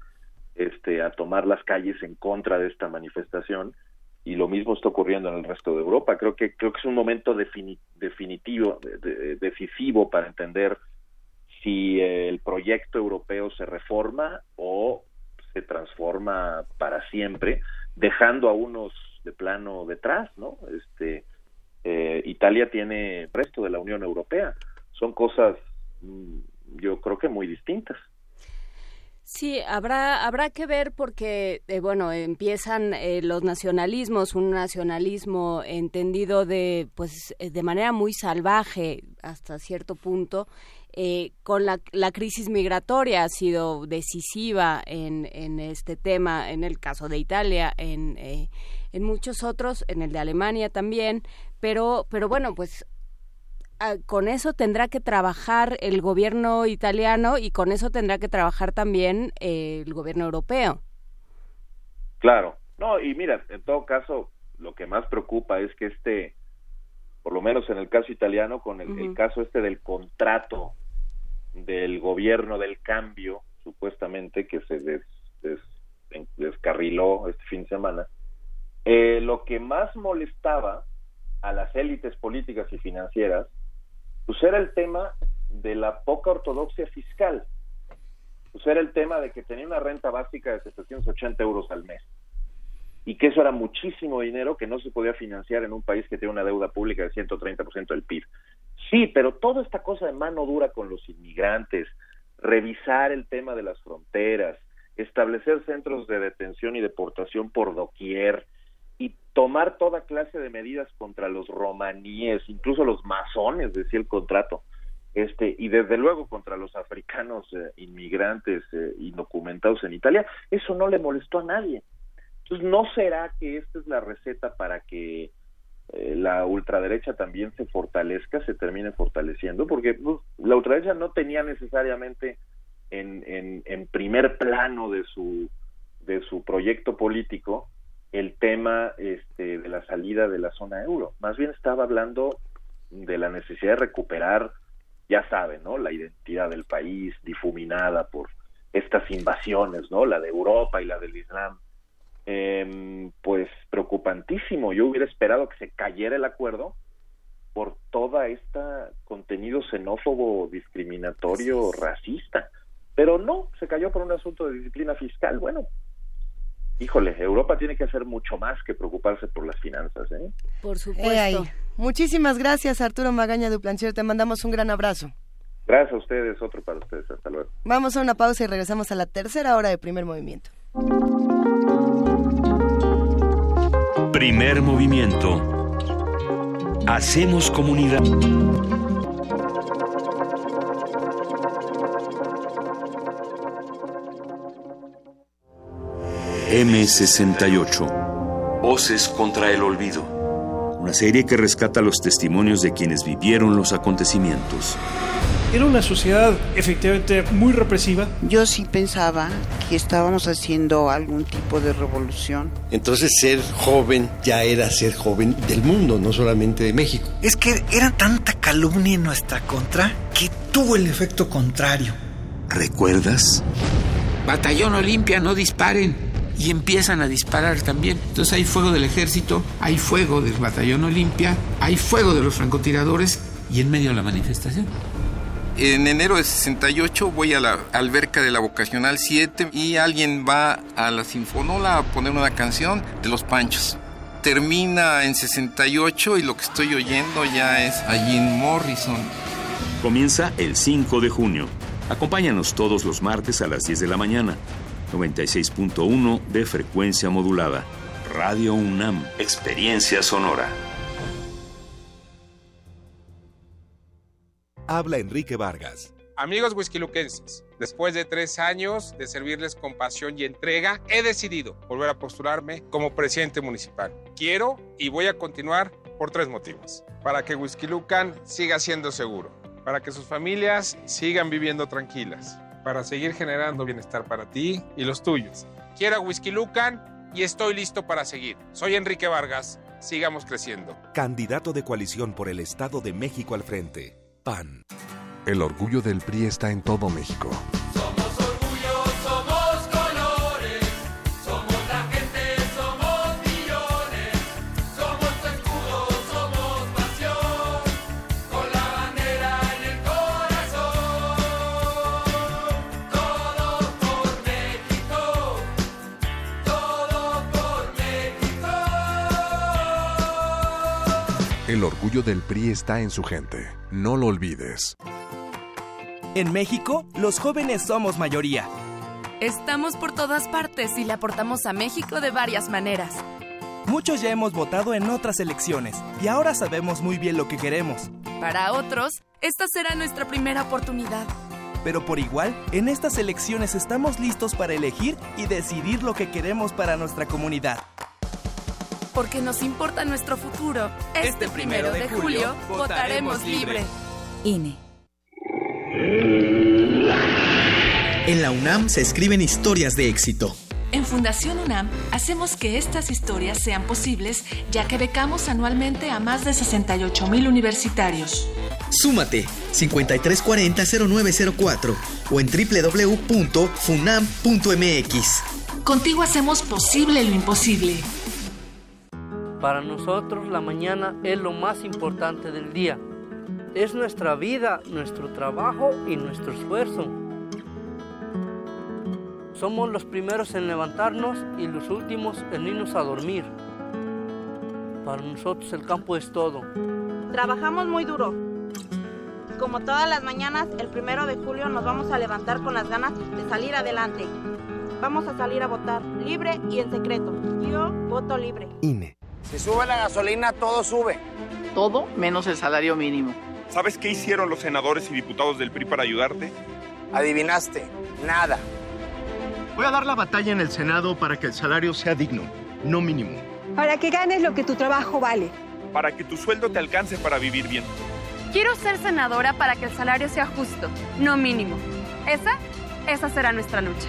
este, a tomar las calles en contra de esta manifestación y lo mismo está ocurriendo en el resto de Europa. Creo que creo que es un momento definitivo, decisivo para entender si el proyecto europeo se reforma o se transforma para siempre, dejando a unos de plano detrás, ¿no? Este eh, Italia tiene el resto de la Unión Europea. Son cosas, mm, yo creo que muy distintas. Sí, habrá, habrá que ver porque, eh, bueno, empiezan eh, los nacionalismos, un nacionalismo entendido de, pues, eh, de manera muy salvaje hasta cierto punto, con la, la, crisis migratoria ha sido decisiva en, en este tema, en el caso de Italia, en, en muchos otros, en el de Alemania también, pero, pero bueno, pues Ah, con eso tendrá que trabajar el gobierno italiano y con eso tendrá que trabajar también eh, el gobierno europeo. Claro, no, y mira, en todo caso, lo que más preocupa es que este, por lo menos en el caso italiano, con el, caso este del contrato del gobierno del cambio, supuestamente que se descarriló este fin de semana, eh, lo que más molestaba a las élites políticas y financieras pues era el tema de la poca ortodoxia fiscal. Pues era el tema de que tenía una renta básica de 780 euros al mes y que eso era muchísimo dinero que no se podía financiar en un país que tiene una deuda pública de 130% del PIB. Sí, pero toda esta cosa de mano dura con los inmigrantes, revisar el tema de las fronteras, establecer centros de detención y deportación por doquier, tomar toda clase de medidas contra los romaníes, incluso los masones, decía el contrato, este y desde luego contra los africanos eh, inmigrantes eh, indocumentados en Italia, eso no le molestó a nadie. Entonces, ¿no será que esta es la receta para que eh, la ultraderecha también se fortalezca, se termine fortaleciendo? Porque pues, la ultraderecha no tenía necesariamente en, en, en primer plano de su de su proyecto político el tema este, de la salida de la zona euro. Más bien estaba hablando de la necesidad de recuperar, ya saben, ¿no? La identidad del país difuminada por estas invasiones, ¿no? La de Europa y la del Islam. Em, pues preocupantísimo. Yo hubiera esperado que se cayera el acuerdo por toda esta contenido xenófobo, discriminatorio, racista. Pero no, se cayó por un asunto de disciplina fiscal. Bueno, híjole, Europa tiene que hacer mucho más que preocuparse por las finanzas. ¿eh? Por supuesto. Muchísimas gracias, Arturo Magaña de Plancher. Te mandamos un gran abrazo. Gracias a ustedes, otro para ustedes. Hasta luego. Vamos a una pausa y regresamos a la tercera hora de primer movimiento. Primer movimiento. Hacemos comunidad. M68. Voces contra el olvido. Una serie que rescata los testimonios de quienes vivieron los acontecimientos. Era una sociedad efectivamente muy represiva. Yo sí pensaba que estábamos haciendo algún tipo de revolución. Entonces ser joven ya era ser joven del mundo, no solamente de México. Es que era tanta calumnia en nuestra contra que tuvo el efecto contrario. ¿Recuerdas? Batallón Olimpia, no disparen y empiezan a disparar también. Entonces hay fuego del ejército, hay fuego del batallón Olimpia, hay fuego de los francotiradores y en medio de la manifestación. En enero de 68 voy a la alberca de la Vocacional 7 y alguien va a la Sinfonola a poner una canción de Los Panchos. Termina en 68 y lo que estoy oyendo ya es a Jim Morrison. Comienza el 5 de junio. Acompáñanos todos los martes a las 10 de la mañana 96.1 de frecuencia modulada. Radio UNAM, Experiencia Sonora. Habla Enrique Vargas. Amigos whiskyluquenses, después de tres años de servirles con pasión y entrega, he decidido volver a postularme como presidente municipal. Quiero y voy a continuar por tres motivos. Para que Whisky Lucan siga siendo seguro, para que sus familias sigan viviendo tranquilas, para seguir generando bienestar para ti y los tuyos. Quiero a Whisky Lucan y estoy listo para seguir. Soy Enrique Vargas, sigamos creciendo. Candidato de coalición por el Estado de México al frente. PAN. El orgullo del PRI está en todo México. El orgullo del PRI está en su gente. No lo olvides. En México, los jóvenes somos mayoría. Estamos por todas partes y le aportamos a México de varias maneras. Muchos ya hemos votado en otras elecciones y ahora sabemos muy bien lo que queremos. Para otros, esta será nuestra primera oportunidad. Pero por igual, en estas elecciones estamos listos para elegir y decidir lo que queremos para nuestra comunidad. Porque nos importa nuestro futuro. Este, primero de julio, votaremos libre. INE. En la UNAM se escriben historias de éxito. En Fundación UNAM hacemos que estas historias sean posibles ya que becamos anualmente a más de 68 mil universitarios. Súmate 5340-0904 o en www.funam.mx. Contigo hacemos posible lo imposible. Para nosotros la mañana es lo más importante del día. Es nuestra vida, nuestro trabajo y nuestro esfuerzo. Somos los primeros en levantarnos y los últimos en irnos a dormir. Para nosotros el campo es todo. Trabajamos muy duro. Como todas las mañanas, el primero de julio nos vamos a levantar con las ganas de salir adelante. Vamos a salir a votar libre y en secreto. Yo voto libre. INE. Si sube la gasolina, todo sube. Todo menos el salario mínimo. ¿Sabes qué hicieron los senadores y diputados del PRI para ayudarte? Adivinaste, nada. Voy a dar la batalla en el Senado para que el salario sea digno, no mínimo. Para que ganes lo que tu trabajo vale. Para que tu sueldo te alcance para vivir bien. Quiero ser senadora para que el salario sea justo, no mínimo. Esa, esa será nuestra lucha.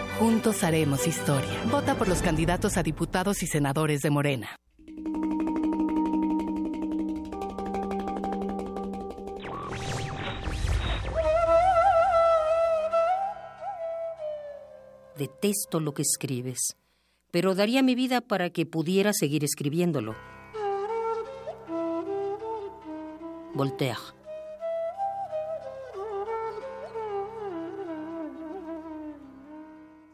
Juntos haremos historia. Vota por los candidatos a diputados y senadores de Morena. Detesto lo que escribes, pero daría mi vida para que pudiera seguir escribiéndolo. Voltaire.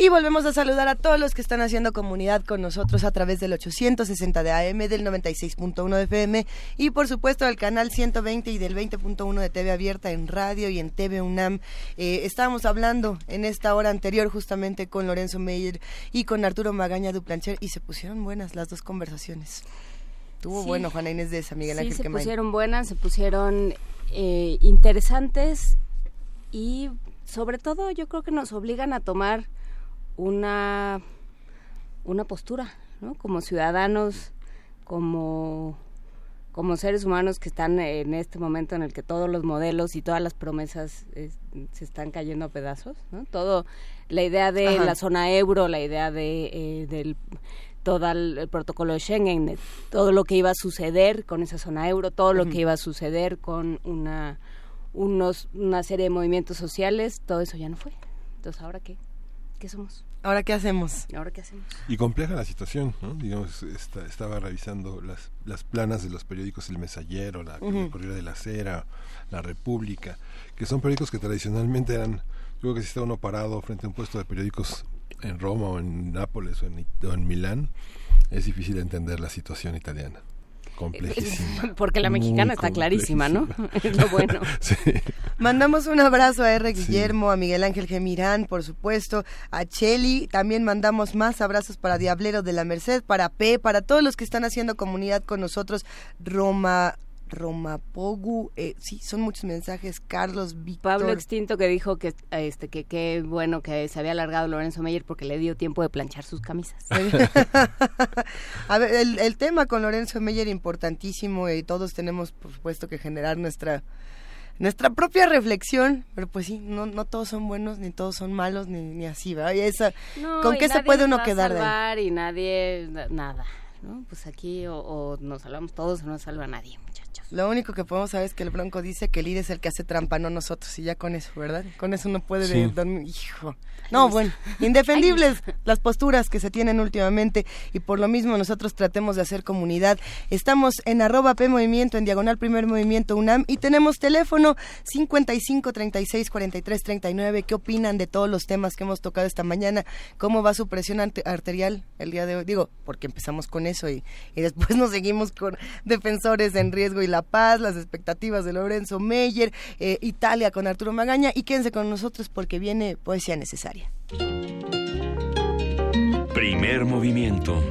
Y volvemos a saludar a todos los que están haciendo comunidad con nosotros a través del 860 de AM, del 96.1 de FM y por supuesto del canal 120 y del 20.1 de TV Abierta en radio y en TV UNAM. Eh, estábamos hablando en esta hora anterior justamente con Lorenzo Meyer y con Arturo Magaña Duplancher y se pusieron buenas las dos conversaciones. Tuvo Sí. bueno Juana Inés de esa Miguel Sí, Ángel se Quemain. pusieron buenas, se pusieron eh, interesantes y sobre todo yo creo que nos obligan a tomar una, una postura, ¿no? Como ciudadanos, como, como seres humanos que están en este momento en el que todos los modelos y todas las promesas es- se están cayendo a pedazos, ¿no? Todo, la idea de Ajá. la zona euro, la idea de, eh, del todo el, el protocolo de Schengen, todo lo que iba a suceder con esa zona euro, todo lo que iba a suceder con una unos una serie de movimientos sociales, todo eso ya no fue. Entonces, ¿ahora qué? ¿Qué somos? ¿Ahora qué hacemos? ¿Ahora qué hacemos? Y compleja la situación, ¿no? Digamos, esta- estaba revisando las, las planas de los periódicos El Mesallero, la, Correo de la Cera, La República, que son periódicos que tradicionalmente eran, yo creo que si está uno parado frente a un puesto de periódicos en Roma o en Nápoles o en, o en Milán, es difícil entender la situación italiana. Complejísima. Porque la mexicana está clarísima, ¿no? es lo bueno. Sí. Mandamos un abrazo a R. Guillermo, a Miguel Ángel Gemirán, por supuesto, a Cheli. También mandamos más abrazos para Diablero de la Merced, para P, para todos los que están haciendo comunidad con nosotros. Roma, Romapogu, eh, sí, son muchos mensajes. Carlos, Víctor. Pablo Extinto que dijo que este que qué bueno que se había alargado Lorenzo Meyer porque le dio tiempo de planchar sus camisas. A ver, el, el tema con Lorenzo Meyer importantísimo y todos tenemos, por supuesto, que generar nuestra nuestra propia reflexión, pero pues sí, no, no todos son buenos, ni todos son malos, ni, ni así, ¿verdad? Y esa, No, ¿Con y qué se puede uno va a quedar de ahí? y nadie na- nada, ¿no? Pues aquí o, o nos salvamos todos o no salva nadie, muchachos. Lo único que podemos saber es que el Bronco dice que el líder es el que hace trampa, no nosotros, y ya con eso, ¿verdad? Con eso uno puede de- Sí. dormir. Hijo. No, bueno, indefendibles las posturas que se tienen últimamente y por lo mismo nosotros tratemos de hacer comunidad. Estamos en arroba P Movimiento, en diagonal Primer Movimiento UNAM y tenemos teléfono 55 36 43 39. ¿Qué opinan de todos los temas que hemos tocado esta mañana? ¿Cómo va su presión arterial el día de hoy? Digo, porque empezamos con eso y, y después nos seguimos con defensores en riesgo y la paz, las expectativas de Lorenzo Meyer, eh, Italia con Arturo Magaña y quédense con nosotros porque viene poesía necesaria. Primer movimiento.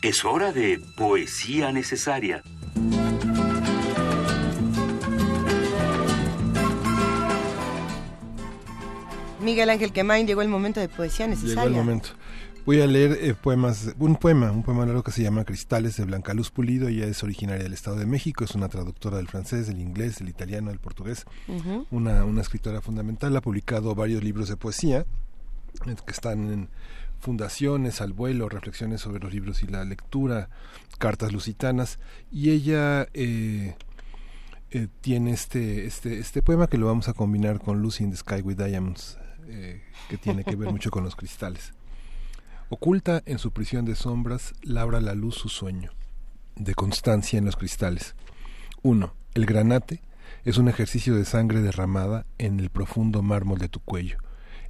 Es hora de poesía necesaria. Miguel Ángel Quemain, llegó el momento de poesía necesaria. Llegó el momento. Voy a leer eh, poemas, un poema, un poema largo que se llama Cristales de Blanca Luz Pulido. Ella es originaria del Estado de México, es una traductora del francés, del inglés, del italiano, del portugués. Una escritora fundamental. Ha publicado varios libros de poesía eh, que están en fundaciones, al vuelo, reflexiones sobre los libros y la lectura, cartas lusitanas. Y ella eh, eh, tiene este, este, este poema que lo vamos a combinar con Lucy in the Sky with Diamonds, eh, que tiene que ver mucho con los cristales. Oculta en su prisión de sombras, labra la luz su sueño, de constancia en los cristales. 1. El granate es un ejercicio de sangre derramada en el profundo mármol de tu cuello.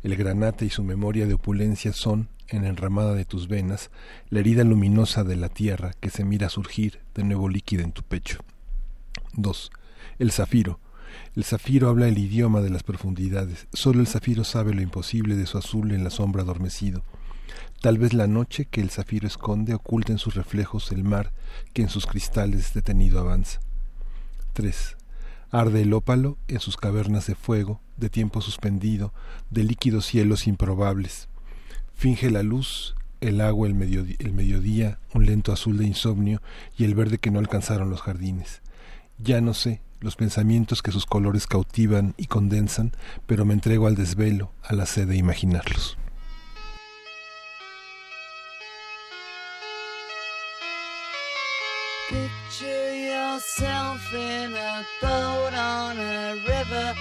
El granate y su memoria de opulencia son, en la enramada de tus venas, la herida luminosa de la tierra que se mira surgir de nuevo líquida en tu pecho. 2. El zafiro. El zafiro habla el idioma de las profundidades. Solo el zafiro sabe lo imposible de su azul en la sombra adormecido. Tal vez la noche que el zafiro esconde oculta en sus reflejos el mar que en sus cristales detenido avanza. 3. Arde el ópalo en sus cavernas de fuego, de tiempo suspendido, de líquidos cielos improbables. Finge la luz, el agua, el, el mediodía, un lento azul de insomnio y el verde que no alcanzaron los jardines. Ya no sé los pensamientos que sus colores cautivan y condensan, pero me entrego al desvelo, a la sed de imaginarlos. Picture yourself in a boat on a river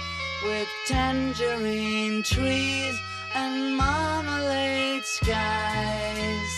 with tangerine trees and marmalade skies.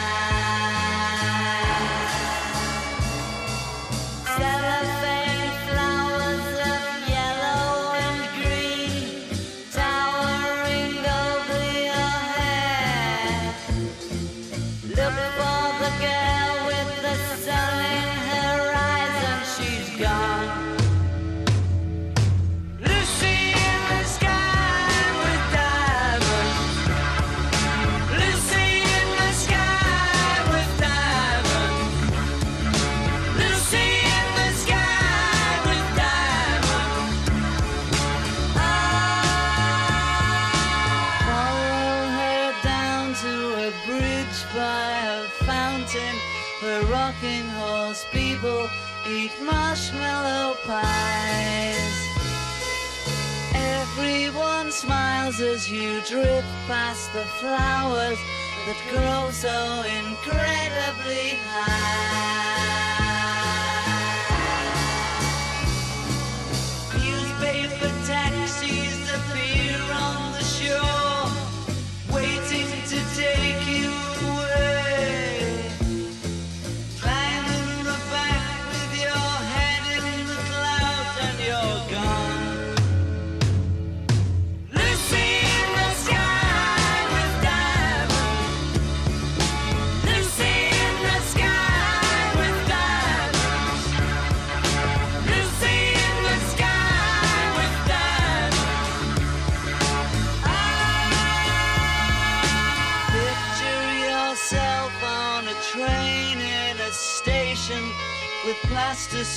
Smiles as you drift past the flowers that grow so incredibly high.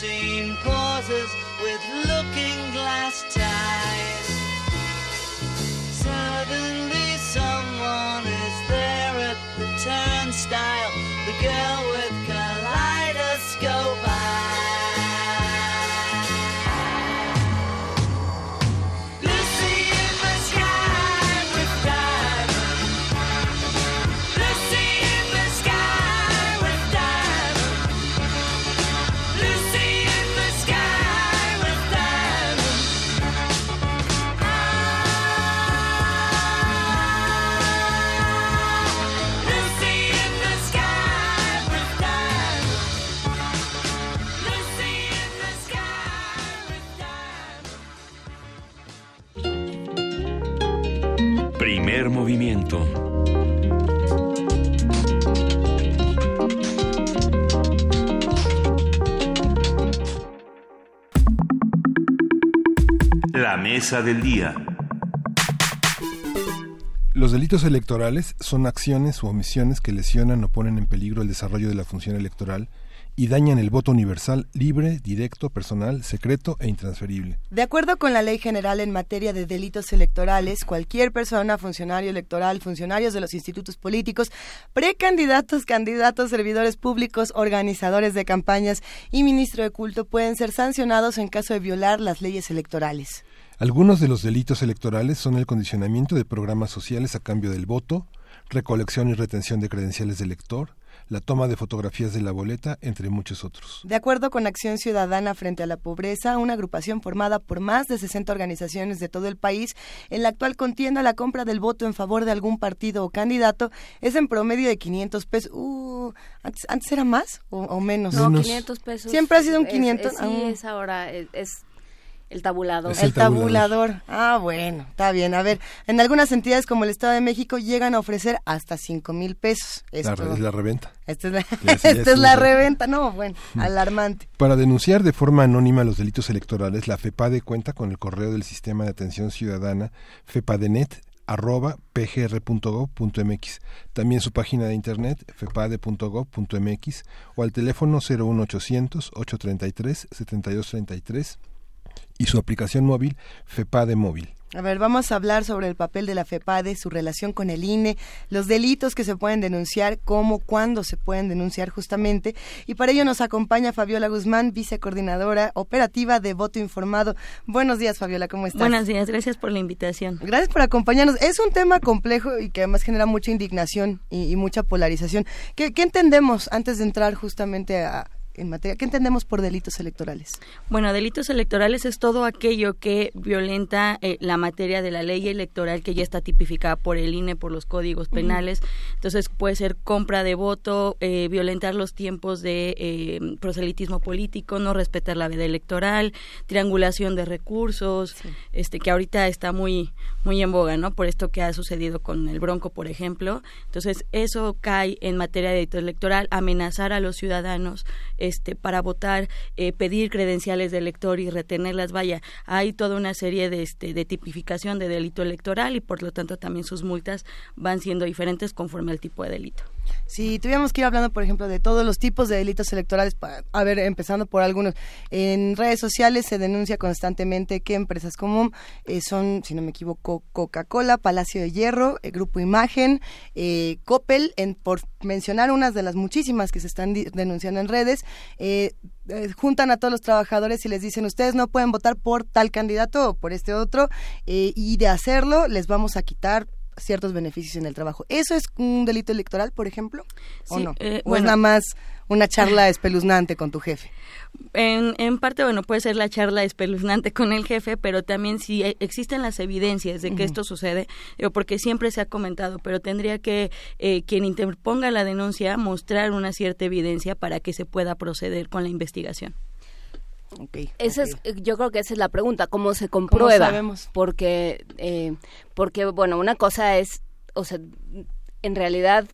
Plasticine pauses with looking glass ties. Suddenly someone is there at the turnstile, the girl mesa del día. Los delitos electorales son acciones u omisiones que lesionan o ponen en peligro el desarrollo de la función electoral y dañan el voto universal libre, directo, personal, secreto e intransferible. De acuerdo con la Ley General en materia de delitos electorales, cualquier persona, funcionario electoral, funcionarios de los institutos políticos, precandidatos, candidatos, servidores públicos, organizadores de campañas y ministro de culto pueden ser sancionados en caso de violar las leyes electorales. Algunos de los delitos electorales son el condicionamiento de programas sociales a cambio del voto, recolección y retención de credenciales de elector, la toma de fotografías de la boleta, entre muchos otros. De acuerdo con Acción Ciudadana frente a la Pobreza, una agrupación formada por más de 60 organizaciones de todo el país, en la actual contienda la compra del voto en favor de algún partido o candidato es en promedio de 500 pesos. Uh, ¿antes, antes era más o, o menos? No, 500 pesos. Siempre ha sido un Es- 500. es- sí, Ah. es ahora, es, es el tabulador. el, tabulador. Ah, bueno, está bien. A ver, en algunas entidades como el Estado de México llegan a ofrecer hasta cinco mil pesos. La, Esto- re- es la reventa. Esta es la, esta es la reventa. No, bueno, alarmante. Para denunciar de forma anónima los delitos electorales, la FEPADE cuenta con el correo del Sistema de Atención Ciudadana fepadenet arroba pgr.gov.mx, también su página de internet fepade.gov.mx o al teléfono 01800 833 7233 y su aplicación móvil FEPADE móvil. A ver, vamos a hablar sobre el papel de la FEPADE, su relación con el INE, los delitos que se pueden denunciar, cómo, cuándo se pueden denunciar justamente. Y para ello nos acompaña Fabiola Guzmán, vicecoordinadora operativa de Voto Informado. Buenos días, Fabiola, ¿cómo estás? Buenos días, gracias por la invitación. Gracias por acompañarnos. Es un tema complejo y que además genera mucha indignación y, y mucha polarización. ¿Qué, qué entendemos antes de entrar justamente a, en materia? ¿Qué entendemos por delitos electorales? Bueno, delitos electorales es todo aquello que violenta eh, la materia de la ley electoral que ya está tipificada por el INE, por los códigos penales. Entonces puede ser compra de voto, eh, violentar los tiempos de eh, proselitismo político, no respetar la veda electoral, triangulación de recursos, este que ahorita está muy muy en boga, ¿no? Por esto que ha sucedido con el Bronco, por ejemplo. Entonces eso cae en materia de delito electoral, amenazar a los ciudadanos este para votar, eh, pedir credenciales de elector y retenerlas. Vaya, hay toda una serie de este de tipificación de delito electoral y por lo tanto también sus multas van siendo diferentes conforme al tipo de delito. Si tuviéramos que ir hablando, por ejemplo, de todos los tipos de delitos electorales, a ver, empezando por algunos, en redes sociales se denuncia constantemente que empresas como eh, son, si no me equivoco, Coca-Cola, Palacio de Hierro, eh, Grupo Imagen, eh, Coppel, en, por mencionar unas de las muchísimas que se están denunciando en redes, juntan a todos los trabajadores y les dicen ustedes no pueden votar por tal candidato o por este otro y de hacerlo les vamos a quitar ciertos beneficios en el trabajo. ¿Eso es un delito electoral, por ejemplo? ¿O no? Eh, ¿O es nada más una charla espeluznante con tu jefe? En, en parte, bueno, puede ser la charla espeluznante con el jefe, pero también si e, existen las evidencias de que esto sucede, porque siempre se ha comentado, pero tendría que eh, quien interponga la denuncia mostrar una cierta evidencia para que se pueda proceder con la investigación. Esa es, yo creo que esa es la pregunta, ¿cómo se comprueba? sabemos? Porque, eh, porque, bueno, una cosa es, o sea, en realidad,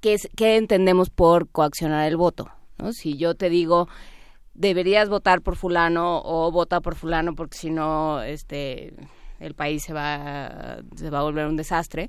¿qué, es, qué entendemos por coaccionar el voto? ¿no? Si yo te digo, deberías votar por fulano o vota por fulano porque si no, este, el país se va, se va a volver un desastre,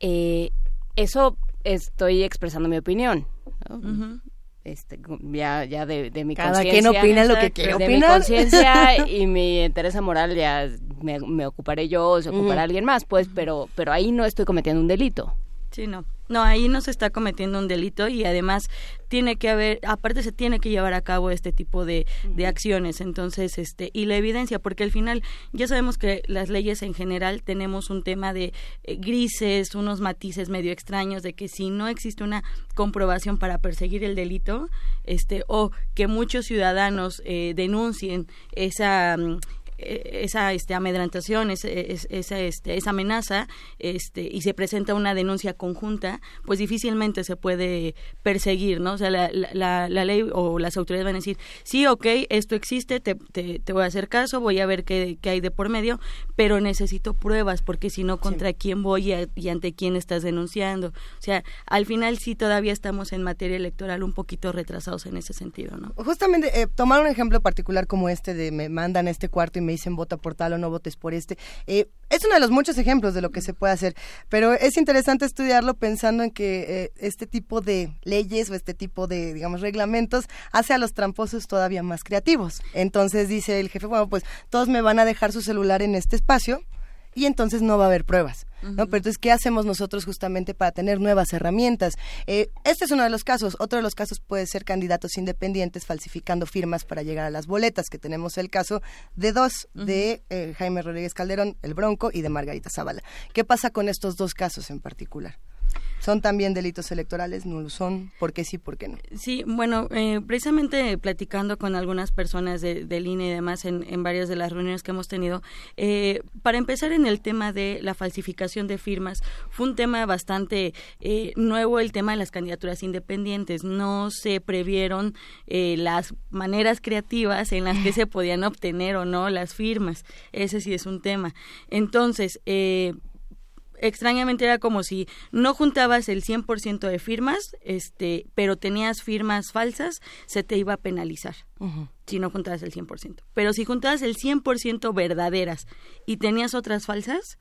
eh, eso estoy expresando mi opinión. ¿no? Este, ya, ya de, de mi Cada quien opina lo que quiere de mi conciencia y mi interés moral ya me, me, ocuparé yo o se ocupará alguien más, pues, pero, pero ahí no estoy cometiendo un delito. Sí, no. No, ahí no se está cometiendo un delito y además tiene que haber, aparte se tiene que llevar a cabo este tipo de, de acciones, entonces, este, y la evidencia, porque al final ya sabemos que las leyes en general tenemos un tema de eh, grises, unos matices medio extraños de que si no existe una comprobación para perseguir el delito, este, o que muchos ciudadanos eh, denuncien esa mm, esa este, amedrantación, esa, este, esa amenaza, este, y se presenta una denuncia conjunta, pues difícilmente se puede perseguir, ¿no? O sea, la, la, la ley o las autoridades van a decir, sí, ok, esto existe, te, te, voy a hacer caso, voy a ver qué, qué, hay de por medio, pero necesito pruebas, porque si no, ¿contra quién voy y, ante quién estás denunciando? O sea, al final sí todavía estamos en materia electoral un poquito retrasados en ese sentido, ¿no? Justamente, eh, tomar un ejemplo particular como este de me mandan este cuarto y me dicen vota por tal o no votes por este. Eh, es uno de los muchos ejemplos de lo que se puede hacer, pero es interesante estudiarlo pensando en que eh, este tipo de leyes o este tipo de, digamos, reglamentos hace a los tramposos todavía más creativos. Entonces dice el jefe, bueno, pues todos me van a dejar su celular en este espacio y entonces no va a haber pruebas. ¿No? Pero entonces, ¿qué hacemos nosotros justamente para tener nuevas herramientas? Eh, este es uno de los casos. Otro de los casos puede ser candidatos independientes falsificando firmas para llegar a las boletas, que tenemos el caso de dos, de eh, Jaime Rodríguez Calderón, el Bronco, y de Margarita Zavala. ¿Qué pasa con estos dos casos en particular? ¿Son también delitos electorales? ¿No lo son? ¿Por qué sí, por qué no? Sí, bueno, eh, precisamente platicando con algunas personas de, del INE y demás en, en, varias de las reuniones que hemos tenido, eh, para empezar en el tema de la falsificación de firmas, fue un tema bastante eh, nuevo el tema de las candidaturas independientes. No se previeron las maneras creativas en las que se podían obtener o no las firmas. Ese sí es un tema. Entonces, eh, extrañamente era como si no juntabas el 100% de firmas, este, pero tenías firmas falsas, se te iba a penalizar. Si no juntabas el 100%. Pero si juntabas el 100% verdaderas y tenías otras falsas,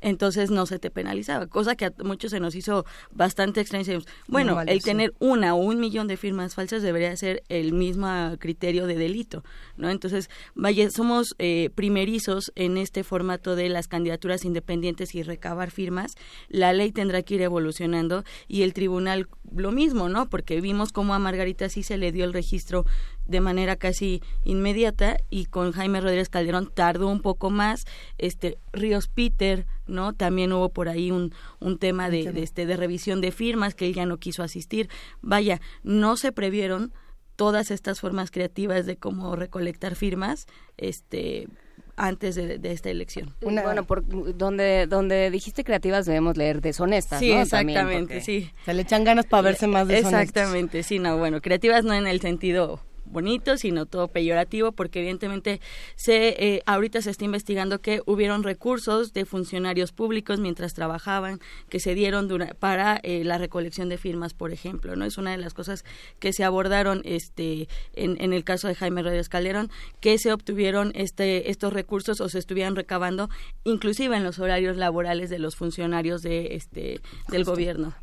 entonces no se te penalizaba, cosa que a muchos se nos hizo bastante extraño. Bueno, el tener una o un millón de firmas falsas debería ser el mismo criterio de delito, ¿no? Entonces, vaya, somos eh, primerizos en este formato de las candidaturas independientes y recabar firmas. La ley tendrá que ir evolucionando y el tribunal lo mismo, ¿no? Porque vimos cómo a Margarita sí se le dio el registro de manera casi inmediata y con Jaime Rodríguez Calderón tardó un poco más este Ríos Peter no también hubo por ahí un, un tema de, de, este de revisión de firmas que él ya no quiso asistir vaya no se previeron todas estas formas creativas de cómo recolectar firmas este antes de, esta elección. Bueno, por donde donde dijiste creativas debemos leer deshonestas, sí, exactamente, sí. Se le echan ganas para verse más deshonestos. Exactamente, sí, no, bueno, creativas no en el sentido bonito, sino todo peyorativo, porque evidentemente se eh, ahorita se está investigando que hubieron recursos de funcionarios públicos mientras trabajaban que se dieron para eh, la recolección de firmas, por ejemplo, no es una de las cosas que se abordaron este en, en el caso de Jaime Rodríguez Calderón, que se obtuvieron este estos recursos o se estuvieran recabando, inclusive en los horarios laborales de los funcionarios de este del gobierno.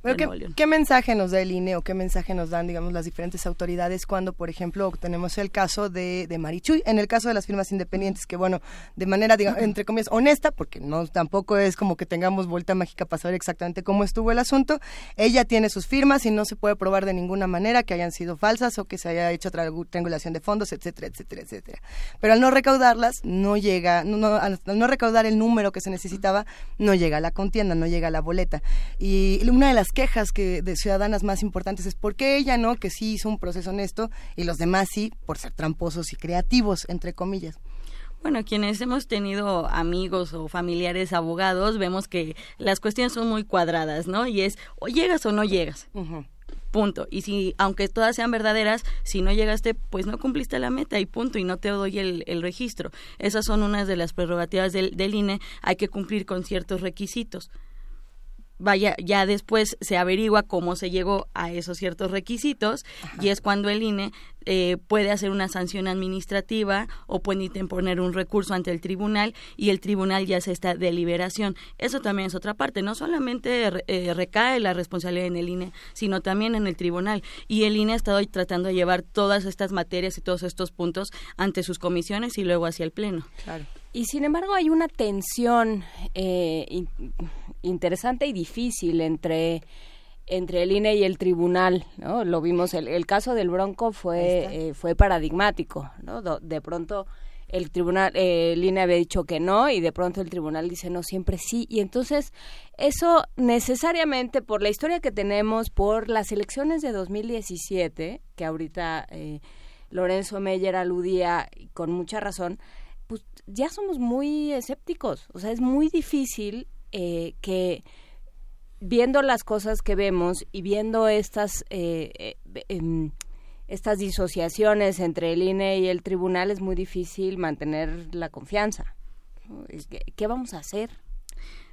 ¿qué, mensaje nos da el INE o qué mensaje nos dan, digamos, las diferentes autoridades cuando, por ejemplo, tenemos el caso de, de Marichuy, en el caso de las firmas independientes, que bueno, de manera, digamos, entre comillas, honesta, porque no tampoco es como que tengamos vuelta mágica para saber exactamente cómo estuvo el asunto, ella tiene sus firmas y no se puede probar de ninguna manera que hayan sido falsas o que se haya hecho triangulación de fondos, etcétera, etcétera, etcétera. Pero al no recaudarlas, no llega, no, al no recaudar el número que se necesitaba, no llega a la contienda, no llega a la boleta. Y una de las quejas que de ciudadanas más importantes es por qué ella no, que sí hizo un proceso honesto y los demás sí por ser tramposos y creativos, entre comillas. Bueno, quienes hemos tenido amigos o familiares abogados, vemos que las cuestiones son muy cuadradas, ¿no? Y es o llegas o no llegas. Punto. Y si, aunque todas sean verdaderas, si no llegaste, pues no cumpliste la meta y punto, y no te doy el, el registro. Esas son unas de las prerrogativas del, del INE. Hay que cumplir con ciertos requisitos vaya, ya después se averigua cómo se llegó a esos ciertos requisitos y es cuando el INE eh, puede hacer una sanción administrativa o puede poner un recurso ante el tribunal y el tribunal ya hace esta deliberación. Eso también es otra parte. No solamente eh, recae la responsabilidad en el INE, sino también en el tribunal. Y el INE ha estado tratando de llevar todas estas materias y todos estos puntos ante sus comisiones y luego hacia el Pleno. Claro. Y sin embargo hay una tensión eh, interesante y difícil entre entre el INE y el tribunal, ¿no? Lo vimos, el, caso del Bronco fue, eh, fue paradigmático, ¿no? De pronto el tribunal, eh, el INE había dicho que no y de pronto el tribunal dice no, siempre sí. Y entonces eso necesariamente por la historia que tenemos, por las elecciones de 2017, que ahorita eh, Lorenzo Meyer aludía con mucha razón, pues ya somos muy escépticos. O sea, es muy difícil eh, que viendo las cosas que vemos y viendo estas eh, eh, em, estas disociaciones entre el INE y el tribunal es muy difícil mantener la confianza. ¿Qué vamos a hacer?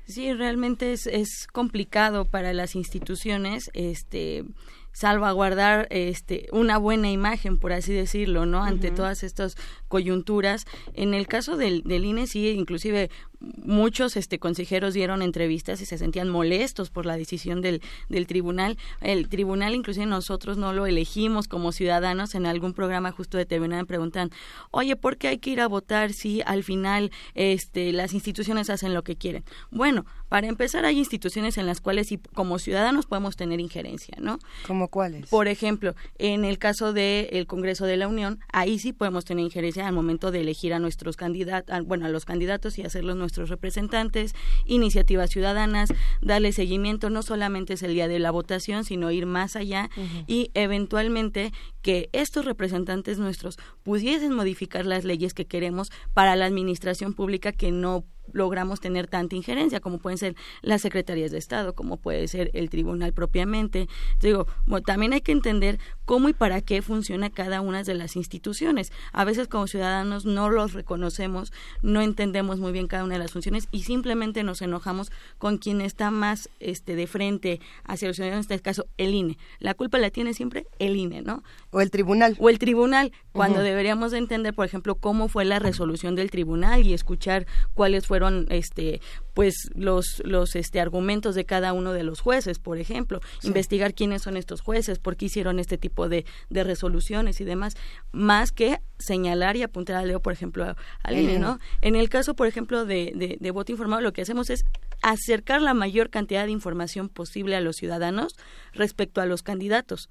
Sí, realmente es, es complicado para las instituciones, este salvaguardar este una buena imagen por así decirlo no ante todas estas coyunturas en el caso del, del INE sí inclusive muchos este consejeros dieron entrevistas y se sentían molestos por la decisión del, del tribunal. El tribunal, inclusive nosotros no lo elegimos como ciudadanos en algún programa justo determinado preguntan, oye, ¿por qué hay que ir a votar si al final este, las instituciones hacen lo que quieren? Bueno, para empezar hay instituciones en las cuales como ciudadanos podemos tener injerencia, ¿no? ¿Como cuáles? Por ejemplo, en el caso del Congreso de la Unión, ahí sí podemos tener injerencia al momento de elegir a nuestros candidatos, bueno, a los candidatos y hacerlos nuestros representantes, iniciativas ciudadanas, darle seguimiento, no solamente es el día de la votación, sino ir más allá y eventualmente que estos representantes nuestros pudiesen modificar las leyes que queremos para la administración pública que no logramos tener tanta injerencia como pueden ser las secretarías de Estado, como puede ser el tribunal propiamente. Digo, también hay que entender cómo y para qué funciona cada una de las instituciones. A veces como ciudadanos no los reconocemos, no entendemos muy bien cada una de las funciones y simplemente nos enojamos con quien está más este de frente hacia los ciudadanos, en este caso el INE. La culpa la tiene siempre el INE, ¿no? O el tribunal. O el tribunal, cuando deberíamos de entender, por ejemplo, cómo fue la resolución del tribunal y escuchar cuáles fueron este pues los los este argumentos de cada uno de los jueces por ejemplo. Investigar quiénes son estos jueces por qué hicieron este tipo de, de resoluciones y demás más que señalar y apuntar a Leo por ejemplo al INE no en el caso por ejemplo de, de, de voto informado lo que hacemos es acercar la mayor cantidad de información posible a los ciudadanos respecto a los candidatos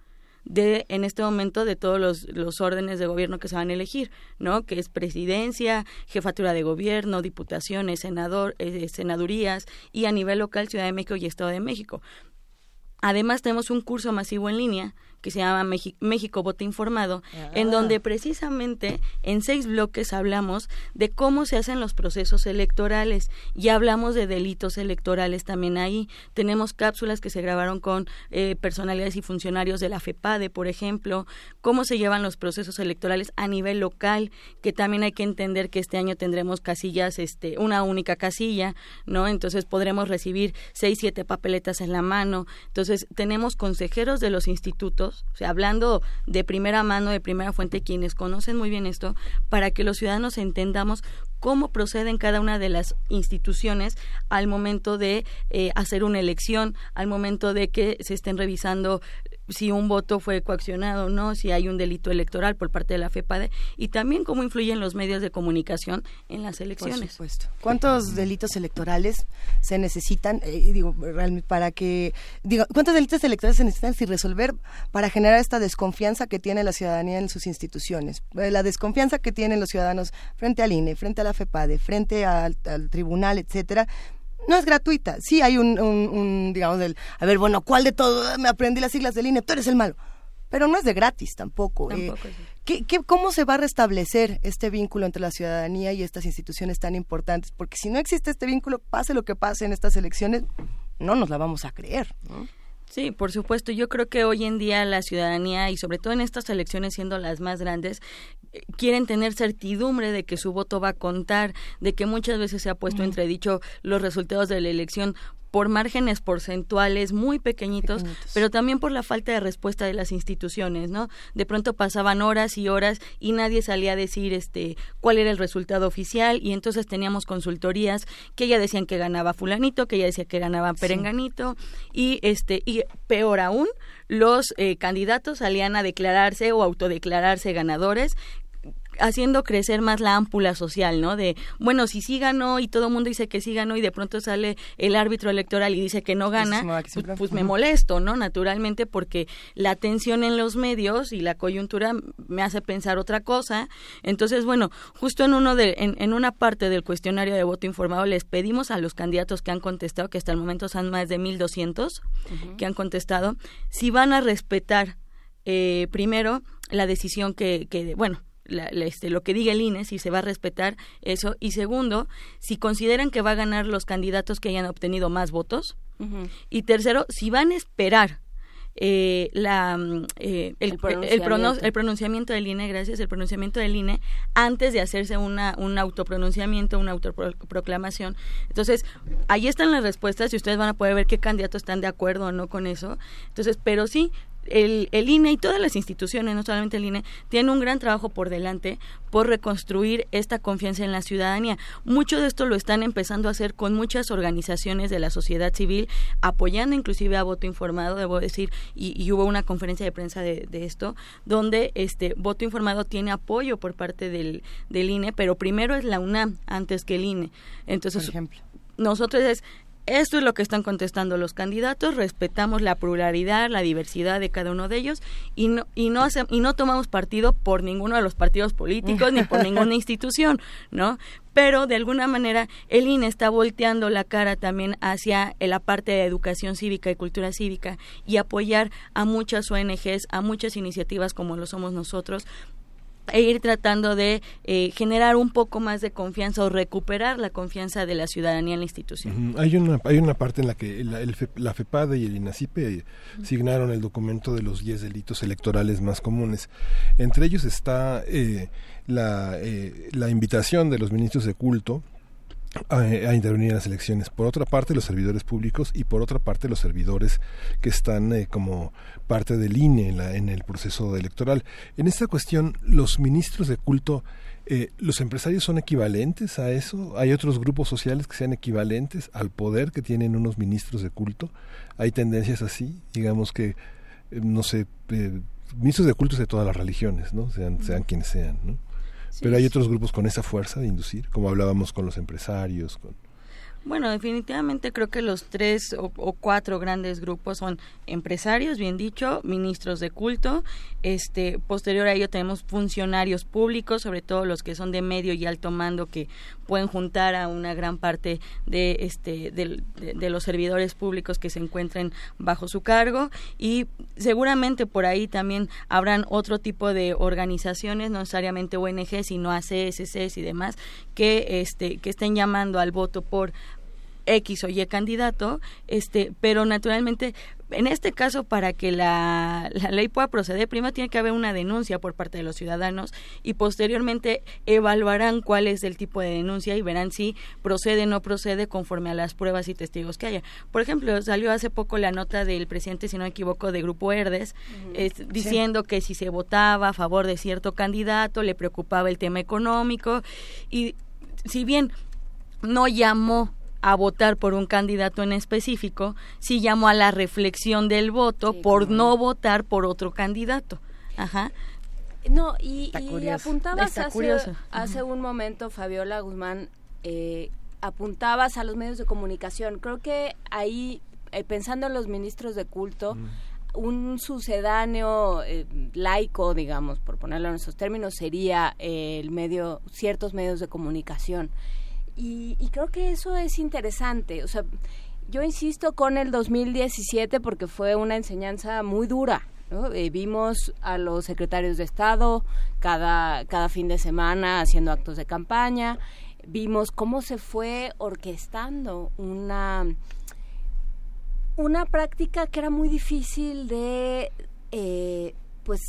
de en este momento de todos los, los órdenes de gobierno que se van a elegir, ¿no? Que es presidencia, jefatura de gobierno, diputaciones, senador, eh, senadurías y a nivel local Ciudad de México y Estado de México. Además tenemos un curso masivo en línea que se llama México Voto Informado, en donde Ah. precisamente en seis bloques hablamos de cómo se hacen los procesos electorales y hablamos de delitos electorales también ahí. Tenemos cápsulas que se grabaron con eh, personalidades y funcionarios de la FEPADE, por ejemplo, cómo se llevan los procesos electorales a nivel local, que también hay que entender que este año tendremos casillas, este, una única casilla, ¿no? Entonces podremos recibir seis, siete papeletas en la mano. Entonces tenemos consejeros de los institutos, o sea, hablando de primera mano, de primera fuente, quienes conocen muy bien esto, para que los ciudadanos entendamos cómo proceden cada una de las instituciones al momento de eh, hacer una elección, al momento de que se estén revisando si un voto fue coaccionado o no, si hay un delito electoral por parte de la FEPADE y también cómo influyen los medios de comunicación en las elecciones. Por supuesto. ¿Cuántos delitos electorales se necesitan, eh, digo, realmente para que, digo, cuántos delitos electorales se necesitan si resolver para generar esta desconfianza que tiene la ciudadanía en sus instituciones? Eh, La desconfianza que tienen los ciudadanos frente al INE, frente a la FEPADE, frente al, al tribunal, etcétera, no es gratuita. Sí hay un, un, un, digamos, del, a ver, bueno, ¿cuál de todo? Me aprendí las siglas del INE, tú eres el malo. Pero no es de gratis tampoco. eh. Tampoco, sí. ¿Qué, qué, cómo se va a restablecer este vínculo entre la ciudadanía y estas instituciones tan importantes? Porque si no existe este vínculo, pase lo que pase en estas elecciones, no nos la vamos a creer. ¿no? Sí, por supuesto. Yo creo que hoy en día la ciudadanía y sobre todo en estas elecciones siendo las más grandes eh, quieren tener certidumbre de que su voto va a contar, de que muchas veces se ha puesto entredicho los resultados de la elección por márgenes porcentuales muy pequeñitos, pero también por la falta de respuesta de las instituciones, ¿no? De pronto pasaban horas y horas y nadie salía a decir este cuál era el resultado oficial y entonces teníamos consultorías que ya decían que ganaba fulanito, que ya decía que ganaba perenganito y este y peor aún los eh, candidatos salían a declararse o autodeclararse ganadores haciendo crecer más la ámpula social, ¿no? De, bueno, si sí ganó y todo el mundo dice que sí ganó y de pronto sale el árbitro electoral y dice que no gana, pues, pues me molesto, ¿no? Naturalmente porque la atención en los medios y la coyuntura me hace pensar otra cosa. Entonces, bueno, justo en uno de en, en una parte del cuestionario de voto informado les pedimos a los candidatos que han contestado, que hasta el momento son más de 1200 que han contestado, si van a respetar eh, primero la decisión que, que bueno, la, la, este, lo que diga el INE, si se va a respetar eso. Y segundo, si consideran que va a ganar los candidatos que hayan obtenido más votos. Uh -huh. Y tercero, si van a esperar eh, la, eh, el, el, pronunciamiento. El, el, pronunciamiento del INE, gracias, el pronunciamiento del INE antes de hacerse una, un autopronunciamiento, una autoproclamación. Entonces, ahí están las respuestas y ustedes van a poder ver qué candidatos están de acuerdo o no con eso. Entonces, pero sí, el, el, INE y todas las instituciones, no solamente el INE, tienen un gran trabajo por delante por reconstruir esta confianza en la ciudadanía. Mucho de esto lo están empezando a hacer con muchas organizaciones de la sociedad civil, apoyando inclusive a voto informado, debo decir, y, y hubo una conferencia de prensa de, de, esto, donde este voto informado tiene apoyo por parte del, del INE, pero primero es la UNAM antes que el INE. Entonces, por ejemplo. nosotros es esto es lo que están contestando los candidatos, respetamos la pluralidad, la diversidad de cada uno de ellos y no y no hace, y no tomamos partido por ninguno de los partidos políticos ni por ninguna institución, ¿no? Pero de alguna manera el INE está volteando la cara también hacia la parte de educación cívica y cultura cívica y apoyar a muchas ONGs, a muchas iniciativas como lo somos nosotros e ir tratando de eh, generar un poco más de confianza o recuperar la confianza de la ciudadanía en la institución. Uh -huh. Hay una hay una parte en la que la, el la FEPADE y el INACIPE -huh. signaron el documento de los 10 delitos electorales más comunes. Entre ellos está eh, la, eh, la invitación de los ministros de culto a, intervenir en las elecciones. Por otra parte, los servidores públicos y por otra parte, los servidores que están eh, como parte del INE en, la, en, el proceso electoral. En esta cuestión, los ministros de culto, eh, ¿los empresarios son equivalentes a eso? ¿Hay otros grupos sociales que sean equivalentes al poder que tienen unos ministros de culto? ¿Hay tendencias así? Digamos que, eh, no sé, ministros de culto de todas las religiones, ¿no? Sean, sean quienes sean, ¿no? Pero hay otros grupos con esa fuerza de inducir, como hablábamos con los empresarios. Con... Bueno, definitivamente creo que los tres o, o, cuatro grandes grupos son empresarios, bien dicho, ministros de culto, este, posterior a ello tenemos funcionarios públicos, sobre todo los que son de medio y alto mando que pueden juntar a una gran parte de este de, de, los servidores públicos que se encuentren bajo su cargo. Y seguramente por ahí también habrán otro tipo de organizaciones, no necesariamente ONG, sino ACSCs y demás que este que estén llamando al voto por X o Y candidato, este, pero naturalmente en este caso, para que la, la, ley pueda proceder, primero tiene que haber una denuncia por parte de los ciudadanos y posteriormente evaluarán cuál es el tipo de denuncia y verán si procede o no procede conforme a las pruebas y testigos que haya. Por ejemplo, salió hace poco la nota del presidente, si no me equivoco, de Grupo Herdes, uh -huh. diciendo sí. que si se votaba a favor de cierto candidato, le preocupaba el tema económico y si bien no llamó a votar por un candidato en específico, sí llamó a la reflexión del voto sí, por no votar por otro candidato. Ajá. No, y, y apuntabas hace, hace, un momento, Fabiola Guzmán, eh, apuntabas a los medios de comunicación. Creo que ahí, eh, pensando en los ministros de culto, mm. un sucedáneo eh, laico, digamos, por ponerlo en esos términos, sería el medio, ciertos medios de comunicación. Y, y, creo que eso es interesante. O sea, yo insisto con el 2017 porque fue una enseñanza muy dura. ¿no? Eh, vimos a los secretarios de Estado cada, cada fin de semana haciendo actos de campaña. Vimos cómo se fue orquestando una, una práctica que era muy difícil de, eh, pues,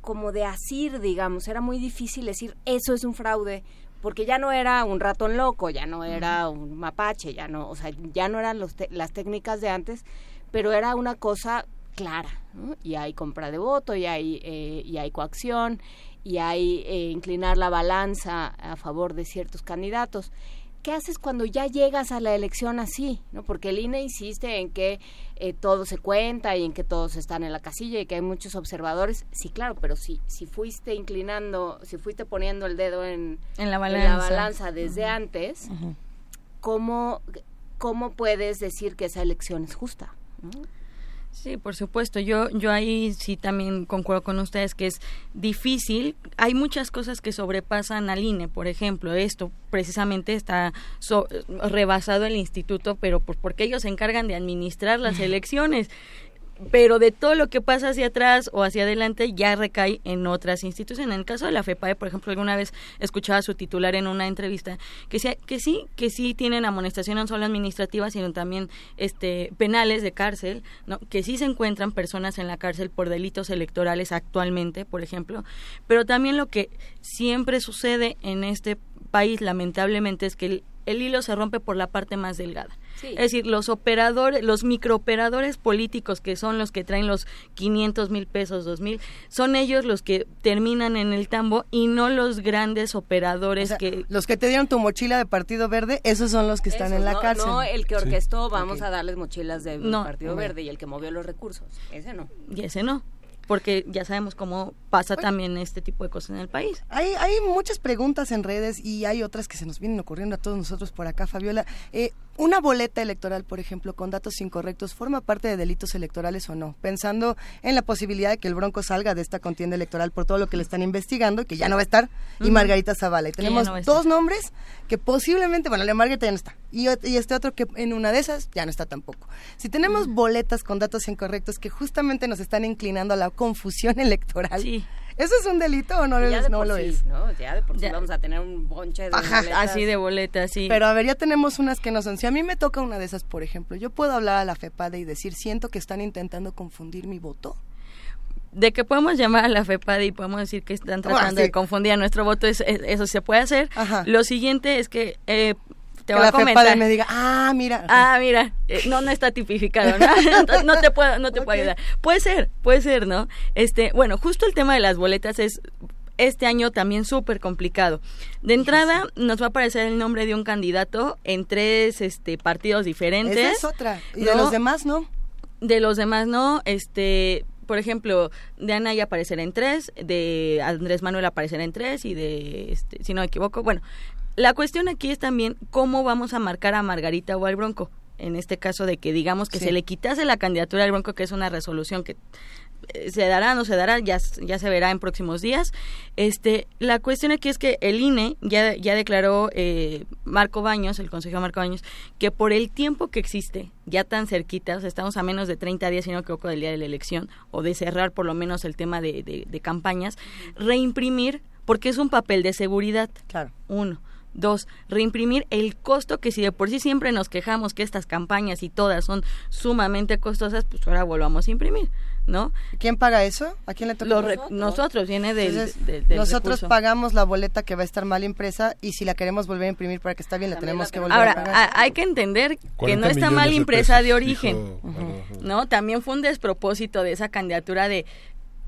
como de asir, digamos. Era muy difícil decir, eso es un fraude porque ya no era un ratón loco, ya no era un mapache, ya no, o sea, ya no eran los te las técnicas de antes, pero era una cosa clara, ¿no? y hay compra de voto, y hay, eh, y hay coacción, y hay eh, inclinar la balanza a favor de ciertos candidatos. ¿Qué haces cuando ya llegas a la elección así? ¿no? Porque el INE insiste en que eh, todo se cuenta y en que todos están en la casilla y que hay muchos observadores. Sí, claro, pero si, si fuiste inclinando, si fuiste poniendo el dedo en, en, la, balanza. En la balanza desde uh -huh. antes, uh -huh. ¿cómo, ¿cómo puedes decir que esa elección es justa? ¿no? Sí, por supuesto. Yo, yo ahí sí también concuerdo con ustedes que es difícil. Hay muchas cosas que sobrepasan al INE, por ejemplo, esto precisamente está so, rebasado el instituto, pero pues porque ellos se encargan de administrar las elecciones pero de todo lo que pasa hacia atrás o hacia adelante ya recae en otras instituciones. En el caso de la FEPAE, por ejemplo, alguna vez escuchaba a su titular en una entrevista que, sea, que sí, que sí tienen amonestación no solo administrativa, sino también este penales de cárcel, ¿no? que sí se encuentran personas en la cárcel por delitos electorales actualmente, por ejemplo, pero también lo que siempre sucede en este país, lamentablemente, es que el, el hilo se rompe por la parte más delgada. Sí. Es decir, los operadores, los microoperadores políticos que son los que traen los 500 mil pesos, 2 mil, son ellos los que terminan en el tambo y no los grandes operadores o sea, que... Los que te dieron tu mochila de Partido Verde, esos son los que están esos, en la no, cárcel. No, el que orquestó, sí. vamos okay. a darles mochilas de no, Partido. Verde y el que movió los recursos, ese no. Y ese no porque ya sabemos cómo pasa también este tipo de cosas en el país. Hay, hay muchas preguntas en redes y hay otras que se nos vienen ocurriendo a todos nosotros por acá, Fabiola. Eh, una boleta electoral, por ejemplo, con datos incorrectos, ¿forma parte de delitos electorales o no? Pensando en la posibilidad de que el Bronco salga de esta contienda electoral por todo lo que le están investigando, que ya no va a estar, uh -huh. y Margarita Zavala. Y tenemos no dos nombres que posiblemente, bueno, la Margarita ya no está, y, y, este otro que en una de esas ya no está tampoco. Si tenemos uh -huh. boletas con datos incorrectos que justamente nos están inclinando a la confusión electoral, sí. ¿Eso es un delito o no, es, no lo sí, es? ¿no? Ya de por sí ya. vamos a tener un bonche de Ajá, boletas. Así de boletas, sí. Pero a ver, ya tenemos unas que no son. Si a mí me toca una de esas, por ejemplo, yo puedo hablar a la FEPADE y decir, siento que están intentando confundir mi voto. De que podemos llamar a la FEPADE y podemos decir que están tratando oh, sí. de confundir a nuestro voto, es, es, eso se puede hacer. Ajá. Lo siguiente es que eh, te que voy la a comentar. FEPADE me diga, ah, mira. Ah, mira, eh, no, no está tipificado, ¿no? no te puedo, no te okay. puedo ayudar. Puede ser, puede ser, ¿no? Este, bueno, justo el tema de las boletas es este año también súper complicado. De entrada, nos va a aparecer el nombre de un candidato en tres este, partidos diferentes. Esa es otra. ¿Y ¿no? de los demás no? De los demás no. Este, por ejemplo, de Anaya aparecerá en tres, de Andrés Manuel aparecerá en tres y de, este, si no me equivoco, bueno, La cuestión aquí es también cómo vamos a marcar a Margarita o al Bronco. En este caso de que digamos que Sí. se le quitase la candidatura al Bronco, que es una resolución que eh, se dará o no se dará, ya, ya se verá en próximos días. Este, la cuestión aquí es que el INE ya, ya declaró eh, Marco Baños, el consejero Marco Baños, que por el tiempo que existe, ya tan cerquita, o sea, estamos a menos de 30 días, si no equivoco, del día de la elección, o de cerrar por lo menos el tema de, de- de campañas, reimprimir, porque es un papel de seguridad. Claro. Uno. Dos, reimprimir el costo que si de por sí siempre nos quejamos que estas campañas y todas son sumamente costosas, pues ahora volvamos a imprimir, ¿no? ¿Quién paga eso? ¿A quién le toca? Los re- nosotros, viene del, Entonces, del- del nosotros recurso. pagamos la boleta que va a estar mal impresa y si la queremos volver a imprimir para que está bien, la tenemos que volver Ahora, a pagar. a- hay que entender que 40 no está mal de impresa pesos, de origen, dijo, ¿no? También fue un despropósito de esa candidatura de...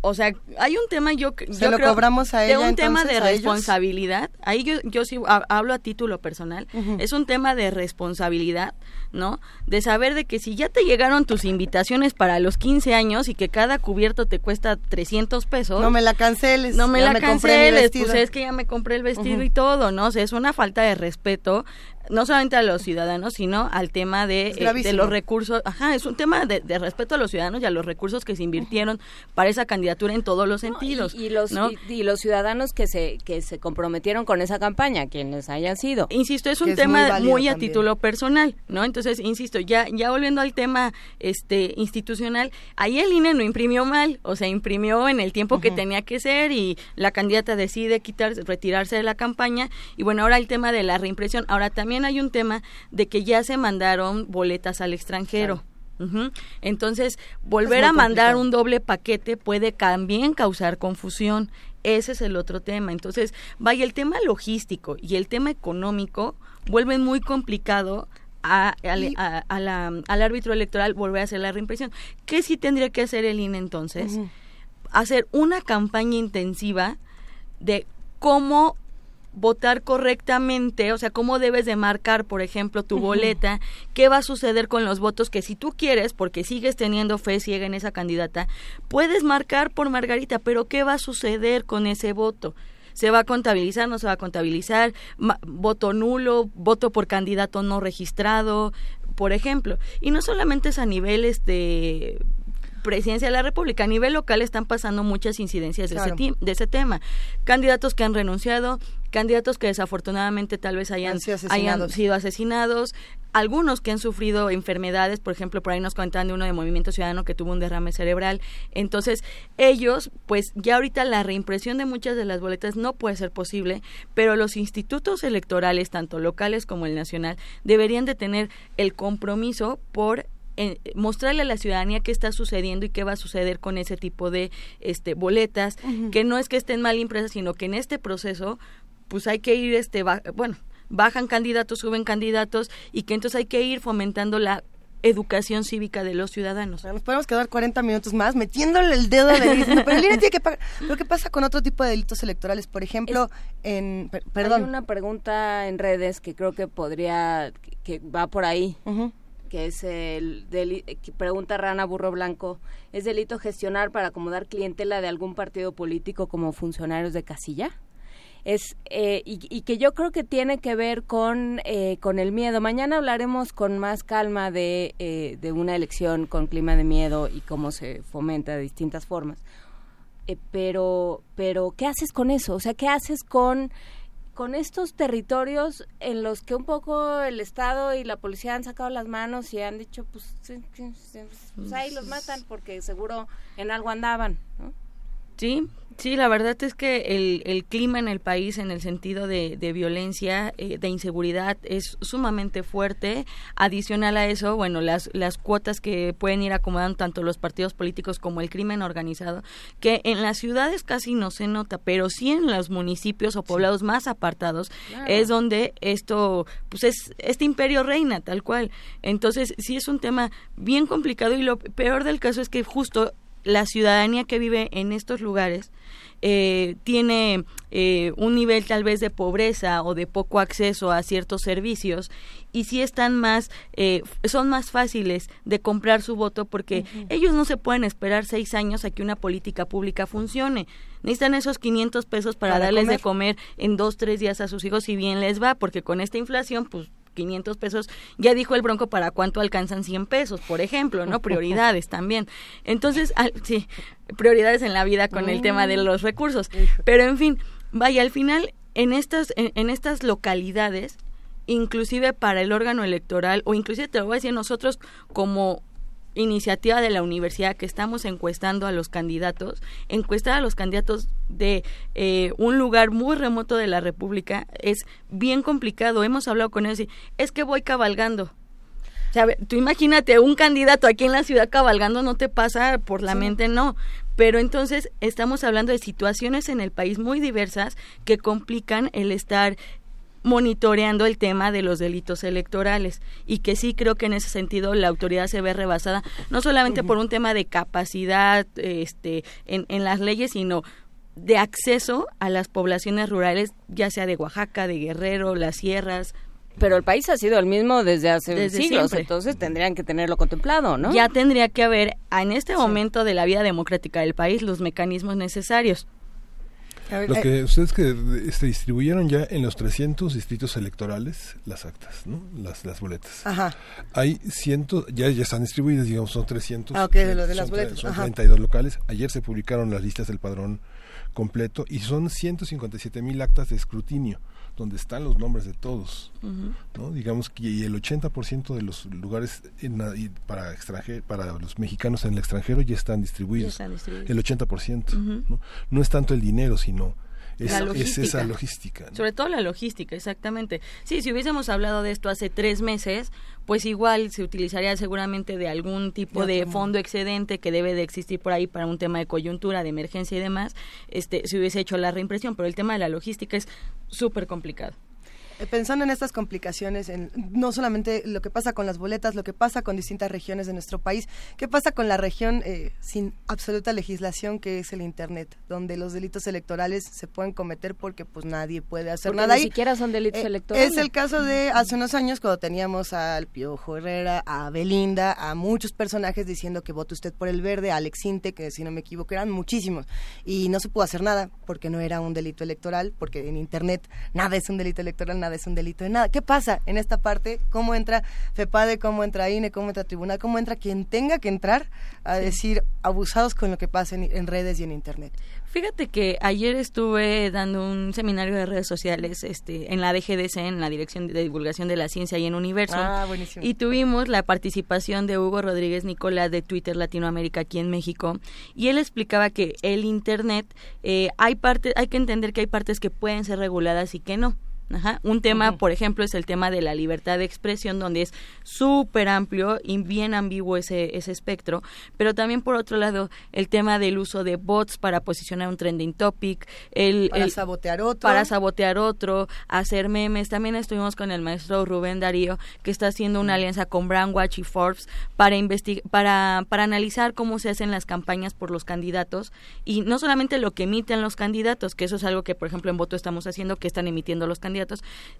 O sea, hay un tema yo, yo ¿Se lo creo, cobramos a de ella, un tema de ellos? responsabilidad. Ahí yo, yo sí ha- hablo a título personal. Es un tema de responsabilidad, ¿no? De saber de que si ya te llegaron tus invitaciones para los 15 años y que cada cubierto te cuesta 300 pesos. No me la canceles. No me ya la me canceles, vestido. pues es que ya me compré el vestido y todo, ¿no? O sea, es una falta de respeto, no solamente a los ciudadanos, sino al tema de, eh, de los recursos. Ajá, es un tema de, de respeto a los ciudadanos y a los recursos que se invirtieron para esa candidatura en todos los sentidos. Y, y los, ¿no? y, y los ciudadanos que se, que se comprometieron con esa campaña, quienes hayan sido. Insisto, es Que un es tema muy muy, a título personal, ¿no? Entonces, insisto, ya ya volviendo al tema este institucional, ahí el INE no imprimió mal, o sea, imprimió en el tiempo que tenía que ser y la candidata decide quitarse, retirarse de la campaña y bueno, ahora el tema de la reimpresión. Ahora también hay un tema de que ya se mandaron boletas al extranjero. Entonces, volver a mandar complicado. un doble paquete puede también causar confusión. Ese es el otro tema. Entonces, vaya, el tema logístico y el tema económico vuelven muy complicado a- al, a- a la- al árbitro electoral volver a hacer la reimpresión. ¿Qué sí tendría que hacer el INE entonces? Hacer una campaña intensiva de cómo votar correctamente, o sea, cómo debes de marcar, por ejemplo, tu boleta, qué va a suceder con los votos que si tú quieres, porque sigues teniendo fe ciega en esa candidata, puedes marcar por Margarita, pero qué va a suceder con ese voto. ¿Se va a contabilizar? ¿No se va a contabilizar? ¿Voto nulo? ¿Voto por candidato no registrado? Por ejemplo. Y no solamente es a nivel este presidencia de la República. A nivel local están pasando muchas incidencias de, ese, de ese tema. Candidatos que han renunciado, candidatos que desafortunadamente tal vez hayan, Han sido hayan asesinados. sido asesinados, algunos que han sufrido enfermedades, por ejemplo, por ahí nos comentan de uno de Movimiento Ciudadano que tuvo un derrame cerebral. Entonces, ellos, pues ya ahorita la reimpresión de muchas de las boletas no puede ser posible, pero los institutos electorales, tanto locales como el nacional, deberían de tener el compromiso por eh, mostrarle a la ciudadanía qué está sucediendo y qué va a suceder con ese tipo de este boletas, Ujú. que no es que estén mal impresas, sino que en este proceso pues hay que ir este ba- bueno, bajan candidatos, suben candidatos y que entonces hay que ir fomentando la educación cívica de los ciudadanos. Nos podemos quedar 40 minutos más metiéndole el dedo de diciendo, pero el INE tiene que pagar. Pero ¿qué pasa con otro tipo de delitos electorales? Por ejemplo, en... per- Perdón. Hay una pregunta en redes que creo que podría, que va por ahí, que es el, que pregunta Rana Burro Blanco, ¿es delito gestionar para acomodar clientela de algún partido político como funcionarios de casilla? Es, eh, y, y que yo creo que tiene que ver con, eh, con el miedo. Mañana hablaremos con más calma de, eh, de una elección con clima de miedo y cómo se fomenta de distintas formas. Eh, pero, pero, ¿qué haces con eso? O sea, ¿qué haces con, con estos territorios en los que un poco el Estado y la policía han sacado las manos y han dicho, pues, pues ahí los matan porque seguro en algo andaban, ¿no? Sí, sí, la verdad es que el, el clima en el país en el sentido de, de violencia, eh, de inseguridad, es sumamente fuerte. Adicional a eso, bueno, las, las cuotas que pueden ir acomodando tanto los partidos políticos como el crimen organizado, que en las ciudades casi no se nota, pero sí en los municipios o poblados más apartados Claro. es donde esto, pues es este imperio reina, tal cual. Entonces, sí es un tema bien complicado y lo peor del caso es que justo la ciudadanía que vive en estos lugares eh, tiene eh, un nivel tal vez de pobreza o de poco acceso a ciertos servicios y si están más eh, son más fáciles de comprar su voto porque ellos no se pueden esperar seis años a que una política pública funcione necesitan esos 500 pesos para, Para darles de comer. comer en dos tres días a sus hijos si bien les va porque con esta inflación pues 500 pesos, ya dijo el Bronco para cuánto alcanzan 100 pesos, por ejemplo, ¿no? Prioridades también. Entonces, al- sí, prioridades en la vida con el tema de los recursos. Pero en fin, vaya, al final, en estas, en, en estas localidades, inclusive para el órgano electoral, o inclusive te lo voy a decir nosotros como iniciativa de la universidad que estamos encuestando a los candidatos, encuestar a los candidatos de eh, un lugar muy remoto de la República es bien complicado. Hemos hablado con ellos y es que voy cabalgando. O sea, tú imagínate un candidato aquí en la ciudad cabalgando no te pasa por la mente, no. Pero entonces estamos hablando de situaciones en el país muy diversas que complican el estar monitoreando el tema de los delitos electorales. Y que sí creo que en ese sentido la autoridad se ve rebasada no solamente por un tema de capacidad este en, en las leyes sino de acceso a las poblaciones rurales ya sea de Oaxaca de Guerrero las sierras. Pero el país ha sido el mismo desde hace Desde siglos, siempre. entonces tendrían que tenerlo contemplado, ¿no? ya tendría que haber en este momento de la vida democrática del país los mecanismos necesarios Lo que ustedes que este, distribuyeron ya en los 300 distritos electorales las actas, ¿no? Las, las boletas. Ajá. Hay cientos, ya, ya están distribuidas, digamos, son 300. Ah, ok, de lo de las boletas, Son ajá. 32 locales. Ayer se publicaron las listas del padrón completo y son 157 mil actas de escrutinio donde están los nombres de todos. ¿no? Digamos que y el 80% de los lugares en y para extranjer, para los mexicanos en el extranjero ya están distribuidos. Ya están distribuidos. El 80%. Ujú. ¿no? no es tanto el dinero, sino es, La es esa logística. ¿no? Sobre todo la logística, exactamente. Sí, si hubiésemos hablado de esto hace tres meses, pues igual se utilizaría seguramente de algún tipo De fondo excedente que debe de existir por ahí para un tema de coyuntura, de emergencia y demás, este, se hubiese hecho la reimpresión, pero el tema de la logística es súper complicado. Eh, Pensando en estas complicaciones, en no solamente lo que pasa con las boletas, lo que pasa con distintas regiones de nuestro país, ¿qué pasa con la región eh, sin absoluta legislación que es el Internet, donde los delitos electorales se pueden cometer porque pues nadie puede hacer Porque nada ni ahí? siquiera son delitos Eh, electorales. Es el caso de hace unos años cuando teníamos al Piojo Herrera, a Belinda, a muchos personajes diciendo que vote usted por el verde, a Alex Inte, que si no me equivoco eran muchísimos. Y no se pudo hacer nada porque no era un delito electoral, porque en Internet nada es un delito electoral, nada es un delito de nada. ¿Qué pasa en esta parte? ¿Cómo entra FEPADE, cómo entra INE, cómo entra Tribunal, cómo entra quien tenga que entrar a decir abusados con lo que pasa en, en redes y en Internet? Fíjate que ayer estuve dando un seminario de redes sociales este, en la DGDC, en la Dirección de Divulgación de la Ciencia y en Universo. Ah, buenísimo. Y tuvimos la participación de Hugo Rodríguez Nicolás de Twitter Latinoamérica aquí en México. Y él explicaba que el Internet, eh, hay, parte, hay que entender que hay partes que pueden ser reguladas y que no. Ajá. Un tema, por ejemplo, es el tema de la libertad de expresión, donde es súper amplio y bien ambiguo ese, ese espectro, pero también por otro lado el tema del uso de bots para posicionar un trending topic, el, Para el- sabotear otro. para sabotear otro, hacer memes. También estuvimos con el maestro Rubén Darío, que está haciendo una alianza con Brandwatch y Forbes para para, para analizar cómo se hacen las campañas por los candidatos y no solamente lo que emiten los candidatos, que eso es algo que por ejemplo en Voto estamos haciendo, que están emitiendo los candidatos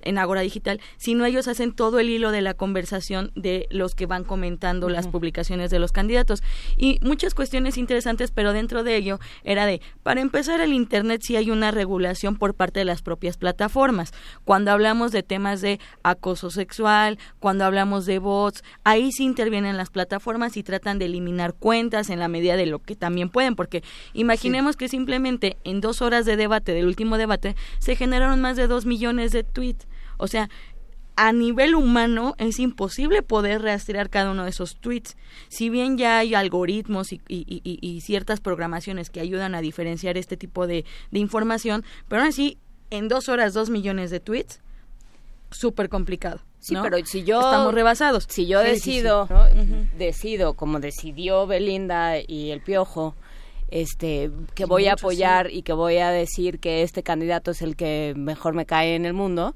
en Agora Digital, sino ellos hacen todo el hilo de la conversación de los que van comentando las publicaciones de los candidatos. Y muchas cuestiones interesantes, pero dentro de ello era de, para empezar el Internet sí hay una regulación por parte de las propias plataformas. Cuando hablamos de temas de acoso sexual, cuando hablamos de bots, ahí sí intervienen las plataformas y tratan de eliminar cuentas en la medida de lo que también pueden, porque imaginemos que simplemente en dos horas de debate, del último debate, se generaron más de dos millones de tweets. O sea, a nivel humano es imposible poder rastrear cada uno de esos tweets. Si bien ya hay algoritmos y, y- y- y ciertas programaciones que ayudan a diferenciar este tipo de, de información, pero aún así, en dos horas, dos millones de tweets, súper complicado. Sí, ¿no? pero si yo Estamos rebasados. Si yo Sí, sí, sí. decido, decido como decidió Belinda y el Piojo, este, que voy a apoyar y que voy a decir que este candidato es el que mejor me cae en el mundo.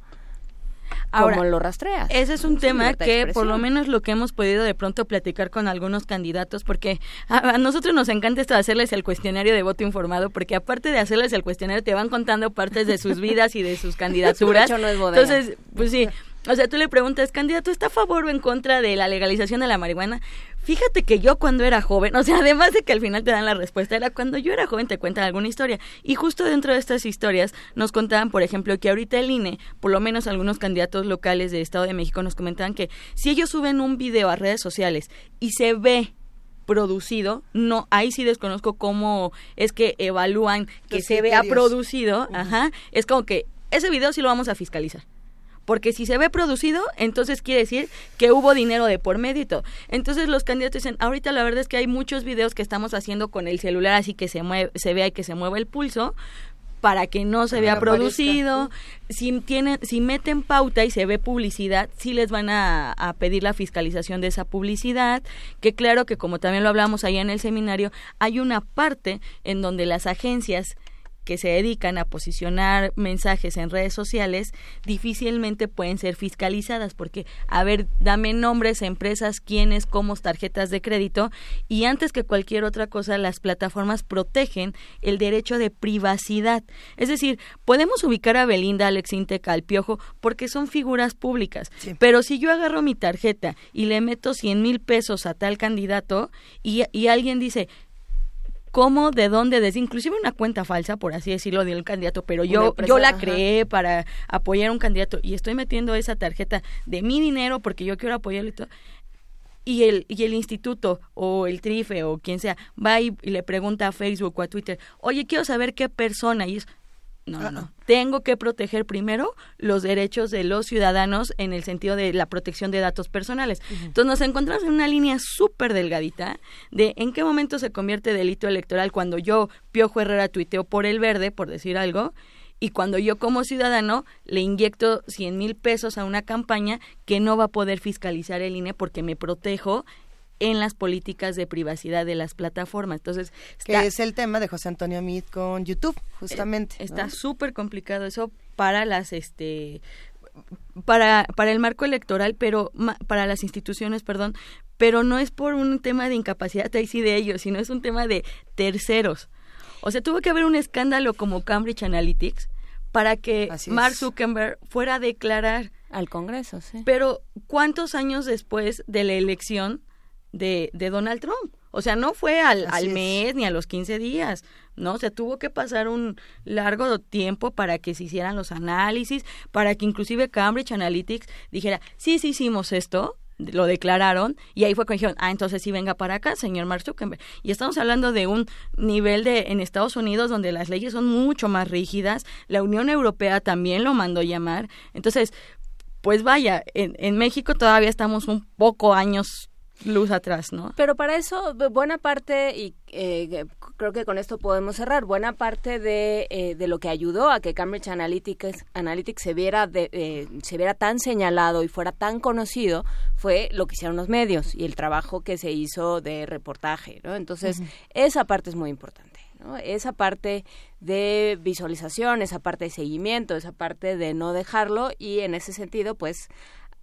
Ahora, ¿Cómo lo rastreas? Ese es un tema de que por lo menos lo que hemos podido de pronto platicar con algunos candidatos, porque a, a nosotros nos encanta esto de hacerles el cuestionario de voto informado, porque aparte de hacerles el cuestionario te van contando partes de sus vidas y de sus candidaturas. Su pecho no es. Entonces, pues sí, o sea, tú le preguntas, candidato, ¿está a favor o en contra de la legalización de la marihuana? Fíjate que yo cuando era joven, o sea, además de que al final te dan la respuesta, era cuando yo era joven te cuentan alguna historia. Y justo dentro de estas historias nos contaban, por ejemplo, que ahorita el INE, por lo menos algunos candidatos locales del Estado de México nos comentaban que si ellos suben un video a redes sociales y se ve producido, no, ahí sí desconozco cómo es que evalúan que Los se vea criterios. producido, ajá, es como que ese video sí lo vamos a fiscalizar. Porque si se ve producido, entonces quiere decir que hubo dinero de por medio y todo. Entonces los candidatos dicen, ahorita la verdad es que hay muchos videos que estamos haciendo con el celular así que se mueve, se vea y que se mueva el pulso para que no se vea producido. Si tienen, si meten pauta y se ve publicidad, sí les van a, a pedir la fiscalización de esa publicidad. Que claro que como también lo hablamos allá en el seminario, hay una parte en donde las agencias que se dedican a posicionar mensajes en redes sociales difícilmente pueden ser fiscalizadas porque, a ver, dame nombres, empresas, quiénes, cómo, tarjetas de crédito y antes que cualquier otra cosa las plataformas protegen el derecho de privacidad. Es decir, podemos ubicar a Belinda, Alex Intec, al Piojo porque son figuras públicas, pero si yo agarro mi tarjeta y le meto 100 mil pesos a tal candidato y, y alguien dice, cómo, de dónde, desde inclusive una cuenta falsa, por así decirlo, del candidato, pero yo, empresa, yo la ajá. creé para apoyar a un candidato y estoy metiendo esa tarjeta de mi dinero porque yo quiero apoyarlo y todo. Y el, y el instituto o el trife o quien sea va y, y le pregunta a Facebook o a Twitter, oye, quiero saber qué persona y es... No, no, no. Tengo que proteger primero los derechos de los ciudadanos en el sentido de la protección de datos personales. Entonces nos encontramos en una línea súper delgadita de en qué momento se convierte delito electoral cuando yo, Piojo Herrera, tuiteo por el verde, por decir algo, y cuando yo como ciudadano le inyecto 100 mil pesos a una campaña que no va a poder fiscalizar el INE porque me protejo en las políticas de privacidad de las plataformas. Entonces, Que es el tema de José Antonio Meade con YouTube, justamente. ¿no? Está súper complicado eso para las este para para el marco electoral, pero para las instituciones, perdón, pero no es por un tema de incapacidad ahí sí de ellos, sino es un tema de terceros. O sea, tuvo que haber un escándalo como Cambridge Analytics para que Así Mark es. Zuckerberg fuera a declarar al Congreso, sí. Pero ¿cuántos años después de la elección de, de Donald Trump? O sea, no fue al, al es. mes ni a los 15 días, ¿no? O sea, tuvo que pasar un largo tiempo para que se hicieran los análisis, para que inclusive Cambridge Analytics dijera, sí, sí hicimos esto, lo declararon, y ahí fue cuando dijeron, ah, entonces sí venga para acá, señor Mark Zuckerberg. Y estamos hablando de un nivel de, en Estados Unidos, donde las leyes son mucho más rígidas, la Unión Europea también lo mandó llamar, entonces, pues vaya, en, en México todavía estamos un poco años luz atrás, ¿no? Pero para eso, bu- buena parte, y eh, creo que con esto podemos cerrar, buena parte de, eh, de lo que ayudó a que Cambridge Analytics, Analytics se, viera de- eh, se viera tan señalado y fuera tan conocido fue lo que hicieron los medios y el trabajo que se hizo de reportaje, ¿no? Entonces, esa parte es muy importante. ¿no? Esa parte de visualización, esa parte de seguimiento, esa parte de no dejarlo y en ese sentido, pues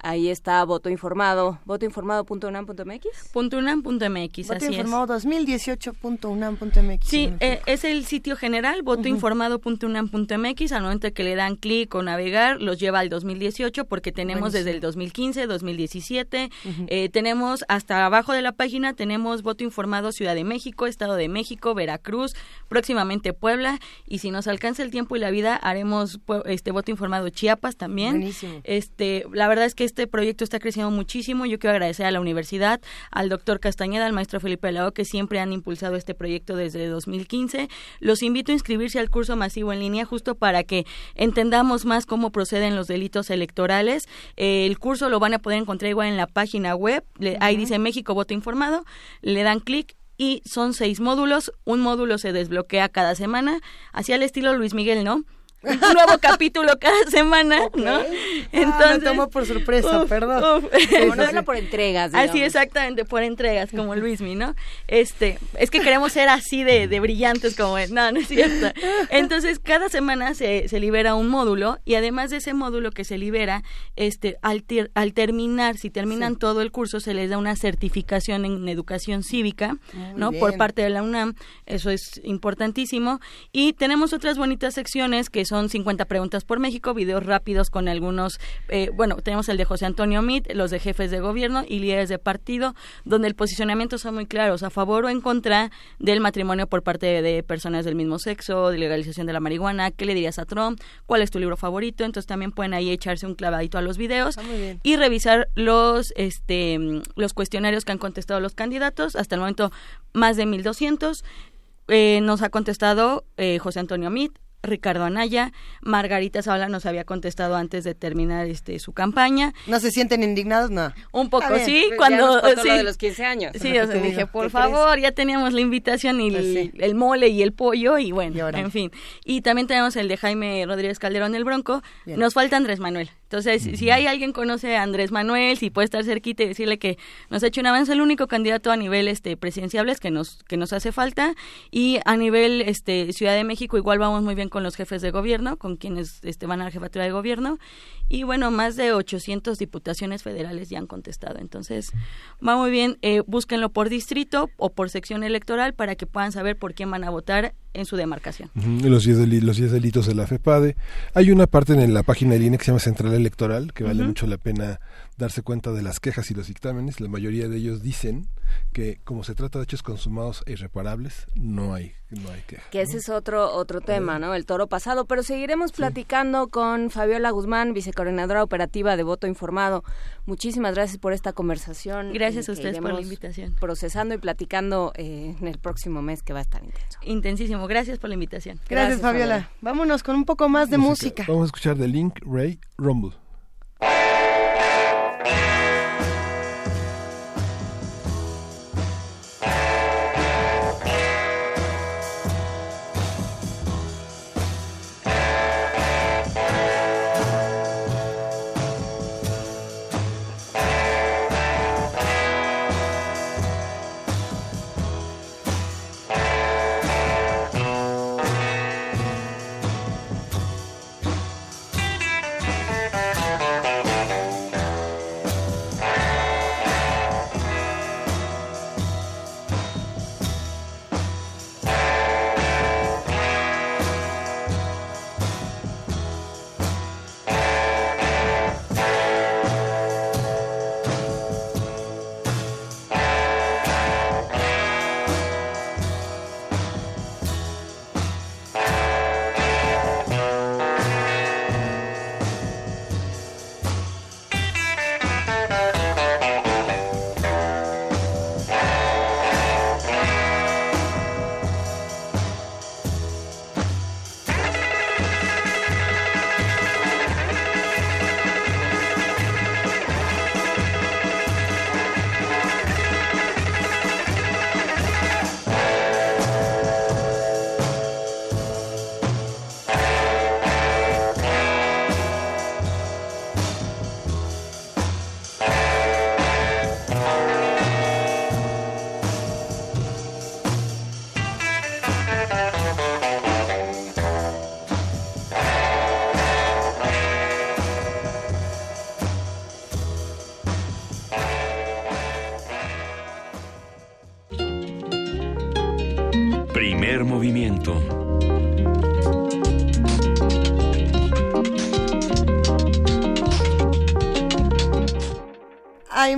ahí está voto informado, votoinformado.unam.mx. .unam.mx, Voto así es. informado 2018.unam.mx. Sí, eh, es el sitio general, votoinformado.unam.mx. Al momento que le dan clic o navegar, los lleva al 2018 porque tenemos Buenísimo. desde el 2015, 2017. Ujú. eh, tenemos hasta abajo de la página, tenemos voto informado Ciudad de México, Estado de México, Veracruz, próximamente Puebla. Y si nos alcanza el tiempo y la vida, haremos este voto informado Chiapas también. Buenísimo. Este, la verdad es que este proyecto está creciendo muchísimo. Yo quiero agradecer a la universidad, al doctor Castañeda, al maestro Felipe Lao, que siempre han impulsado este proyecto desde 2015. Los invito a inscribirse al curso masivo en línea justo para que entendamos más cómo proceden los delitos electorales. Eh, el curso lo van a poder encontrar igual en la página web. Le- Ahí dice México Voto Informado. Le dan clic y son seis módulos. Un módulo se desbloquea cada semana, así al estilo Luis Miguel, ¿no? Un nuevo capítulo cada semana, ¿no? Entonces, me tomó por sorpresa, perdón. Como novela por entregas. Digamos. Así, exactamente, por entregas, como Luismi, ¿no? Este, es que queremos ser así de, de brillantes como él. No, no es cierto. Entonces, cada semana se, se libera un módulo y además de ese módulo que se libera, este, al, ter- al terminar, si terminan todo el curso, se les da una certificación en educación cívica, Muy ¿no? bien. Por parte de la UNAM. Eso es importantísimo. Y tenemos otras bonitas secciones que son 50 preguntas por México, videos rápidos con algunos, eh, bueno, tenemos el de José Antonio Mit, los de jefes de gobierno y líderes de partido, donde el posicionamiento son muy claros, a favor o en contra del matrimonio por parte de, personas del mismo sexo, de legalización de la marihuana, qué le dirías a Trump, cuál es tu libro favorito, entonces también pueden ahí echarse un clavadito a los videos y revisar los este los cuestionarios que han contestado los candidatos. Hasta el momento más de 1200 eh, nos ha contestado eh, José Antonio Mit Ricardo Anaya, Margarita Zavala nos había contestado antes de terminar este su campaña. ¿No se sienten indignados? No. Un poco bien. sí, Ya cuando nos sí. lo de los 15 años. Sí, o sea, te dije, por ¿Qué favor, ya teníamos la invitación y Pues el, sí. el mole y el pollo y bueno, en fin. Y también tenemos el de Jaime Rodríguez Calderón el Bronco. Bien. Nos falta Andrés Manuel. Entonces, si hay alguien que conoce a Andrés Manuel, si puede estar cerquita y decirle que nos ha hecho un avance, el único candidato a nivel este presidenciable es que nos que nos hace falta y a nivel este Ciudad de México igual vamos muy bien con los jefes de gobierno, con quienes este van a la jefatura de gobierno y bueno, más de 800 diputaciones federales ya han contestado. Entonces, va muy bien, eh, búsquenlo por distrito o por sección electoral para que puedan saber por quién van a votar en su demarcación. Los 10 deli- los 10 delitos de la FEPADE. Hay una parte en la página del INE que se llama Central Electoral, que vale mucho la pena darse cuenta de las quejas y los dictámenes. La mayoría de ellos dicen que como se trata de hechos consumados e irreparables, no hay, no hay queja. Que ese es otro otro tema, ¿no? El toro pasado. Pero seguiremos platicando con Fabiola Guzmán, vicecoordinadora operativa de Voto Informado. Muchísimas gracias por esta conversación. Gracias a ustedes por la invitación. Procesando y platicando eh, en el próximo mes que va a estar intenso. Intensísimo. Gracias por la invitación. Gracias, Fabiola. Vámonos con un poco más de música. Vamos a escuchar de Link Ray Rumble.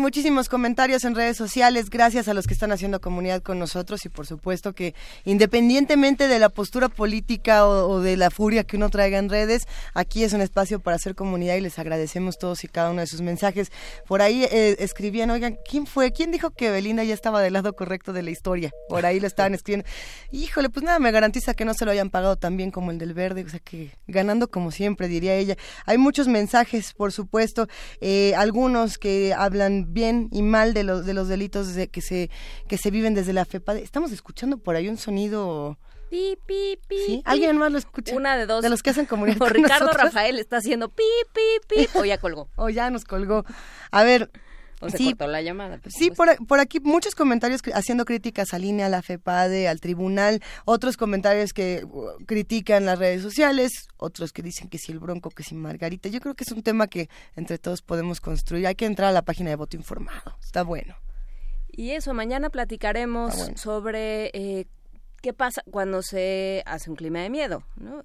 Muchísimos comentarios en redes sociales, gracias a los que están haciendo comunidad con nosotros y por supuesto que independientemente de la postura política o, de la furia que uno traiga en redes, aquí es un espacio para hacer comunidad y les agradecemos todos y cada uno de sus mensajes. Por ahí eh, escribían, oigan, ¿quién fue? ¿Quién dijo que Belinda ya estaba del lado correcto de la historia? Por ahí lo estaban escribiendo. Híjole, pues nada, me garantiza que no se lo hayan pagado tan bien como el del verde, o sea que ganando como siempre, diría ella. Hay muchos mensajes, por supuesto, eh, algunos que hablan bien y mal de los de los delitos de- que se que se viven desde la FEPAD. Estamos escuchando por ahí un sonido pi, pi, pi. ¿Sí? ¿Alguien más lo escucha? Una de dos. De los que hacen comunidad O con Ricardo nosotros. Rafael está haciendo pi, pi, pi, o ya colgó. O ya nos colgó. A ver. O se sí, cortó la llamada. por Sí, por, por aquí muchos comentarios haciendo críticas a línea, a la FEPADE, al tribunal, otros comentarios que uh, critican las redes sociales, otros que dicen que si el Bronco, que si Margarita. Yo creo que es un tema que entre todos podemos construir. Hay que entrar a la página de voto informado. Está bueno. Y eso, mañana platicaremos Ah, bueno. sobre eh, qué pasa cuando se hace un clima de miedo, ¿no?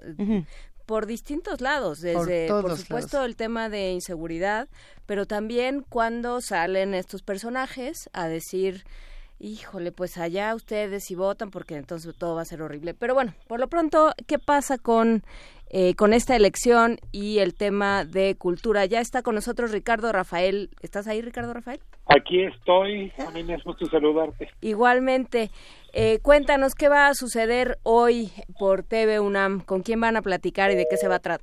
Por distintos lados, desde, por, supuesto, el tema de inseguridad, pero también cuando salen estos personajes a decir, híjole, pues allá ustedes y votan porque entonces todo va a ser horrible. Pero bueno, por lo pronto, ¿qué pasa con, eh, con esta elección y el tema de cultura? Ya está con nosotros Ricardo Rafael. ¿Estás ahí, Ricardo Rafael? Aquí estoy, a mí me es gusto saludarte. Igualmente, eh, cuéntanos qué va a suceder hoy por TV UNAM, con quién van a platicar y de qué se va a tratar.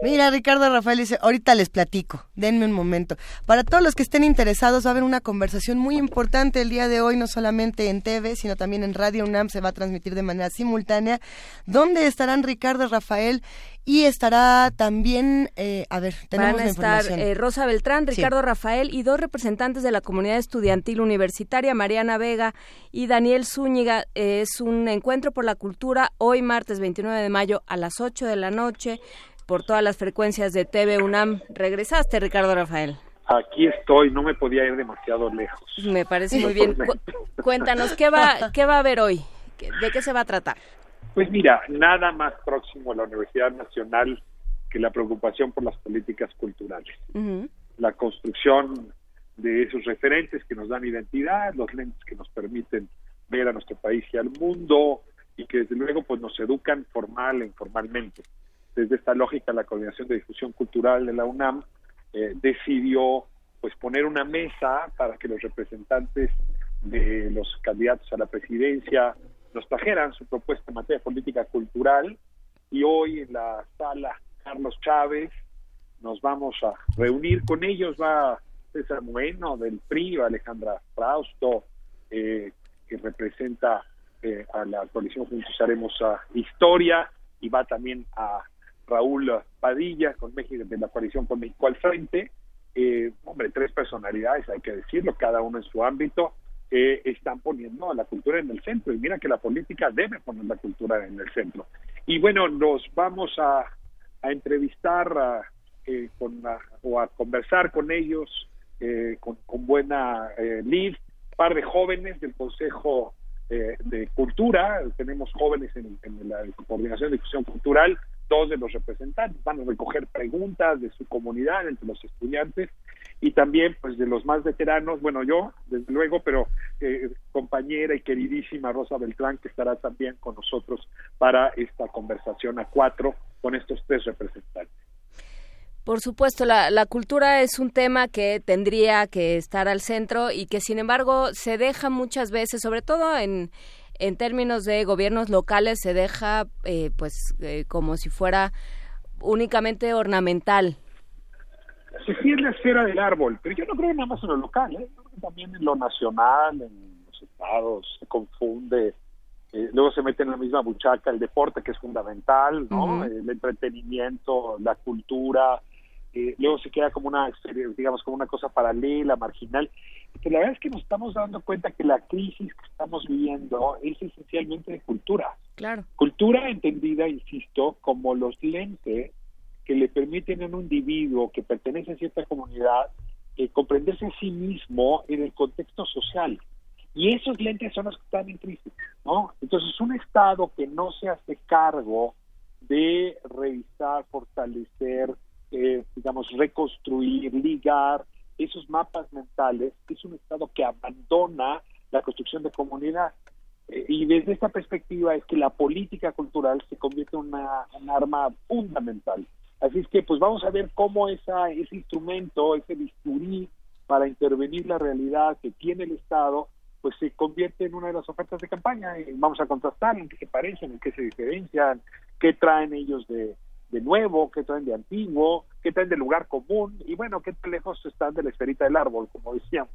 Mira, Ricardo Rafael dice, ahorita les platico, denme un momento. Para todos los que estén interesados, va a haber una conversación muy importante el día de hoy, no solamente en TV, sino también en Radio UNAM, se va a transmitir de manera simultánea, donde estarán Ricardo Rafael y estará también, eh, a ver, tenemos Van a la estar eh, Rosa Beltrán, Sí. Ricardo Rafael y dos representantes de la comunidad estudiantil universitaria, Mariana Vega y Daniel Zúñiga. Eh, es un encuentro por la cultura hoy martes 29 de mayo a las 8 de la noche por todas las frecuencias de TV UNAM. ¿Regresaste, Ricardo Rafael? Aquí estoy, no me podía ir demasiado lejos. Me parece muy bien. Cu- cuéntanos, ¿qué va, ¿qué va a haber hoy? ¿Qué- ¿De qué se va a tratar? Pues mira, nada más próximo a la Universidad Nacional que la preocupación por las políticas culturales. La construcción de esos referentes que nos dan identidad, los lentes que nos permiten ver a nuestro país y al mundo y que desde luego pues nos educan formal e informalmente. Desde esta lógica, la Coordinación de Difusión Cultural de la UNAM eh, decidió pues poner una mesa para que los representantes de los candidatos a la presidencia nos trajeran su propuesta en materia política cultural. Y hoy en la sala Carlos Chávez nos vamos a reunir con ellos. Va César Bueno del PRI, Alejandra Frausto eh, que representa eh, a la coalición Juntos Haremos Historia y va también a Raúl Padilla con México de la coalición con México al frente. Eh, hombre tres personalidades hay que decirlo cada uno en su ámbito están poniendo a la cultura en el centro y mira que la política debe poner la cultura en el centro. Y bueno nos vamos a, a entrevistar a, eh, con, o a conversar con ellos eh, con, con buena eh, lead par de jóvenes del Consejo eh, de Cultura, tenemos jóvenes en, en la Coordinación de Difusión Cultural, dos de los representantes van a recoger preguntas de su comunidad entre los estudiantes y también pues de los más veteranos, bueno yo desde luego, pero eh, compañera y queridísima Rosa Beltrán que estará también con nosotros para esta conversación a cuatro con estos tres representantes. Por supuesto, la, la cultura es un tema que tendría que estar al centro y que, sin embargo, se deja muchas veces, sobre todo en, en términos de gobiernos locales, se deja eh, pues eh, como si fuera únicamente ornamental. Sí, sí es la esfera del árbol, pero yo no creo nada más en lo local, ¿eh? Yo creo que también en lo nacional, en los estados, se confunde. Eh, luego se mete en la misma buchaca el deporte, que es fundamental, ¿no? El entretenimiento, la cultura. Eh, luego se queda como una, digamos, como una cosa paralela, marginal. Pero la verdad es que nos estamos dando cuenta que la crisis que estamos viviendo es esencialmente de cultura. Claro. Cultura entendida, insisto, como los lentes que le permiten a un individuo que pertenece a cierta comunidad eh, comprenderse a sí mismo en el contexto social. Y esos lentes son los que están en crisis, ¿no? Entonces, un Estado que no se hace cargo de revisar, fortalecer, eh, digamos, reconstruir, ligar esos mapas mentales, es un Estado que abandona la construcción de comunidad. Eh, y desde esta perspectiva es que la política cultural se convierte en una, un arma fundamental. Así es que pues vamos a ver cómo esa, ese instrumento, ese bisturí para intervenir la realidad que tiene el Estado, pues se convierte en una de las ofertas de campaña. Y vamos a contrastar en qué se parecen, en qué se diferencian, qué traen ellos de, de nuevo, qué traen de antiguo, qué traen de lugar común y bueno, qué tan lejos están de la esferita del árbol, como decíamos.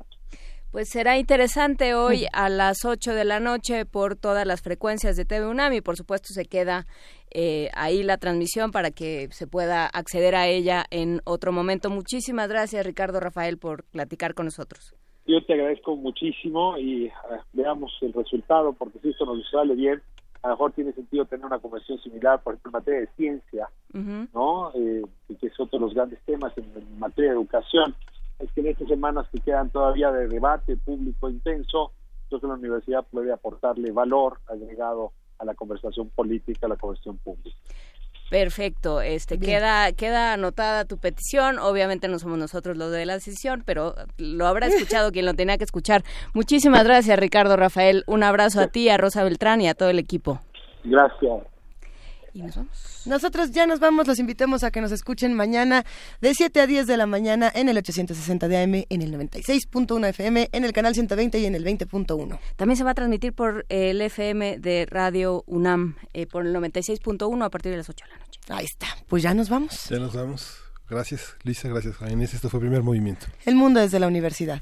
Pues será interesante hoy a las 8 de la noche por todas las frecuencias de TV UNAM y por supuesto se queda eh, ahí la transmisión para que se pueda acceder a ella en otro momento. Muchísimas gracias Ricardo Rafael por platicar con nosotros. Yo te agradezco muchísimo y ah, veamos el resultado porque si esto nos sale bien, a lo mejor tiene sentido tener una conversación similar, por ejemplo, en materia de ciencia, ¿no? Eh, que es otro de los grandes temas en, en materia de educación es que en estas semanas que quedan todavía de debate público intenso, entonces la universidad puede aportarle valor agregado a la conversación política, a la conversación pública. Perfecto, este queda queda anotada tu petición. Obviamente no somos nosotros los de la decisión, pero lo habrá escuchado quien lo tenía que escuchar. Muchísimas gracias, Ricardo Rafael. Un abrazo a ti, a Rosa Beltrán y a todo el equipo. Gracias. Y nos vamos. Nosotros ya nos vamos, los invitamos a que nos escuchen mañana de 7 a 10 de la mañana en el 860 de AM, en el 96.1 FM, en el canal 120 y en el 20.1. También se va a transmitir por el FM de Radio UNAM, eh, por el 96.1 a partir de las 8 de la noche. Ahí está, pues ya nos vamos. Ya nos vamos. Gracias, Lisa, gracias, Inés. Esto fue el primer movimiento. El mundo desde la universidad.